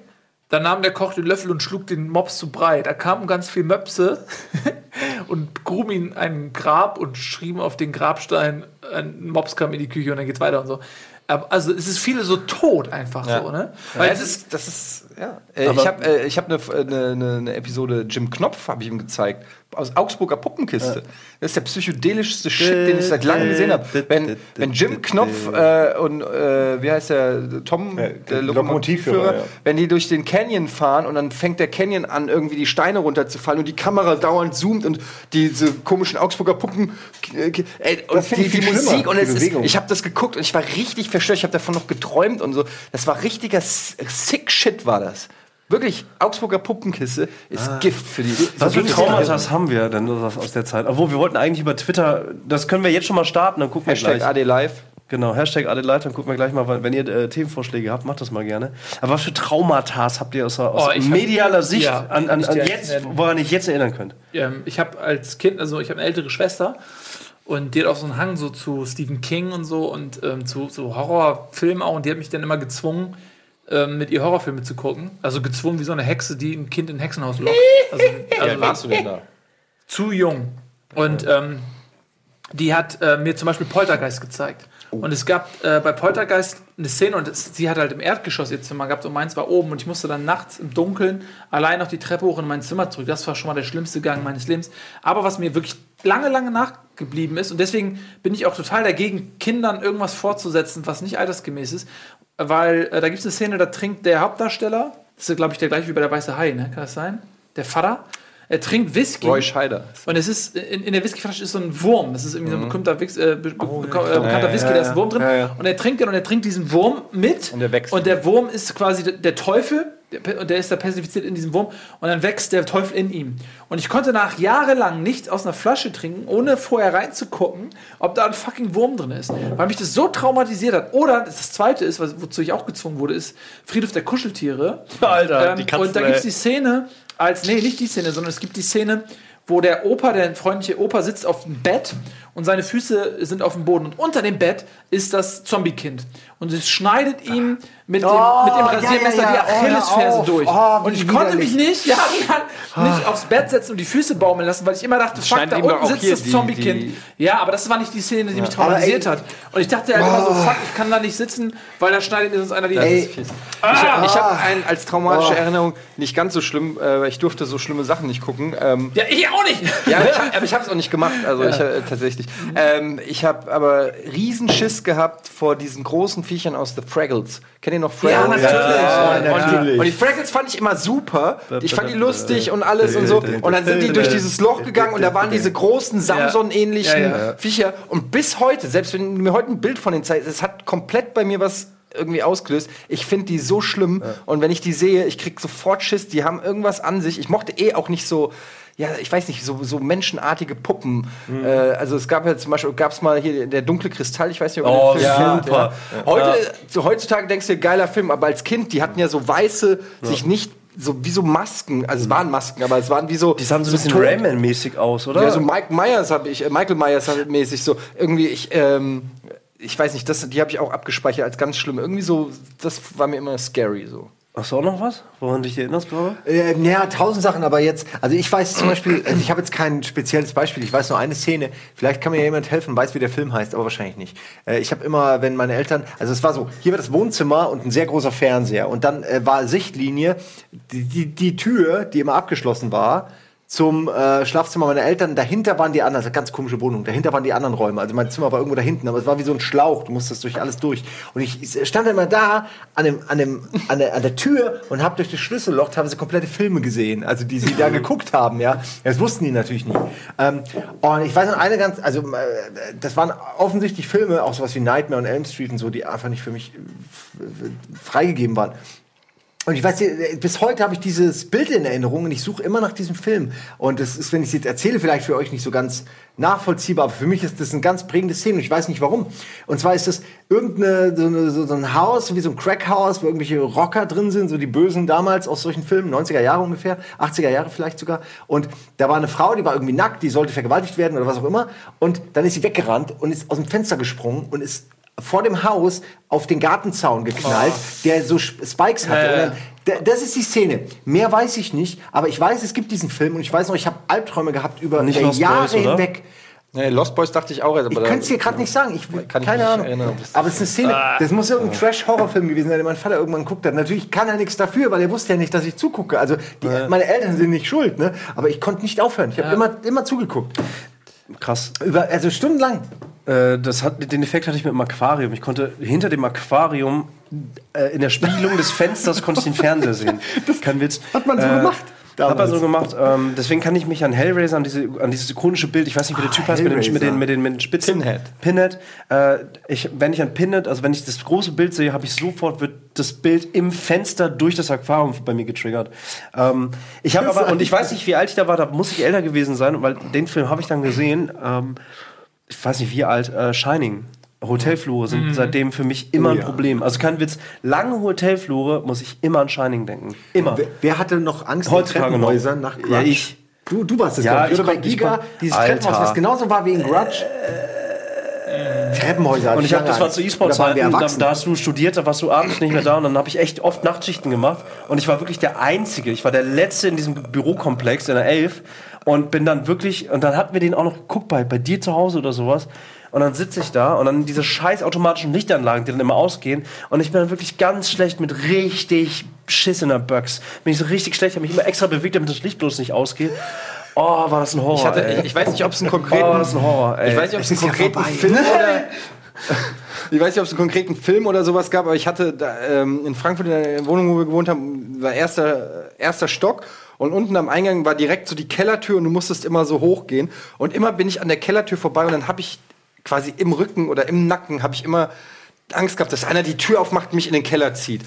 Dann nahm der Koch den Löffel und schlug den Mops zu breit. Da kamen ganz viel Möpse und gruben ihn ein Grab und schrieben auf den Grabstein, ein Mops kam in die Küche und dann geht's weiter und so. Aber Also es ist viele so tot einfach so, ne? Weil das ist, das ist, ja. Äh, ich habe äh, ich hab eine, eine, eine, eine Episode Jim Knopf, habe ich ihm gezeigt, aus Augsburger Puppenkiste. Das ist der psychedelischste Shit, den ich seit langem gesehen habe. Wenn, wenn Jim Knopf äh, und, äh, wie heißt der, Tom, der der Lokomotivführer, Lokomotivführer, ja. wenn die durch den Canyon fahren und dann fängt der Canyon an, irgendwie die Steine runterzufallen und die Kamera dauernd zoomt und diese komischen Augsburger Puppen, äh, ey, und die, die Musik und es ist, ich habe das geguckt und ich war richtig verstört. Ich habe davon noch geträumt und so. Das war richtiger sick Shit war das. Wirklich, Augsburger Puppenkiste ist Gift für die. Was für Traumata haben wir denn aus der Zeit? Obwohl, wir wollten eigentlich über Twitter, das können wir jetzt schon mal starten, dann gucken wir Hashtag gleich. AD Live. Genau, Hashtag Adelaide, dann gucken wir gleich mal, wenn ihr äh, Themenvorschläge habt, macht das mal gerne. Aber was für Traumata habt ihr aus, aus Oh, ich hab- medialer Sicht ja, an, an, an jetzt, nennen. woran ihr jetzt erinnern könnt? ähm, ich habe als Kind, also ich habe eine ältere Schwester und die hat auch so einen Hang so zu Stephen King und so und ähm, zu so Horrorfilmen auch und die hat mich dann immer gezwungen, mit ihr Horrorfilme zu gucken. Also gezwungen wie so eine Hexe, die ein Kind in ein Hexenhaus lockt. Also, also warst du denn da? zu jung. Und ähm, die hat äh, mir zum Beispiel Poltergeist gezeigt. Und es gab äh, bei Poltergeist eine Szene und es, sie hat halt im Erdgeschoss ihr Zimmer gehabt und meins war oben und ich musste dann nachts im Dunkeln allein noch die Treppe hoch in mein Zimmer zurück. Das war schon mal der schlimmste Gang meines Lebens. Aber was mir wirklich lange, lange nachgeblieben ist und deswegen bin ich auch total dagegen, Kindern irgendwas fortzusetzen, was nicht altersgemäß ist, weil äh, da gibt es eine Szene, da trinkt der Hauptdarsteller, das ist glaube ich der gleiche wie bei der Weiße Hai, ne? kann das sein? Der Vater, er trinkt Whisky. Roy Scheider. Und es ist, in, in der Whiskyflasche ist so ein Wurm. Das ist irgendwie so ein bekannter, Wix, äh, be, be, Oh, beka- äh, bekannter Whisky, da ist ein Wurm drin. Und er trinkt den und er trinkt diesen Wurm mit. Und der wächst. Und der Wurm ist quasi der Teufel. Der, der ist da personifiziert in diesem Wurm. Und dann wächst der Teufel in ihm. Und ich konnte nach jahrelang nicht aus einer Flasche trinken, ohne vorher reinzugucken, ob da ein fucking Wurm drin ist. Weil mich das so traumatisiert hat. Oder das zweite ist, was, wozu ich auch gezwungen wurde, ist Friedhof der Kuscheltiere. Alter, Ähm, und da gibt es die Szene, als, nee, nicht die Szene, sondern es gibt die Szene, wo der Opa, der freundliche Opa, sitzt auf dem Bett und seine Füße sind auf dem Boden. Und unter dem Bett ist das Zombie-Kind. Und es schneidet ihm mit dem, Oh, mit dem ja, Rasiermesser ja, ja. die Oh, hör Achillesferse auf. durch. Oh, und ich konnte mich nicht, ja, nicht aufs Bett setzen und die Füße baumeln lassen, weil ich immer dachte, fuck, schneidet da unten sitzt das die- Zombie-Kind. die- Ja, aber das war nicht die Szene, die mich traumatisiert Aber hat. Und ich dachte halt immer so, fuck, ich kann da nicht sitzen, weil da schneidet mir sonst einer die Ey, Ich, ich habe einen als traumatische Erinnerung nicht ganz so schlimm, äh, weil ich durfte so schlimme Sachen nicht gucken. Ähm, Ja, ich auch nicht. ja, ich, aber ich habe es auch nicht gemacht, also ich äh, tatsächlich. Ähm, ich habe aber Riesenschiss gehabt vor diesen großen Viechern aus The Fraggles. Kennt ihr noch Fraggles? Ja, natürlich. Ja, und, und, die, natürlich. und die Fraggles fand ich immer super. Ich fand die lustig und alles und so. Und dann sind die durch dieses Loch gegangen und da waren diese großen Samson-ähnlichen Ja, ja. Viecher. Und bis heute, selbst wenn du mir heute ein Bild von den zeigst, es hat komplett bei mir was irgendwie ausgelöst. Ich finde die so schlimm und wenn ich die sehe, ich krieg sofort Schiss. Die haben irgendwas an sich. Ich mochte eh auch nicht so. Ja, ich weiß nicht, so, so menschenartige Puppen. Mhm. Äh, also es gab ja zum Beispiel, gab es mal hier der dunkle Kristall, ich weiß nicht, ob Oh, den Film ja, kennt, super. Heute, so, heutzutage denkst du, geiler Film, aber als Kind, die hatten ja so weiße, sich nicht, so wie so Masken, also es waren Masken, aber es waren wie so. Die sahen so ein bisschen Rayman-mäßig aus, oder? ja, so Mike Myers habe ich, äh, Michael Myers mäßig so irgendwie ich ähm, ich weiß nicht, das die habe ich auch abgespeichert als ganz schlimm. Irgendwie so, das war mir immer scary so. Hast du auch noch was, woran dich erinnerst, glaube Äh, ja, tausend Sachen, aber jetzt, also ich weiß zum Beispiel, also ich habe jetzt kein spezielles Beispiel, ich weiß nur eine Szene, vielleicht kann mir ja jemand helfen, weiß, wie der Film heißt, aber wahrscheinlich nicht. Äh, ich habe immer, wenn meine Eltern, also es war so, hier war das Wohnzimmer und ein sehr großer Fernseher und dann äh, war Sichtlinie, die, die, die Tür, die immer abgeschlossen war, zum äh, Schlafzimmer meiner Eltern. Dahinter waren die anderen, das ist eine ganz komische Wohnung. Dahinter waren die anderen Räume. Also mein Zimmer war irgendwo da hinten, aber es war wie so ein Schlauch. Du musstest durch alles durch. Und ich stand dann immer da an, dem, an, dem, an, der, an der Tür und habe durch das Schlüsselloch haben sie komplette Filme gesehen, also die sie da geguckt haben. Ja, das wussten die natürlich nicht. Ähm, und ich weiß noch eine ganz, also äh, das waren offensichtlich Filme, auch sowas wie Nightmare und Elm Street und so, die einfach nicht für mich äh, freigegeben waren. Und ich weiß, äh, bis heute habe ich dieses Bild in Erinnerung und ich suche immer nach diesem Film. Und das ist, wenn ich es jetzt erzähle, vielleicht für euch nicht so ganz nachvollziehbar, aber für mich ist das ein ganz prägende Szene und ich weiß nicht warum. Und zwar ist das irgendeine, so, eine, so ein Haus, wie so ein Crackhaus, wo irgendwelche Rocker drin sind, so die Bösen damals aus solchen Filmen, 90er Jahre ungefähr, 80er Jahre vielleicht sogar. Und da war eine Frau, die war irgendwie nackt, die sollte vergewaltigt werden oder was auch immer. Und dann ist sie weggerannt und ist aus dem Fenster gesprungen und ist vor dem Haus auf den Gartenzaun geknallt, der so Sp- Spikes hatte. Ja, ja. Und dann, da- das ist die Szene. Mehr weiß ich nicht, aber ich weiß, es gibt diesen Film und ich weiß noch, ich habe Albträume gehabt über Nicht Jahre Boys, hinweg. Nee, Lost Boys dachte ich auch Ich aber da- könnte es dir gerade nicht sagen. Ich Kann ich keine mich Ahnung. erinnern, aber es ist eine Szene. Ah. Das muss irgendein Trash-Horrorfilm gewesen sein, den mein Vater irgendwann guckt hat. Natürlich kann er nichts dafür, weil er wusste ja nicht, dass ich zugucke. Also die, meine Eltern sind nicht schuld, ne? Aber ich konnte nicht aufhören. Ich habe immer immer zugeguckt. Krass. Über also stundenlang. Äh, das hat, den Effekt hatte ich mit dem Aquarium. Ich konnte hinter dem Aquarium äh, in der Spiegelung des Fensters konnte ich den Fernseher sehen. Kein Witz. hat man so gemacht Hat man damals. so gemacht. Ähm, deswegen kann ich mich an Hellraiser, an, diese, an dieses ikonische Bild, ich weiß nicht, wie der Typ heißt, mit den, mit, den, mit, den, mit den Spitzen. Pinhead. Pinhead. Äh, ich, wenn ich an Pinhead, also wenn ich das große Bild sehe, habe ich sofort, wird das Bild im Fenster durch das Aquarium bei mir getriggert. Ähm, ich habe aber, und ich weiß nicht, wie alt ich da war, da muss ich älter gewesen sein, weil den Film habe ich dann gesehen. Ähm, ich weiß nicht wie alt, äh, Shining. Hotelflure sind seitdem für mich immer Oh ein ja. Problem. Also kein Witz, lange Hotelflure muss ich immer an Shining denken. Immer. Wer, wer hatte noch Angst in Treppenhäusern nach Grudge? Ja, ich. Du, du warst es, Ja, ich. ich Oder bei Giga, dieses Alter. Treppenhaus, was genauso war wie in Grudge. Treppenhäuser. Und ich habe, das war zu. E-Sport-Zeiten, Da da hast du studiert, da warst du abends nicht mehr da und dann habe ich echt oft Nachtschichten gemacht und ich war wirklich der Einzige, ich war der Letzte in diesem Bürokomplex in der Elf und bin dann wirklich, und dann hatten wir den auch noch geguckt bei, bei dir zu Hause oder sowas und dann sitze ich da und dann diese scheiß automatischen Lichtanlagen, die dann immer ausgehen und ich bin dann wirklich ganz schlecht mit richtig Schiss in der Box. Bin ich so richtig schlecht, habe mich immer extra bewegt, damit das Licht bloß nicht ausgeht. Oh, war das ein Horror. Ich, hatte, ey. ich weiß nicht, ob es einen konkreten. Oh, das ist ein Horror, ey. Ich weiß nicht, ob es einen ja konkreten vorbei. Film oder. Ich weiß nicht, ob es einen konkreten Film oder sowas gab, aber ich hatte da, ähm, in Frankfurt in der Wohnung, wo wir gewohnt haben, war erster, erster Stock und unten am Eingang war direkt so die Kellertür und du musstest immer so hochgehen. Und immer bin ich an der Kellertür vorbei und dann habe ich quasi im Rücken oder im Nacken habe ich immer Angst gehabt, dass einer die Tür aufmacht und mich in den Keller zieht.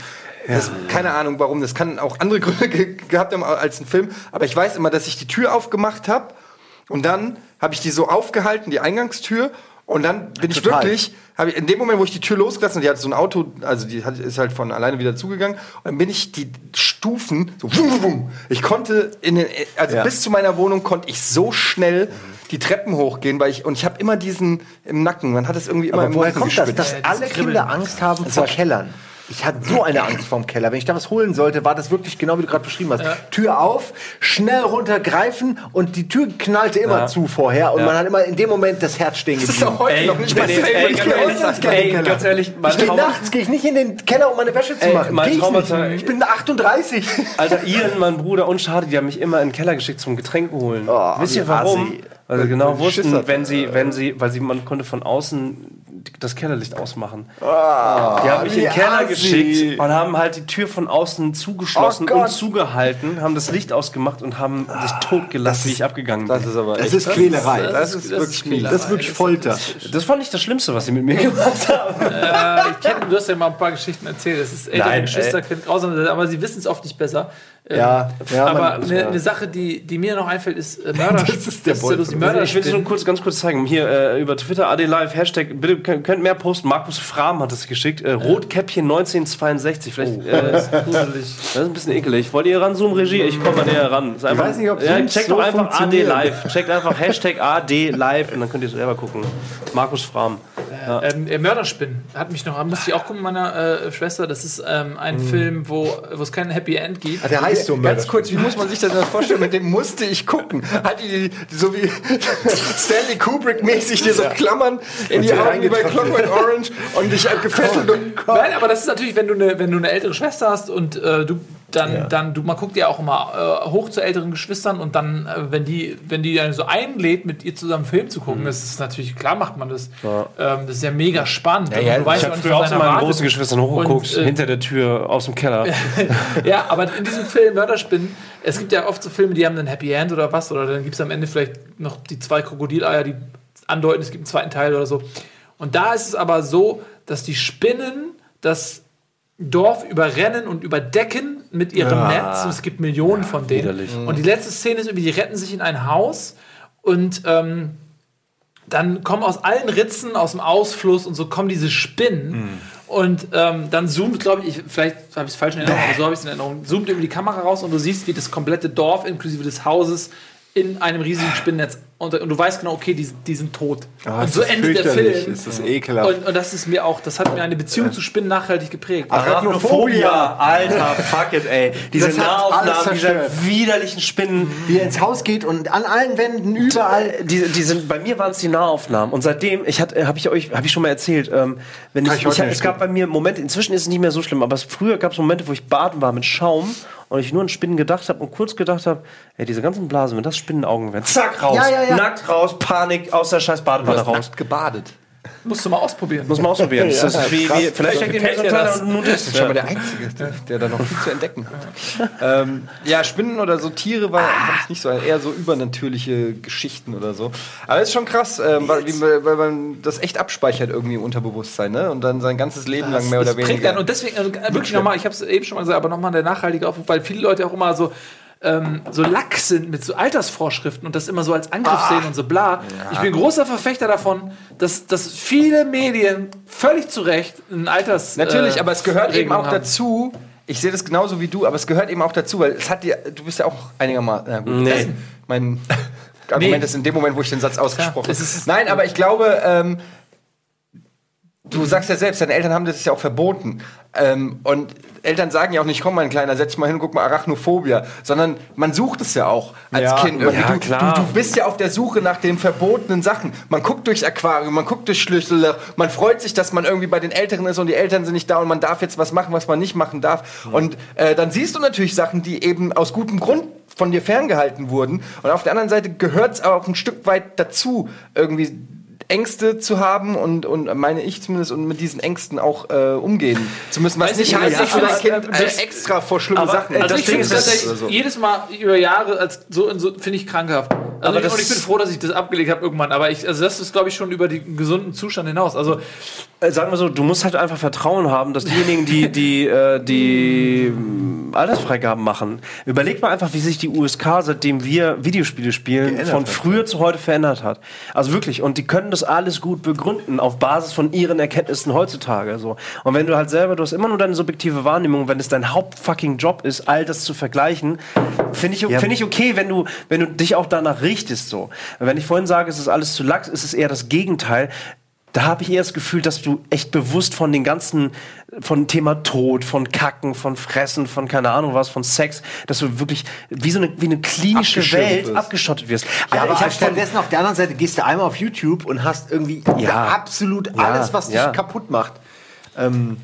Das, keine Ahnung warum, das kann auch andere Gründe ge gehabt haben als ein Film, aber ich weiß immer, dass ich die Tür aufgemacht habe und dann habe ich die so aufgehalten, die Eingangstür. Und dann bin ich Total. wirklich, habe ich in dem Moment, wo ich die Tür losgelassen habe, die hat so ein Auto, also die hat, ist halt von alleine wieder zugegangen. Und dann bin ich die Stufen so wum, wum, wum. Ich konnte in den, also Ja. bis zu meiner Wohnung konnte ich so schnell die Treppen hochgehen, weil ich und ich habe immer diesen im Nacken. Man hat es irgendwie immer Aber im woher Nacken kommt das, dass alle Kinder Angst haben vor Kellern? Ich hatte so eine Angst vorm Keller. Wenn ich da was holen sollte, war das wirklich genau wie du gerade beschrieben hast. Tür auf, schnell runtergreifen und die Tür knallte immer zu vorher und man hat immer in dem Moment das Herz stehen Das ist geblieben. auch heute noch nicht mein ey, Favorite. ey, Ich ganz ehrlich, ey, ganz ehrlich, mein Ich gehe Traum- nachts, gehe ich nicht in den Keller, um meine Wäsche zu Ey, machen. mein ich, Traumata- nicht. ich bin 38. Alter, Ian, mein Bruder und Schade, die haben mich immer in den Keller geschickt zum Getränke holen. Oh, Wisst ihr warum? assi. Weil sie genau wussten, wenn sie, wenn sie, weil sie, man konnte von außen das Kellerlicht ausmachen. die haben mich in den Keller assi. geschickt und haben halt die Tür von außen zugeschlossen Oh und zugehalten, haben das Licht ausgemacht und haben sich totgelassen, wie ich abgegangen bin. Das ist aber Das echt. ist Quälerei. das ist wirklich mies. Das ist wirklich Folter. Das war nicht das Schlimmste, was sie mit mir gemacht haben. Äh, ich kenn, du hast ja mal ein paar Geschichten erzählt. Das ist ältere Nein, Geschwister ey. können grausam aber sie wissen es oft nicht besser. Ähm, Ja, ja, aber eine, eine Sache, die, die mir noch einfällt, ist äh, Mörder. Das ist der ja Bolzen. lustig, Ich will es nur kurz, ganz kurz zeigen. Hier äh, über Twitter AD Live, Hashtag, bitte könnt, mehr posten. Markus Fram hat es geschickt. Äh, Rotkäppchen 1962. Vielleicht, Oh. äh, das ist ein bisschen ekelig. Wollt ihr ranzoomen, Regie? Ich komme mal näher ran. Ist einfach, weiß nicht, ob ja, Checkt so doch einfach AD funktionieren. Live. Checkt einfach Hashtag AD Live und dann könnt ihr selber gucken. Markus Fram. Ähm, äh, Mörderspinnen hat mich noch, musste ich auch gucken, meiner äh, Schwester. Das ist ähm, ein Hm. Film, wo wo es kein Happy End gibt. Der heißt so Ganz kurz, wie muss man sich das denn vorstellen? Mit dem musste ich gucken. Hat die, die so wie Stanley Kubrick-mäßig dir so Klammern in die Augen wie bei. Clockwork Orange und dich gefesselt und Nein, aber das ist natürlich, wenn du eine, wenn du eine ältere Schwester hast und äh, du dann, dann, du, man guckt ja auch immer äh, hoch zu älteren Geschwistern und dann, äh, wenn die, wenn die dann so einlädt, mit ihr zusammen Film zu gucken, das ist natürlich, klar macht man das. Ähm, das ist ja mega spannend. ja, Und du weißt Ich ja habe früher auch zu einen meinen großen Geschwistern hochgeguckt, äh, hinter der Tür aus dem Keller. Ja, aber in diesem Film Mörderspinnen, es gibt ja oft so Filme, die haben ein Happy End oder was, oder dann gibt es am Ende vielleicht noch die zwei Krokodileier, die andeuten, es gibt einen zweiten Teil oder so. Und da ist es aber so, dass die Spinnen das Dorf überrennen und überdecken mit ihrem Netz. Und es gibt Millionen von denen. widerlich. Und die letzte Szene ist irgendwie, die retten sich in ein Haus und ähm, dann kommen aus allen Ritzen, aus dem Ausfluss und so kommen diese Spinnen. Und ähm, dann zoomt, glaube ich, ich, vielleicht habe ich es falsch in Erinnerung, aber so habe ich es in Erinnerung, zoomt über die Kamera raus und du siehst, wie das komplette Dorf inklusive des Hauses in einem riesigen Spinnennetz und, und du weißt genau, okay, die, die sind tot. Ah, und so das endet der Film. ist das ekelhaft. Und, und das ist mir auch, das hat mir eine Beziehung zu Spinnen nachhaltig geprägt. Arachnophobia. Alter, fuck it, ey. Diese Das hat alles Nahaufnahmen dieser widerlichen Spinnen. Wie er ins Haus geht und an allen Wänden überall. Die, die sind, bei mir waren es die Nahaufnahmen. Und seitdem, ich hatte, habe ich euch, habe ich schon mal erzählt, ähm, wenn ich, ich ich, es gab bei mir Momente, inzwischen ist es nicht mehr so schlimm, aber es, früher gab es Momente, wo ich baden war mit Schaum und ich nur an Spinnen gedacht habe und kurz gedacht habe, ey, diese ganzen Blasen, wenn das Spinnenaugen wären, zack, raus. Ja, ja, ja. Nackt raus, Panik, aus der scheiß Badewanne raus. gebadet. Musst du mal ausprobieren. Muss man ausprobieren. Das ist wie, wie, vielleicht steckt in so kleiner das? Nudist. Ich bin aber der Einzige, der, der da noch viel zu entdecken hat. ähm, ja, Spinnen oder so Tiere war ich nicht so, eher so übernatürliche Geschichten oder so. Aber es ist schon krass, ähm, weil, wie, weil man das echt abspeichert irgendwie im Unterbewusstsein, ne? Und dann sein ganzes Leben lang mehr oder weniger. einen. Und deswegen, also, wirklich nochmal, ich habe es eben schon mal gesagt, aber nochmal der nachhaltige Aufruf, weil viele Leute auch immer so, ähm, so lack sind mit so Altersvorschriften und das immer so als Angriff sehen und so bla. Ich bin großer Verfechter davon, dass, dass viele Medien völlig zu Recht ein Alters. Natürlich, äh, aber es gehört eben Regelung auch haben. dazu. Ich sehe das genauso wie du, aber es gehört eben auch dazu, weil es hat dir, du bist ja auch einigermaßen. Na gut, Nee. das- mein Argument Nee. ist in dem Moment, wo ich den Satz ausgesprochen es habe. Nein, aber ich glaube, ähm, du sagst ja selbst, deine Eltern haben das ja auch verboten. Ähm, und Eltern sagen ja auch nicht, komm mein Kleiner, setz mal hin, guck mal Arachnophobia, sondern man sucht es ja auch als Ja, Kind. Ja, du, klar. Du, du bist ja auf der Suche nach den verbotenen Sachen. Man guckt durchs Aquarium, man guckt durch Schlüsselloch, man freut sich, dass man irgendwie bei den Älteren ist und die Eltern sind nicht da und man darf jetzt was machen, was man nicht machen darf. Und äh, dann siehst du natürlich Sachen, die eben aus gutem Grund von dir ferngehalten wurden. Und auf der anderen Seite gehört es auch ein Stück weit dazu, irgendwie Ängste zu haben und, und meine ich zumindest und mit diesen Ängsten auch äh, umgehen zu müssen. Was Weiß nicht ich heißt, nicht, dass aber dein Kind das- äh, extra vor schlimme aber, Sachen Also Das ich finde es das- tatsächlich so. jedes Mal über Jahre als so, so finde ich krankhaft. Also Aber ich, das- und ich bin froh, dass ich das abgelegt habe irgendwann. Aber ich, also das ist glaube ich schon über den gesunden Zustand hinaus. Also Äh, Sagen wir so, du musst halt einfach Vertrauen haben, dass diejenigen, die die, äh, die Altersfreigaben machen, überleg mal einfach, wie sich die USK, seitdem wir Videospiele spielen, von früher zu heute verändert hat. Also wirklich, und die können das alles gut begründen auf Basis von ihren Erkenntnissen heutzutage. So. Und wenn du halt selber, du hast immer nur deine subjektive Wahrnehmung, wenn es dein Hauptfucking Job ist, all das zu vergleichen, finde ich, finde ich okay, wenn du, wenn du dich auch danach richtest. So. Wenn ich vorhin sage, es ist alles zu lax, ist es eher das Gegenteil da habe ich eher das Gefühl, dass du echt bewusst von den ganzen, von Thema Tod, von Kacken, von Fressen, von keine Ahnung was, von Sex, dass du wirklich wie so eine, wie eine klinische Welt wirst. abgeschottet wirst. Ja, Alter, aber von, stattdessen auf der anderen Seite gehst du einmal auf YouTube und hast irgendwie Ja. absolut Ja, alles, was dich ja. kaputt macht. Ähm,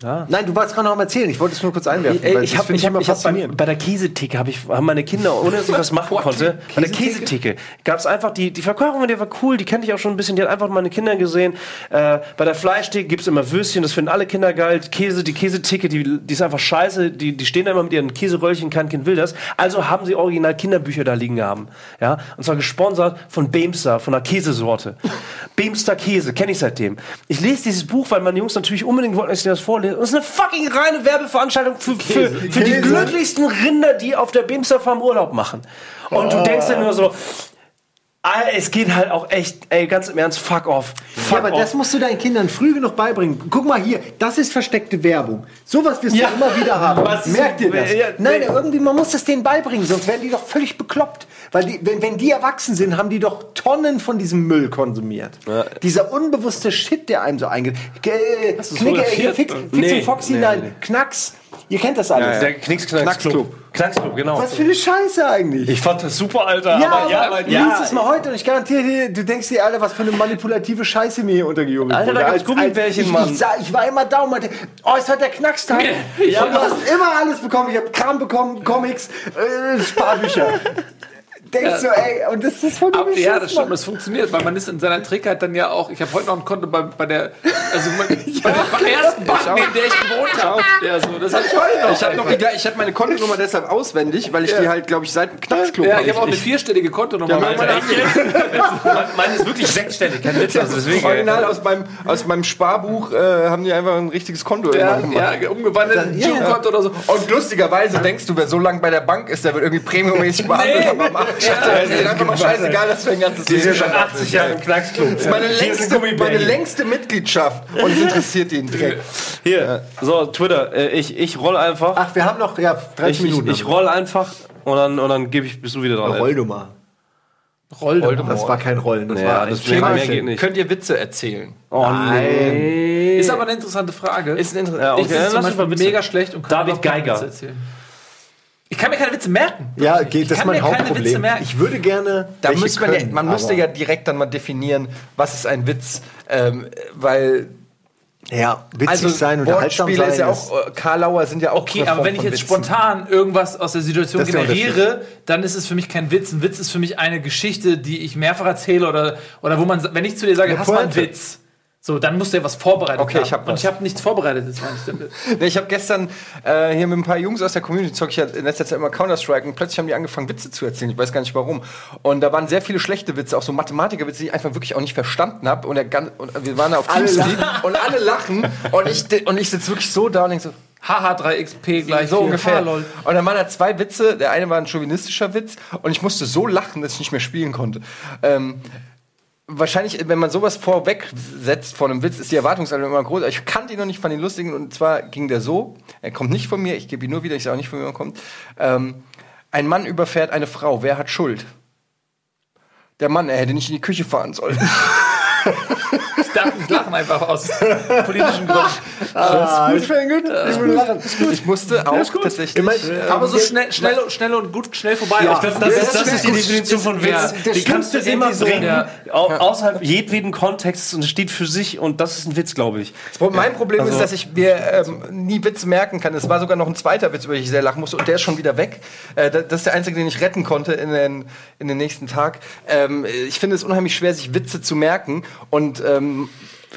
Nein, du wolltest gerade noch mal erzählen. Ich wollte es nur kurz einwerfen. Ey, ich habe finde ich hab, immer ich hab bei, faszinierend. bei der Käsetheke habe ich haben meine Kinder ohne dass ich was machen konnte bei der Käsetheke. Gab es einfach die die Verkäuferin die war cool die kannte ich auch schon ein bisschen die hat einfach meine Kinder gesehen. Äh, bei der Fleischtheke gibt es immer Würstchen das finden alle Kinder geil. Käse die Käsetheke die, die ist einfach scheiße die, die stehen da immer mit ihren Käseröllchen kein Kind will das. Also haben sie original Kinderbücher da liegen haben ja. Und zwar gesponsert von Beemster von einer Käsesorte. Beemster Käse kenne ich seitdem. Ich lese dieses Buch weil meine Jungs natürlich unbedingt wollten dass ich das vorlese und es ist eine fucking reine Werbeveranstaltung für, für, für die glücklichsten Rinder, die auf der Bimster Farm Urlaub machen. Und du denkst dir nur so, es geht halt auch echt, ey, ganz im Ernst, fuck off. Fuck Ja, aber off. das musst du deinen Kindern früh genug beibringen. Guck mal hier, das ist versteckte Werbung. Sowas wirst Ja. du immer wieder haben. Was Merkt ihr das? Ja, Nein, nee. irgendwie, man muss das denen beibringen, sonst werden die doch völlig bekloppt. Weil die, wenn, wenn die erwachsen sind, haben die doch Tonnen von diesem Müll konsumiert. Dieser unbewusste Shit, der einem so eingeht. Äh, Knicke, hier, Fix, Fix Nee, und Foxy, nee, nein, nee. Knacks. Ihr kennt das alles. der Knicks-Knacks-Club. Knacksclub, genau. Was für eine Scheiße eigentlich. Ich fand das super, Alter. Ja, aber ja, ja, aber, du ja, liest es mal heute und ich garantiere dir, du denkst dir, Alter, was für eine manipulative Scheiße mir hier untergejubelt Alter, da gab's Als- Gummibärchen, ich, Mann. Ich, sah- ich war immer da und meinte, oh, ist heute der Knackstag. Ja. du hast immer alles bekommen. Ich habe Kram bekommen, Comics, äh, Sparbücher. Denkst du, ey, und das ist voll Aber, ja, das stimmt, das funktioniert, weil man ist in seiner Trickheit dann ja auch. Ich habe heute noch ein Konto bei, bei der, also bei, bei der ersten Bank, in der ich gewohnt habe. Ja, so, das hatte ich heute noch. Ich habe noch die, ich hab meine Kontonummer deshalb auswendig, weil ich die halt, glaube ich, seit dem Knacksclub ja, ich habe auch eine vierstellige Kontonummer. Ja, Alter. meine- Meine meine ist wirklich sechsstellig, kein Witz. Also deswegen, Original aus meinem, aus meinem Sparbuch äh, haben die einfach ein richtiges Konto ja, ja, umgewandelt in ein ja. Girokonto oder so. Und lustigerweise denkst du, wer so lange bei der Bank ist, der wird irgendwie premiummäßig behandelt. Nee. Das ist einfach mal scheißegal, dass du ein ganzes Leben schon schon 80 Jahre im Knacksclub. Das ist meine ist längste, meine längste Mitgliedschaft. Und es interessiert ihn Dreck. Hier, so, Twitter. Äh, ich, ich roll einfach. Ach, wir haben noch, ja, 30 ich, ich, Minuten. ich roll einfach und dann, und dann gebe ich, bist du wieder dran. Rollnummer. Rolldemort. Das war kein Rollen, das Ja, war ein das Thema. mehr geht nicht. Könnt ihr Witze erzählen? Oh nee. Ist aber eine interessante Frage. Ist ein Inter Ja, okay, ich bin dann zum Beispiel mega schlecht und kann David Geiger. Witze erzählen. Ich kann mir keine Witze merken. Ja, Ich geht, das ist kann mein mir keine Witze Hauptproblem. merken. Ich würde gerne. Da müsste man, ja, man müsste ja direkt dann mal definieren, was ist ein Witz. Ähm, weil ja, witzig also sein und unterhaltsam Wortspiele sein. ist ja auch, äh, Karlauer sind ja auch Okay, aber wenn ich jetzt Witzen. spontan irgendwas aus der Situation Das generiere, dann ist es für mich kein Witz. Ein Witz ist für mich eine Geschichte, die ich mehrfach erzähle oder, oder wo man, wenn ich zu dir sage, Eine hast du mal einen. Witz? So, dann musst du ja was vorbereitet Okay, haben. ich hab Und ich habe nichts vorbereitet. Nee, ich habe gestern äh, hier mit ein paar Jungs aus der Community zocke ich ja in letzter Zeit immer Counter-Strike und plötzlich haben die angefangen, Witze zu erzählen. Ich weiß gar nicht warum. Und da waren sehr viele schlechte Witze, auch so Mathematikerwitze, die ich einfach wirklich auch nicht verstanden habe. Und, der gan- und wir waren da auf Teamspeak und alle lachen. Und ich, und ich sitze wirklich so da und denke so, Haha, 3xp gleich so ungefähr. Ha, lol. Und dann waren da zwei Witze. Der eine war ein chauvinistischer Witz und ich musste so lachen, dass ich nicht mehr spielen konnte. Ähm, wahrscheinlich, wenn man sowas vorweg setzt vor einem Witz, ist die Erwartungshaltung immer groß. Ich kannte ihn noch nicht von den lustigen und zwar ging der so. Er kommt nicht von mir, ich gebe ihn nur wieder, ich sage auch nicht von mir, er kommt. Ähm, ein Mann überfährt eine Frau. Wer hat Schuld? Der Mann, er hätte nicht in die Küche fahren sollen. Ich darf nicht lachen einfach aus politischen Gründen. Ah, ich bin gut. Ich will lachen. Ich musste auch tatsächlich. Immer- äh, Aber so schnell, schnell, und- schnell und gut, schnell vorbei. Ja, Ich glaub, Das, ist, das das ist die. Definition von Witz. Die kannst du immer bringen, außerhalb jedweden Kontexts und es steht für sich und das ist ein Witz, glaube ich. Mein Problem Also- ist, dass ich mir ähm, nie Witze merken kann. Es war sogar noch ein zweiter Witz, über den ich sehr lachen musste, und der ist schon wieder weg. Äh, da- das ist der einzige, den ich retten konnte in den, in den nächsten Tag. Ähm, ich finde es unheimlich schwer, sich Witze zu merken. Und ähm,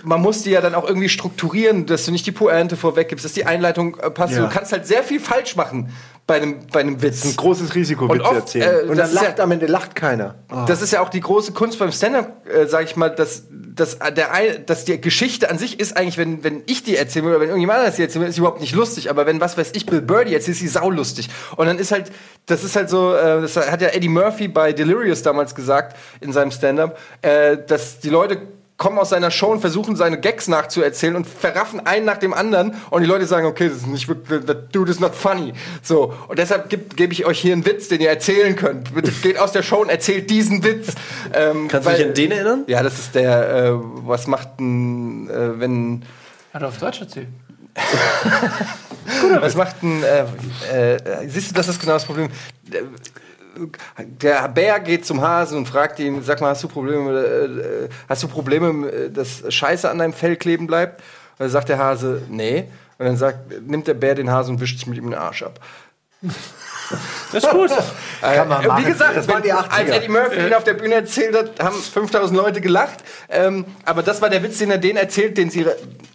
man muss die ja dann auch irgendwie strukturieren, dass du nicht die Pointe vorweggibst, dass die Einleitung äh, passt. Ja. Du kannst halt sehr viel falsch machen bei einem, bei einem Witz. Ein großes Risiko, Witze oft, erzählen. äh, und dann lacht ja- am Ende lacht keiner. Das ist ja auch die große Kunst beim Stand-up, äh, sag ich mal, dass, dass, der, dass die Geschichte an sich ist eigentlich, wenn, wenn ich die erzähle oder wenn irgendjemand anders die erzählt, ist sie überhaupt nicht lustig. Aber wenn, was weiß ich, Bill Birdie erzählt, ist sie saulustig. Und dann ist halt, das ist halt so, äh, das hat ja Eddie Murphy bei Delirious damals gesagt in seinem Stand-up, äh, dass die Leute kommen aus seiner Show und versuchen seine Gags nachzuerzählen und verraffen einen nach dem anderen und die Leute sagen, okay, das ist nicht wirklich, that dude is not funny. So. Und deshalb gebe geb ich euch hier einen Witz, den ihr erzählen könnt. Bitte geht aus der Show und erzählt diesen Witz. Ähm, Kannst du weil- dich an den erinnern? Ja, das ist der, äh, was macht ein, äh, wenn, Hat er auf Deutsch erzählt. was macht ein, äh, äh, siehst du, das ist genau das Problem. Der- Bär geht zum Hasen und fragt ihn, sag mal, hast du Probleme, äh, hast du Probleme, äh, dass Scheiße an deinem Fell kleben bleibt? Und dann sagt der Hase, nee. Und dann sagt, nimmt der Bär den Hase und wischt sich mit ihm den Arsch ab. Das ist gut. Kann man Äh, machen. Wie gesagt, das waren die wenn- 80er. als Eddie Murphy ihn auf der Bühne erzählt hat, haben 5000 Leute gelacht. Ähm, aber das war der Witz, den er denen erzählt, den sie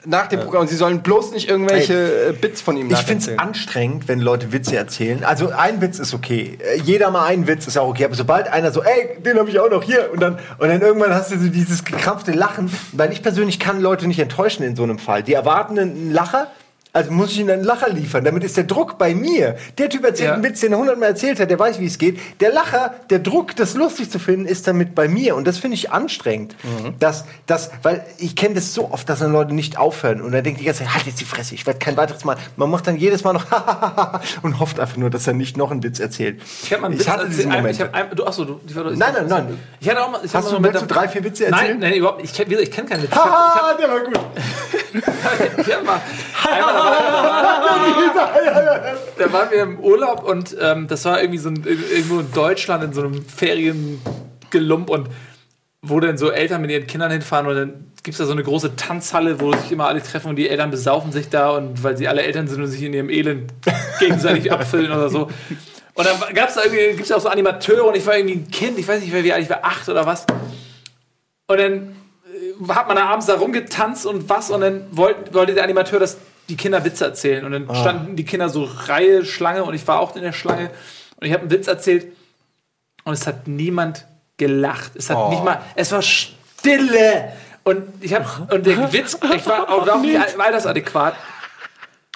nach dem Programm. Und sie sollen bloß nicht irgendwelche äh, Bits von ihm Ich finde es anstrengend, wenn Leute Witze erzählen. Also ein Witz ist okay. Äh, Jeder mal einen Witz ist auch okay. Aber sobald einer so, ey, den habe ich auch noch hier. Und dann, und dann irgendwann hast du so dieses gekrampfte Lachen. Weil ich persönlich kann Leute nicht enttäuschen in so einem Fall. Die erwarten einen Lacher. Also muss ich ihnen einen Lacher liefern. Damit ist der Druck bei mir. Der Typ erzählt Ja. einen Witz, den er hundertmal erzählt hat, der weiß, wie es geht. Der Lacher, der Druck, das lustig zu finden, ist damit bei mir. Und das finde ich anstrengend. Das, das, weil ich kenne das so oft, dass dann Leute nicht aufhören. Und dann denkt die ganze Zeit, halt jetzt die Fresse, ich werde kein weiteres Mal. Man macht dann jedes Mal noch und hofft einfach nur, dass er nicht noch einen Witz erzählt. Ich habe mal einen Ich Witz hatte diesen erzählt. Moment. Ich hab ein, du, achso, du, die war doch- Nein, nein, nein. Ich hatte auch mal. Ich Hast hab du- mal willst du drei, vier Witze erzählen? Nein, nein, überhaupt. Ich kenne ich kenn keine Witze. Ich hab, Ah, der war gut. ich hab mal, einmal, da waren wir im Urlaub und ähm, das war irgendwie so ein, irgendwo in Deutschland in so einem Feriengelump und wo dann so Eltern mit ihren Kindern hinfahren und dann gibt es da so eine große Tanzhalle, wo sich immer alle treffen und die Eltern besaufen sich da und weil sie alle Eltern sind und sich in ihrem Elend gegenseitig abfüllen oder so. Und dann gab es da irgendwie, gibt es auch so Animateure und ich war irgendwie ein Kind, ich weiß nicht, wie alt ich war, acht oder was. Und dann hat man da abends da rumgetanzt und was und dann wollte, wollte der Animateur, dass die Kinder Witze erzählen. Und dann standen die Kinder so Reihe, Schlange und ich war auch in der Schlange und ich habe einen Witz erzählt und es hat niemand gelacht. Es hat nicht mal, es war Stille. Und ich habe, und der Witz, ich war auch überhaupt nicht altersadäquat.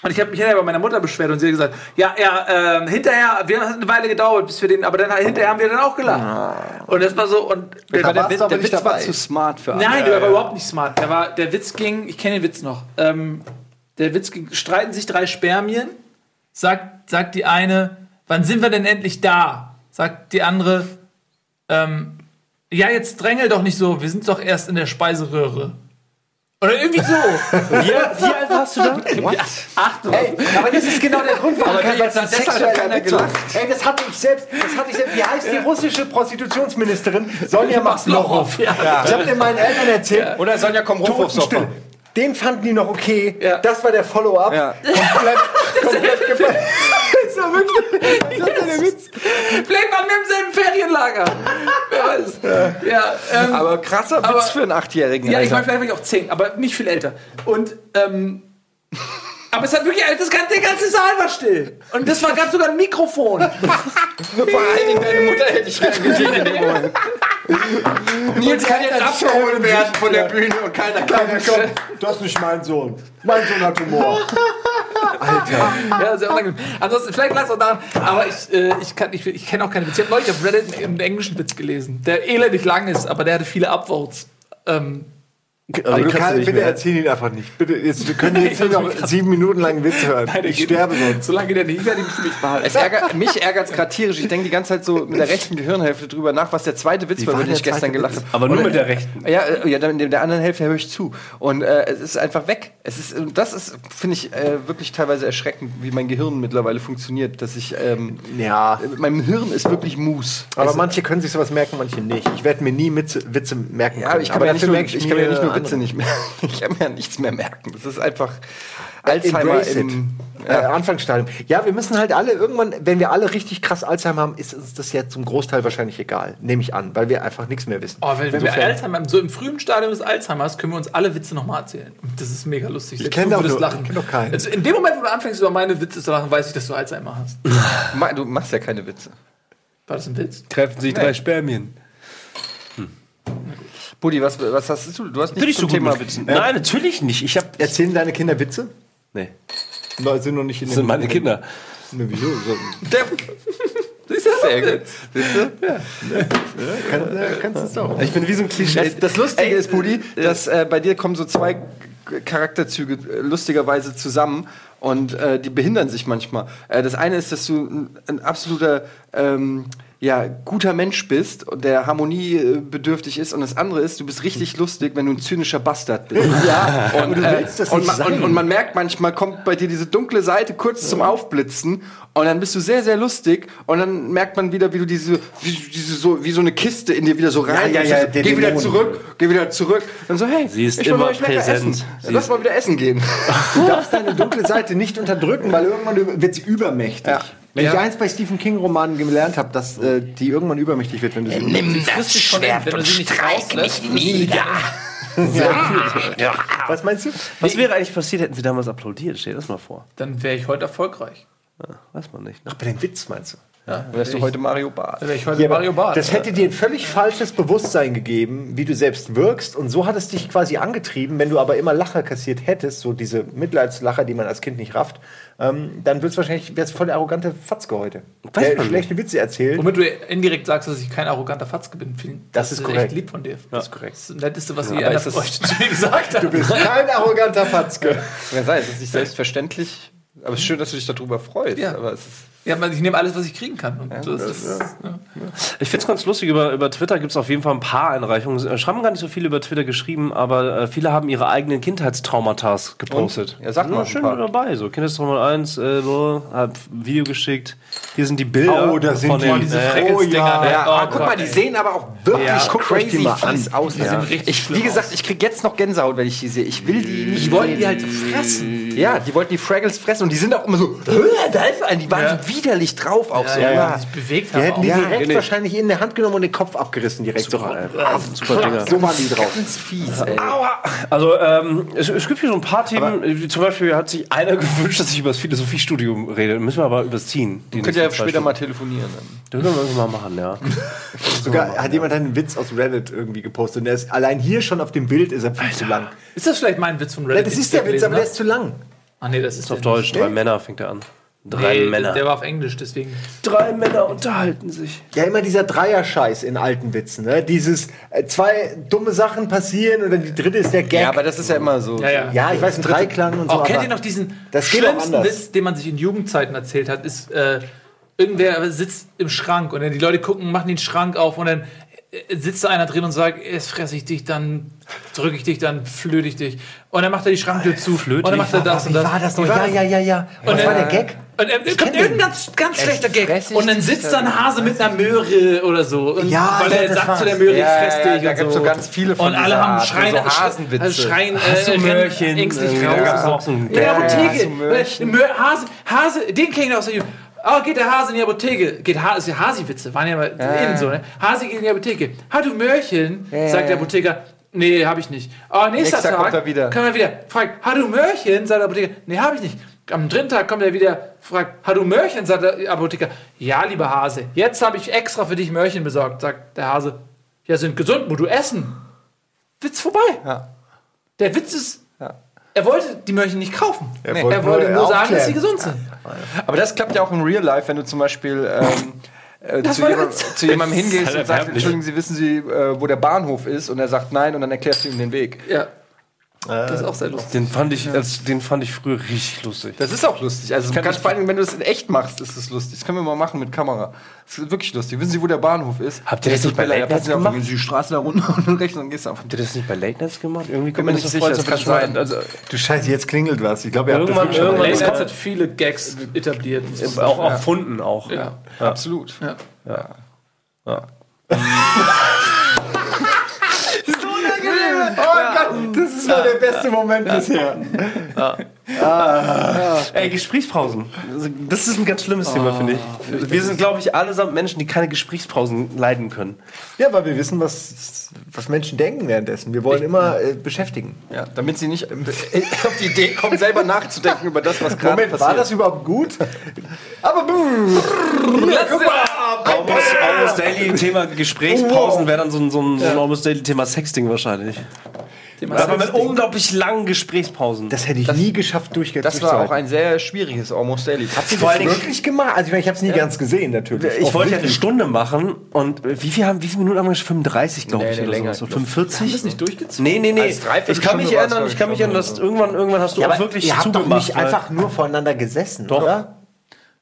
Und ich habe mich hinterher bei meiner Mutter beschwert und sie hat gesagt, ja, ja, ähm, hinterher, wir haben eine Weile gedauert, bis wir den, aber dann hinterher haben wir dann auch gelacht. Und das war so, und der, Da der, aber Der Witz war zu smart für alle. Nein, der war überhaupt nicht smart. Der, war, der Witz ging, ich kenne den Witz noch. Ähm, der Witz ging, streiten sich drei Spermien. Sagt, sagt die eine, wann sind wir denn endlich da? Sagt die andere, ähm, ja, jetzt drängel doch nicht so, wir sind doch erst in der Speiseröhre. Oder irgendwie so. Wie, wie alt warst du da? ja, acht oder Ey, aber das ist genau der Grund, warum Aber kein jetzt hat deshalb keiner gelacht. Ey, das hatte ich selbst. Das hatte ich selbst. Wie heißt die russische Prostitutionsministerin? Sonja Maslochow. Ja. Ich habe dir meinen Eltern erzählt. Oder Sonja, komm Den fanden die noch okay. Ja. Das war der Follow-up. Ja. Komplett, komplett gefallen. Das war wirklich. Das war der Witz. Vielleicht waren wir im selben Ferienlager. Wer weiß. Ja, ähm, Aber krasser Aber- Witz für einen Achtjährigen. Ja, ich Alter. war vielleicht war ich auch zehn, aber nicht viel älter. Und, ähm, aber es hat wirklich, das ganze, der ganze Saal war still. Und das war, gab sogar ein Mikrofon. Vor allen Dingen deine Mutter hätte ich gern gesehen in dem Moment. Nils kann jetzt abgeholt werden von der Bühne und keiner kann Komm, das ist nicht mein Sohn. Mein Sohn hat Humor. Ja, sehr unangenehm. Ansonsten, vielleicht lag es auch daran, aber ich, äh, ich, kann- ich, ich kenne auch keine Witze. Ich habe neulich auf Reddit einen, einen englischen Witz gelesen, der elendig lang ist, aber der hatte viele Upvotes. Ähm, Also, Aber du kannst bitte mehr. erzähl ihn einfach nicht. Bitte, jetzt, wir können jetzt hier noch sieben Minuten lang einen Witz hören. ich sterbe sonst. so lange geht der nicht. Ich werde ihn nicht behalten. Es ärgert, mich ärgert es gerade tierisch. Ich denke die ganze Zeit so mit der rechten Gehirnhälfte drüber nach, was der zweite Witz war, war über den ich gestern gelacht habe. Aber nur mit der rechten. Ja, äh, ja, dann in der anderen Hälfte höre ich zu. Und äh, es ist einfach weg. Es ist, und das ist, finde ich, äh, wirklich teilweise erschreckend, wie mein Gehirn mittlerweile funktioniert. Dass ich, ähm, Ja. äh, mein Hirn ist wirklich Mus. Aber Also, manche können sich sowas merken, manche nicht. Ich werde mir nie Witze, Witze merken ja, aber ich kann, mir ja nicht nur, ich kann mir ja nicht nur. Witze nicht merken. Ich kann mir ja nichts mehr merken. Das ist einfach Alzheimer Embrace im. Äh, Anfangsstadium. Ja, wir müssen halt alle irgendwann, wenn wir alle richtig krass Alzheimer haben, ist uns das ja zum Großteil wahrscheinlich egal. Nehme ich an, weil wir einfach nichts mehr wissen. Oh, wenn, wenn wir Alzheimer, so im frühen Stadium des Alzheimers, können wir uns alle Witze nochmal erzählen. Das ist mega lustig. Selbst kenn du doch nur- lachen. ich kenn doch keinen. Also in dem Moment, wo du anfängst, über meine Witze zu lachen, weiß ich, dass du Alzheimer hast. Du machst ja keine Witze. War das ein Witz? Treffen sich drei Spermien. Buddy, was, was hast du? Du hast Bin nichts ich so zum gut Thema mit Witzen? Nein, natürlich nicht. Ich hab. Erzählen deine Kinder Witze? Nee, Leute sind noch nicht in das sind meine Kinder. Ne, wieso? So, Der, sehr gut. Siehst du? kann, äh, kannst du es doch. Ich bin wie so ein Klischee. Das, das Lustige ist, Buddy, dass äh, bei dir kommen so zwei K- Charakterzüge äh, lustigerweise zusammen und äh, die behindern sich manchmal. Äh, das eine ist, dass du ein, ein absoluter ähm, ja guter Mensch bist und der Harmonie äh, bedürftig ist und das andere ist, du bist richtig lustig, wenn du ein zynischer Bastard bist. Ja, Und, du äh, willst das und, nicht man, sein. und, und man merkt manchmal, kommt bei dir diese dunkle Seite kurz zum Aufblitzen und dann bist du sehr, sehr lustig und dann merkt man wieder, wie du diese, wie, diese so, wie so eine Kiste in dir wieder so rein. ja, ja, der geh wieder zurück, geh wieder zurück. Dann so, hey, Sie ist ich will immer mal lecker präsent. Essen. Sie Lass mal wieder essen gehen. Du darfst deine dunkle Seite nicht unterdrücken, weil irgendwann wird sie übermächtig. Ja. Wenn Ja. ich eins bei Stephen King Romanen gelernt habe, dass äh, die irgendwann übermächtig wird, wenn du sie Nimm das Schwert wenn du und streik mich nieder. Was meinst du? Was wäre eigentlich passiert, hätten sie damals applaudiert? Stell dir das mal vor. Dann wäre ich heute erfolgreich. Weiß man nicht. Ne? Bei dem Witz meinst du? Ja, Wärst du heute Mario Barth. Ich heute Ja, Mario Barth. das hätte dir ein völlig falsches Bewusstsein gegeben, wie du selbst wirkst. Und so hat es dich quasi angetrieben. Wenn du aber immer Lacher kassiert hättest, so diese Mitleidslacher, die man als Kind nicht rafft, ähm, dann wird's wahrscheinlich wär's voll der arrogante Fatzke heute. Weiß der schlechte Witze erzählt. Womit du indirekt sagst, dass ich kein arroganter Fatzke bin. Find- Das ist echt korrekt. lieb von dir. Das ist korrekt. Das ist das Netteste, was ihr aber einer von euch zu mir gesagt hat. Du bist kein arroganter Fatzke. Wer sei, es ist nicht selbstverständlich. Aber es ist schön, dass du dich darüber freust. Ja. Aber es ist Ja, man, ich nehme alles, was ich kriegen kann. Und so ist es. Ja. Ich finde es ganz lustig, über, über Twitter gibt es auf jeden Fall ein paar Einreichungen. Es haben gar nicht so viele über Twitter geschrieben, aber äh, viele haben ihre eigenen Kindheitstraumata gepostet. Und? Ja, sag mal schön dabei. So, Kindheitstrauma 1, äh, so, hab Video geschickt. Hier sind die Bilder Oh, da sind von die. den, Diese äh, Freckelsdinger. ja. ne? Ja, Oh aber guck Gott, mal, die ey. sehen aber auch wirklich Ja, crazy mal an. fies aus. Die sehen richtig ich, wie gesagt, aus. ich krieg jetzt noch Gänsehaut, wenn ich die sehe. Ich will die nicht. Die wollten die halt fressen. Ja, die wollten die Fraggles fressen und die sind auch immer so, "Hö, da ist ein. Die waren Ja. so widerlich drauf auch so. Ja, ja, Ja. die sich bewegt Die hätten die auch. direkt nee. wahrscheinlich in der Hand genommen und den Kopf abgerissen direkt. so, super Dinger. so waren die drauf. Ganz fies, ey. Also, ähm, es, es gibt hier so ein paar Themen. äh, Zum Beispiel hat sich einer gewünscht, dass ich über das Philosophiestudium rede. Müssen wir aber überziehen. Könnt ihr ja später mal telefonieren. Dann. Das können wir mal machen, ja. Sogar hat jemand einen Witz aus Reddit irgendwie gepostet. Und der ist allein hier schon auf dem Bild ist er viel zu lang. Ist das vielleicht mein Witz von Ja, Reddit? das den ist der Witz, aber der ist zu lang. Ah, nee, das ist Auf der Deutsch, drei Männer fängt er an. Drei Nee, Männer. Der war auf Englisch, deswegen. Drei Männer unterhalten sich. Ja, immer dieser Dreier-Scheiß in alten Witzen. Ne? Dieses äh, zwei dumme Sachen passieren und dann die dritte ist der Gag. Ja, aber das ist ja immer so. Ja, ja. Ja, ich weiß, ein Dreiklang und so. Oh, kennt ihr noch diesen das auch schlimmsten. Witz, den man sich in Jugendzeiten erzählt hat? Ist, äh, irgendwer sitzt im Schrank und dann die Leute gucken, machen den Schrank auf und dann sitzt da einer drin und sagt, jetzt fresse ich dich, dann drücke ich dich, dann flöte ich dich. Und dann macht er die Schranktür zu und dann macht er das und Wie das. war das noch? Wie Ja, ja, ja, ja. Und was dann- war der Gag? Und er, kommt irgendein ganz, ganz schlechter Gag. Und dann sitzt da dann- ein Hase mit einer Möhre oder so. Und Ja, weil er sagt zu der Möhre, ich Ja, fress ja, dich. da und gibt's so ganz viele von Und alle haben schreien, so Hasenwitze. schreien, äh, Möhrchen? ängstlich raus. Apotheke. Ja. Mö- Hase, Hase, den kenne ich aus der Jugend. Oh, geht der Hase in die Apotheke. Geht ha ist ja Hasi-Witze, waren ja mal innen so, ne? Hase geht in die Apotheke. Ha, du Möhrchen, sagt der Apotheker. Nee, hab ich nicht. Oh, nächster Nächster Tag kommt er wieder. Kommt er wieder. Fragt, ha, du Möhrchen, sagt der Apotheker. Nee, hab ich nicht. Am dritten Tag kommt er wieder, fragt, ha, du Möhrchen, sagt der Apotheker. Ja, lieber Hase, jetzt habe ich extra für dich Möhrchen besorgt, sagt der Hase. Ja, sind gesund, musst du essen. Witz vorbei. Ja. Der Witz ist. Er wollte die Möhrchen nicht kaufen. Er Er wollte wollte, nur nur sagen, dass sie gesund sind. Aber das klappt ja auch im Real Life, wenn du zum Beispiel ähm, äh, zu, jemand, zu jemandem hingehst und sagst, werblich. Entschuldigen Sie, wissen Sie, äh, wo der Bahnhof ist? Und er sagt nein und dann erklärst du ihm den Weg. Ja. Das ist auch sehr lustig. Den fand ich, als, den fand ich früher richtig lustig. Das ist auch lustig. Also kannst, ich- vor allem, wenn du das in echt machst, ist es lustig. Das können wir mal machen mit Kamera. Das ist wirklich lustig. Wissen Sie, wo der Bahnhof ist? Habt ihr das nicht bei Late Late Night gemacht? Gehen Sie die Straße da runter und rechts und gehst du auf. Habt ihr das nicht bei Late Nights gemacht? Irgendwie kommt mir nicht das sicher, vor, als das kann sein. Also, Du Scheiße, jetzt klingelt was. Ich glaube, ihr habt das Irgendwann- mal irgendwann- Late. Nights hat viele Gags etabliert. auch erfunden auch. Ja. Absolut. Ja. Oh Gott, das ist mal der beste Moment bisher. Ey, Gesprächspausen. Das ist ein ganz schlimmes Thema, finde ich. Wir sind, glaube ich, allesamt Menschen, die keine Gesprächspausen leiden können. Ja, weil wir wissen, was, was Menschen denken währenddessen. Wir wollen immer äh, beschäftigen. Ja, damit sie nicht auf die Idee kommen, selber nachzudenken über das, was gerade passiert. war das überhaupt gut? Aber Almost, Almost Daily Thema Gesprächspausen wäre dann so ein, so ein, so ein Almost Daily Thema Sexting wahrscheinlich. Aber mit unglaublich langen Gesprächspausen. das hätte ich nie geschafft, durch Das war auch ein sehr schwieriges Almost Daily. Habt ihr Dingen- wirklich gemacht. Also ich, meine, ich habe es nie ganz gesehen, natürlich. ich wollte ja eine Stunde machen und wie viel, haben, wie viele Minuten haben wir? 35, glaube Nee, ich. nee, oder länger, so. ich so glaub. 45? das nicht durchgezogen? Nee, nee, nee. Als Ich kann mich erinnern, ich kann mich erinnern, dass irgendwann, irgendwann hast du Ja, auch wirklich ihr habt doch zugemacht. nicht weil- einfach nur voreinander gesessen, Doch. oder?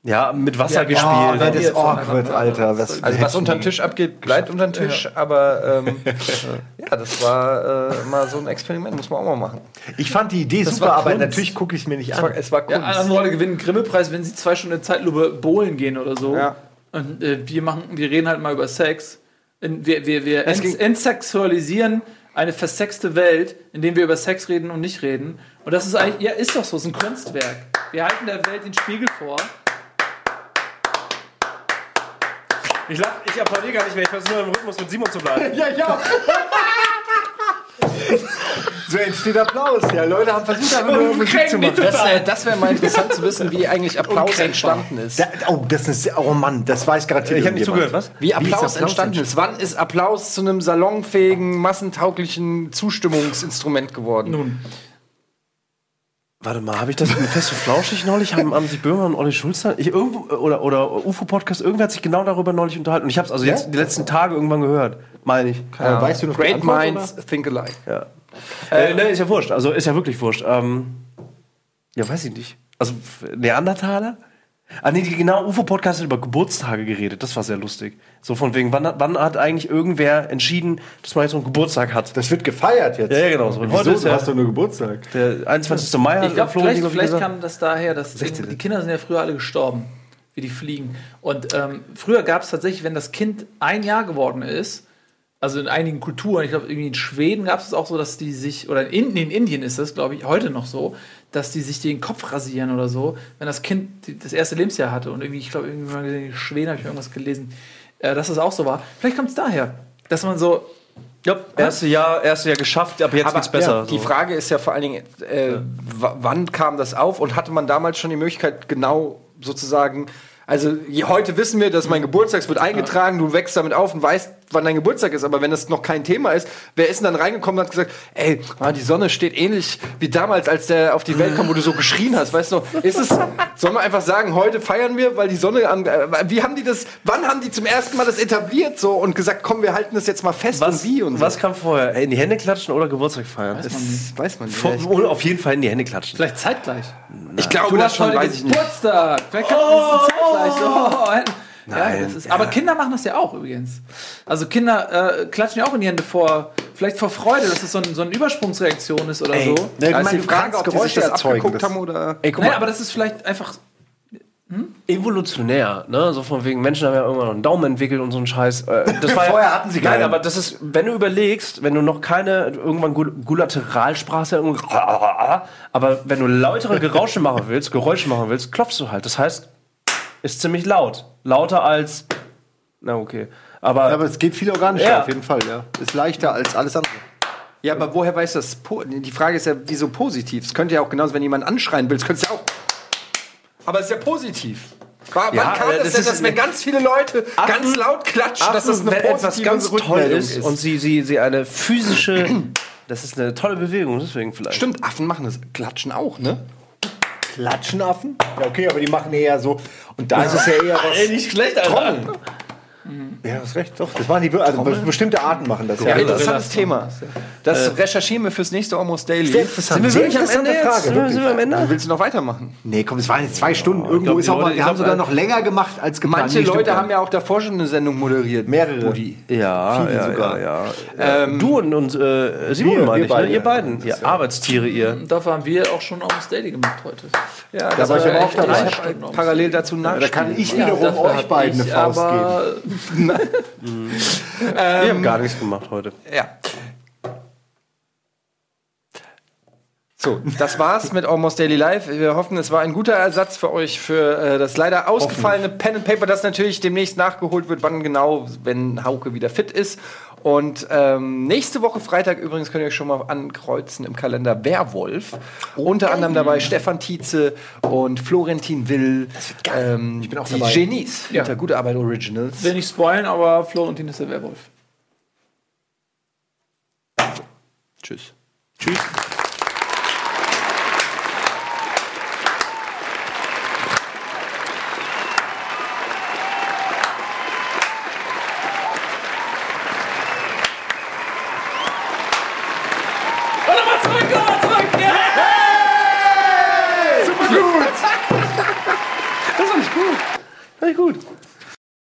Ja, mit Wasser Ja, Oh, gespielt. das ist awkward, Alter. Was, Also was unter den Tisch abgeht, bleibt unter den Tisch, aber ähm, ja, das war äh, mal so ein Experiment, muss man auch mal machen. ich fand die Idee super, war aber Kunst. natürlich gucke ich es mir nicht war, an. es war Ja, Kunst. andere Leute gewinnen einen Grimme-Preis, wenn sie zwei Stunden Zeitlupe bowlen gehen oder so. Ja. Und äh, wir machen, wir reden halt mal über Sex. Wir wir, wir entsexualisieren eine versexte Welt, in der wir über Sex reden und nicht reden. Und das ist eigentlich, ja, ist doch so, es ist ein Kunstwerk. Wir halten der Welt den Spiegel vor. Ich, lach, ich applaudiere gar nicht mehr, ich versuche nur im Rhythmus mit Simon zu bleiben. Ja, ja. so entsteht Applaus. Ja, Leute haben versucht, einfach nur Musik zu machen. Das, äh, das wäre mal interessant zu wissen, wie eigentlich Applaus entstanden ist. Da, oh, das ist, oh Mann, das weiß garantiert Ich habe nicht zugehört, was? Wie Applaus, Applaus entstanden ist. Wann ist Applaus zu einem salonfähigen, massentauglichen Zustimmungsinstrument geworden? Nun, Warte mal, habe ich das mit Fest und Flauschig neulich? Haben, haben sich Böhmer und Olli Schulz da, ich irgendwo, oder, oder UFO-Podcast, irgendwer hat sich genau darüber neulich unterhalten. Und ich habe es also jetzt die letzten Tage irgendwann gehört, meine ich. Äh, weißt du noch Great Antwort, Minds think alike. Ja. Äh, ne, ist ja wurscht. Also ist ja wirklich wurscht. Ähm, ja, weiß ich nicht. Also Neandertaler? Ah, nee, die genau UFO-Podcast hat über Geburtstage geredet. Das war sehr lustig. So von wegen, wann, hat- wann hat eigentlich irgendwer entschieden, dass man jetzt so einen Geburtstag hat? Das wird gefeiert jetzt. Ja, ja, genau. So. Wieso? Heute ist Du ja hast doch nur Geburtstag. der 21. Mai. ich hat glaube, Florentin, vielleicht, glaub ich, vielleicht gesagt. kam das daher, dass die Kinder sind ja früher alle gestorben, wie die fliegen. Und ähm, früher gab es tatsächlich, wenn das Kind ein Jahr geworden ist, also in einigen Kulturen, ich glaube, irgendwie in Schweden gab es auch so, dass die sich, oder in, in Indien ist das, glaube ich, heute noch so, dass die sich den Kopf rasieren oder so, wenn das Kind die- das erste Lebensjahr hatte. Und irgendwie, ich glaube, irgendwie mal gesehen, in Schweden habe ich irgendwas gelesen, äh, dass das auch so war. Vielleicht kommt es daher, dass man so, Ja, erste Jahr, erste Jahr geschafft, aber jetzt Aber geht's besser. ja, die so. Frage ist ja vor allen Dingen, äh, w- wann kam das auf und hatte man damals schon die Möglichkeit, genau sozusagen, also je, heute wissen wir, dass mein Geburtstag es wird eingetragen, du wächst damit auf und weißt, wann dein Geburtstag ist, aber wenn das noch kein Thema ist, wer ist denn dann reingekommen und hat gesagt, ey, ah, die Sonne steht ähnlich wie damals, als der auf die Welt kam, wo du so geschrien hast, weißt du, ist es, sollen wir einfach sagen, heute feiern wir, weil die Sonne an, äh, wie haben die das, wann haben die zum ersten Mal das etabliert so und gesagt, komm, wir halten das jetzt mal fest was, und wie und so. was kam vorher? Ey, in die Hände klatschen oder Geburtstag feiern? das weiß man nicht. Vor- oder auf jeden Fall in die Hände klatschen. vielleicht zeitgleich. Ich glaube, Du das hast schon, weiß ich nicht. Geburtstag. Vielleicht kann oh, zeitgleich. Oh, ja, das ist, Aber Kinder machen das ja auch übrigens. Also Kinder äh, klatschen ja auch in die Hände vor, vielleicht vor Freude, dass es so, ein, so eine Übersprungsreaktion ist oder so. Ja, Da ist meine, die Frage, ob die sich Geräusche das erzeugen. abgeguckt Das- haben oder. Ey, guck Nein, mal, aber das ist vielleicht einfach. evolutionär, ne? So von wegen, Menschen haben ja irgendwann noch einen Daumen entwickelt und so einen Scheiß. Äh, Das war ja, Vorher hatten sie Nein, keinen. aber das ist, wenn du überlegst, wenn du noch keine, irgendwann Gul- Gulateralsprache, irgendwie- aber wenn du lautere Gerausche machen willst, Geräusche machen willst, klopfst du halt. Das heißt, ist ziemlich laut. Lauter als, na okay. Aber, Ja, aber es geht viel organischer Ja. auf jeden Fall, ja. Ist leichter als alles andere. Ja, aber woher weiß das? Po die Frage ist ja, wieso positiv? Es könnte ja auch genauso, wenn jemand anschreien will, es könnte ja auch. Aber es ist ja positiv. Wa- Ja, Wann kam das, das denn, ist- dass wenn ganz viele Leute ganz laut klatschen, dass das eine wenn etwas ganz toll Rückmeldung ist, und sie, sie, sie eine physische, das ist eine tolle Bewegung, deswegen vielleicht. Stimmt, Affen machen das. Klatschen auch, ne? Klatschenaffen? Ja, okay, aber die machen eher so. Und da ist es ja eher was. nicht schlecht, Alter. Ja, hast recht, doch. Das machen die, wir- also bestimmte Arten machen das. Ja, Ja, interessantes Thema. Das recherchieren wir fürs nächste Almost Daily. Sehr interessant. Sind wir wirklich am Ende? Frage, Sind wir- wirklich. sind wir am Ende? Willst du noch weitermachen? Nee, komm, es waren jetzt zwei Stunden. Irgendwo glaub, ist auch mal, ich haben glaub, sogar äh, noch länger gemacht als geplant. Manche Leute stimmt haben ja auch davor schon eine Sendung moderiert. Mehrere. Budi. Ja, Viele ja, sogar. ja, ja. du und, und äh, Simon, Wir- meine wir ich, beide, ne? ihr ja. beiden. Ihr Arbeitstiere, ihr. Und dafür haben wir auch schon Almost Daily gemacht heute. Ja, Da war ich aber auch dabei. parallel dazu Da nachspielen. kann ich wiederum euch beiden eine Faust geben. Aber Wir haben gar nichts gemacht heute. Ja. So, das war's mit Almost Daily Live. Wir hoffen, es war ein guter Ersatz für euch für äh, das leider ausgefallene Pen and Paper, das natürlich demnächst nachgeholt wird. Wann genau, wenn Hauke wieder fit ist. Und ähm, nächste Woche Freitag übrigens könnt ihr euch schon mal ankreuzen im Kalender Werwolf. Unter anderem dabei Stefan Tietze und Florentin Will. Ähm, ich bin auch die dabei. Genies Ja. hinter Gute Arbeit Originals. will nicht spoilen, aber Florentin ist der Werwolf. Tschüss. Tschüss.